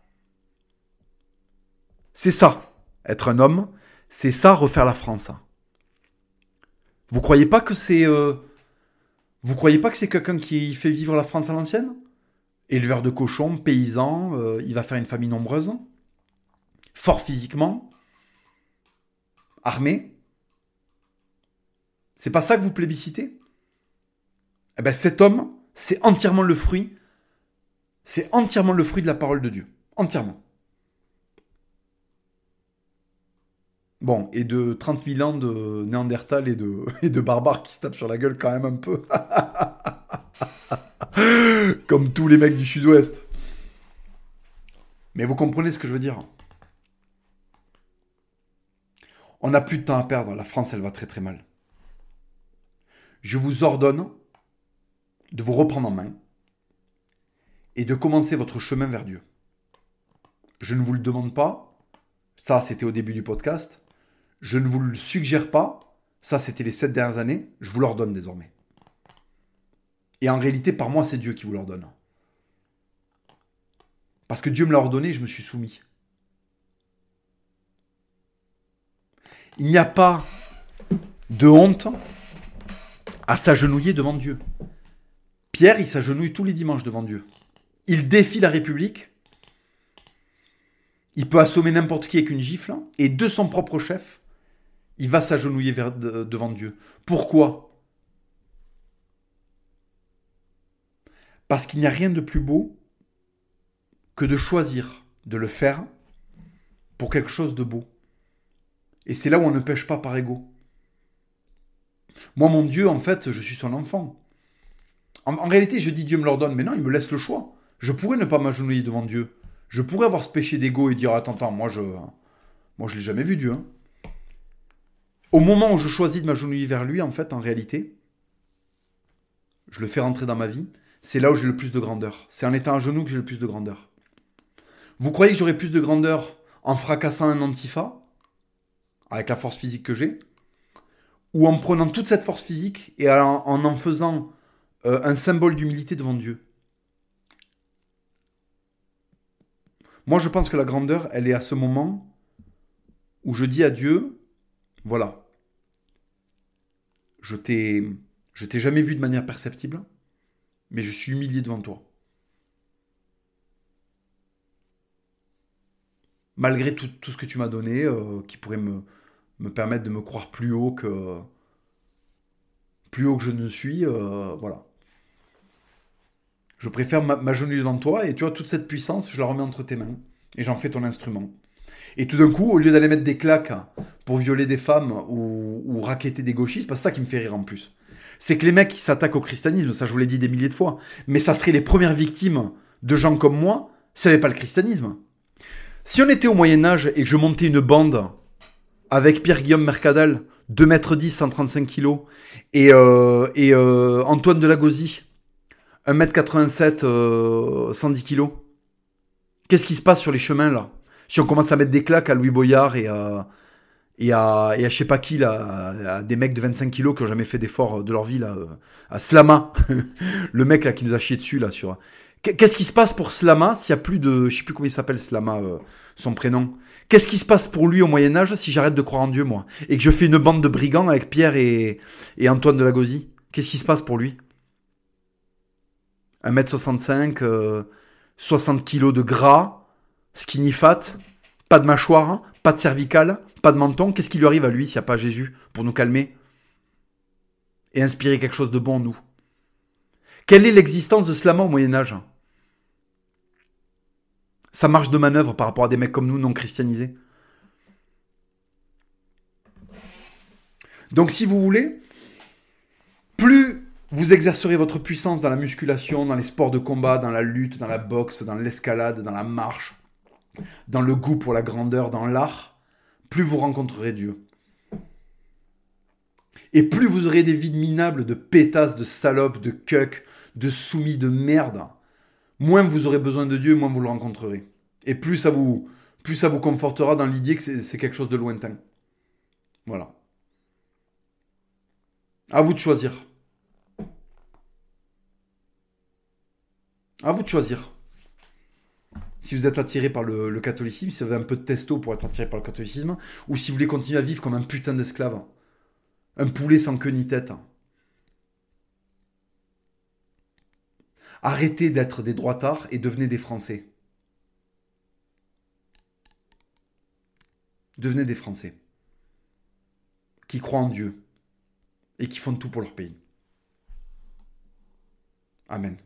S1: C'est ça, être un homme, c'est ça, refaire la France. Vous croyez pas que c'est... Euh, vous croyez pas que c'est quelqu'un qui fait vivre la France à l'ancienne? Éleveur de cochons, paysan, euh, il va faire une famille nombreuse fort physiquement, armé. C'est pas ça que vous plébiscitez? Eh ben cet homme, c'est entièrement le fruit, c'est entièrement le fruit de la parole de Dieu. Entièrement. Bon, et de 30 000 ans de Néandertal et de, (laughs) et de barbares qui se tapent sur la gueule quand même un peu. (laughs) Comme tous les mecs du sud-ouest. Mais vous comprenez ce que je veux dire? On n'a plus de temps à perdre. La France, elle va très très mal. Je vous ordonne de vous reprendre en main et de commencer votre chemin vers Dieu. Je ne vous le demande pas. Ça, c'était au début du podcast. Je ne vous le suggère pas. Ça, c'était les sept dernières années. Je vous l'ordonne désormais. Et en réalité, par moi, c'est Dieu qui vous l'ordonne. Parce que Dieu me l'a ordonné, je me suis soumis. Il n'y a pas de honte à s'agenouiller devant Dieu. Pierre, il s'agenouille tous les dimanches devant Dieu. Il défie la République. Il peut assommer n'importe qui avec une gifle. Et de son propre chef, il va s'agenouiller devant Dieu. Pourquoi? Parce qu'il n'y a rien de plus beau que de choisir de le faire pour quelque chose de beau. Et c'est là où on ne pêche pas par ego. Moi, mon Dieu, en fait, je suis son enfant. En, réalité, je dis Dieu me l'ordonne, mais non, il me laisse le choix. Je pourrais ne pas m'agenouiller devant Dieu. Je pourrais avoir ce péché d'ego et dire Attends, attends, moi je. Moi je l'ai jamais vu Dieu. Hein. Au moment où je choisis de m'agenouiller vers lui, en fait, en réalité, je le fais rentrer dans ma vie, c'est là où j'ai le plus de grandeur. C'est en étant à genoux que j'ai le plus de grandeur. Vous croyez que j'aurai plus de grandeur en fracassant un antifa? Avec la force physique que j'ai, ou en prenant toute cette force physique et en en, faisant euh, un symbole d'humilité devant Dieu. Moi, je pense que la grandeur, elle est à ce moment où je dis à Dieu, voilà, je t'ai, je t'ai jamais vu de manière perceptible, mais je suis humilié devant toi. Malgré tout, tout ce que tu m'as donné, euh, qui pourrait me, me permettre de me croire plus haut que plus haut que je ne suis, euh, voilà. Je préfère m'agenouiller devant toi et tu vois toute cette puissance, je la remets entre tes mains et j'en fais ton instrument. Et tout d'un coup, au lieu d'aller mettre des claques pour violer des femmes ou, ou raqueter des gauchistes, c'est ça qui me fait rire en plus. C'est que les mecs qui s'attaquent au christianisme, ça je vous l'ai dit des milliers de fois, mais ça serait les premières victimes de gens comme moi, ça n'avait pas le christianisme. Si on était au Moyen Âge et que je montais une bande avec Pierre-Guillaume Mercadal, 2 m 10, 135 kg, et, euh, et euh, Antoine Delagosie, 1 m 87, 110 kg, qu'est-ce qui se passe sur les chemins là? Si on commence à mettre des claques à Louis Boyard et à, et à, et à je sais pas qui, là, à des mecs de 25 kilos qui ont jamais fait d'effort de leur vie, là, à Slama, (laughs) le mec là qui nous a chié dessus, là, sur. Qu'est-ce qui se passe pour Slama s'il y a plus de. Je sais plus comment il s'appelle Slama, euh, son prénom? Qu'est-ce qui se passe pour lui au Moyen-Âge si j'arrête de croire en Dieu, moi? Et que je fais une bande de brigands avec Pierre et, Antoine de Lagosie Qu'est-ce qui se passe pour lui? 1m65, euh, 60 kilos de gras, skinny fat, pas de mâchoire, pas de cervical, pas de menton. Qu'est-ce qui lui arrive à lui s'il n'y a pas Jésus pour nous calmer et inspirer quelque chose de bon en nous? Quelle est l'existence de Slama au Moyen-Âge ça marche de manœuvre par rapport à des mecs comme nous non christianisés. Donc si vous voulez, plus vous exercerez votre puissance dans la musculation, dans les sports de combat, dans la lutte, dans la boxe, dans l'escalade, dans la marche, dans le goût pour la grandeur, dans l'art, plus vous rencontrerez Dieu. Et plus vous aurez des vides minables de pétasses, de salopes, de cucks, de soumis, de merde, moins vous aurez besoin de Dieu, moins vous le rencontrerez. Et plus ça vous, plus ça vous confortera dans l'idée que c'est quelque chose de lointain. Voilà. À vous de choisir. À vous de choisir. Si vous êtes attiré par le, le, catholicisme, si vous avez un peu de testo pour être attiré par le catholicisme, ou si vous voulez continuer à vivre comme un putain d'esclave. Un poulet sans queue ni tête. Arrêtez d'être des droitards et devenez des Français. Devenez des Français. Qui croient en Dieu. Et qui font tout pour leur pays. Amen.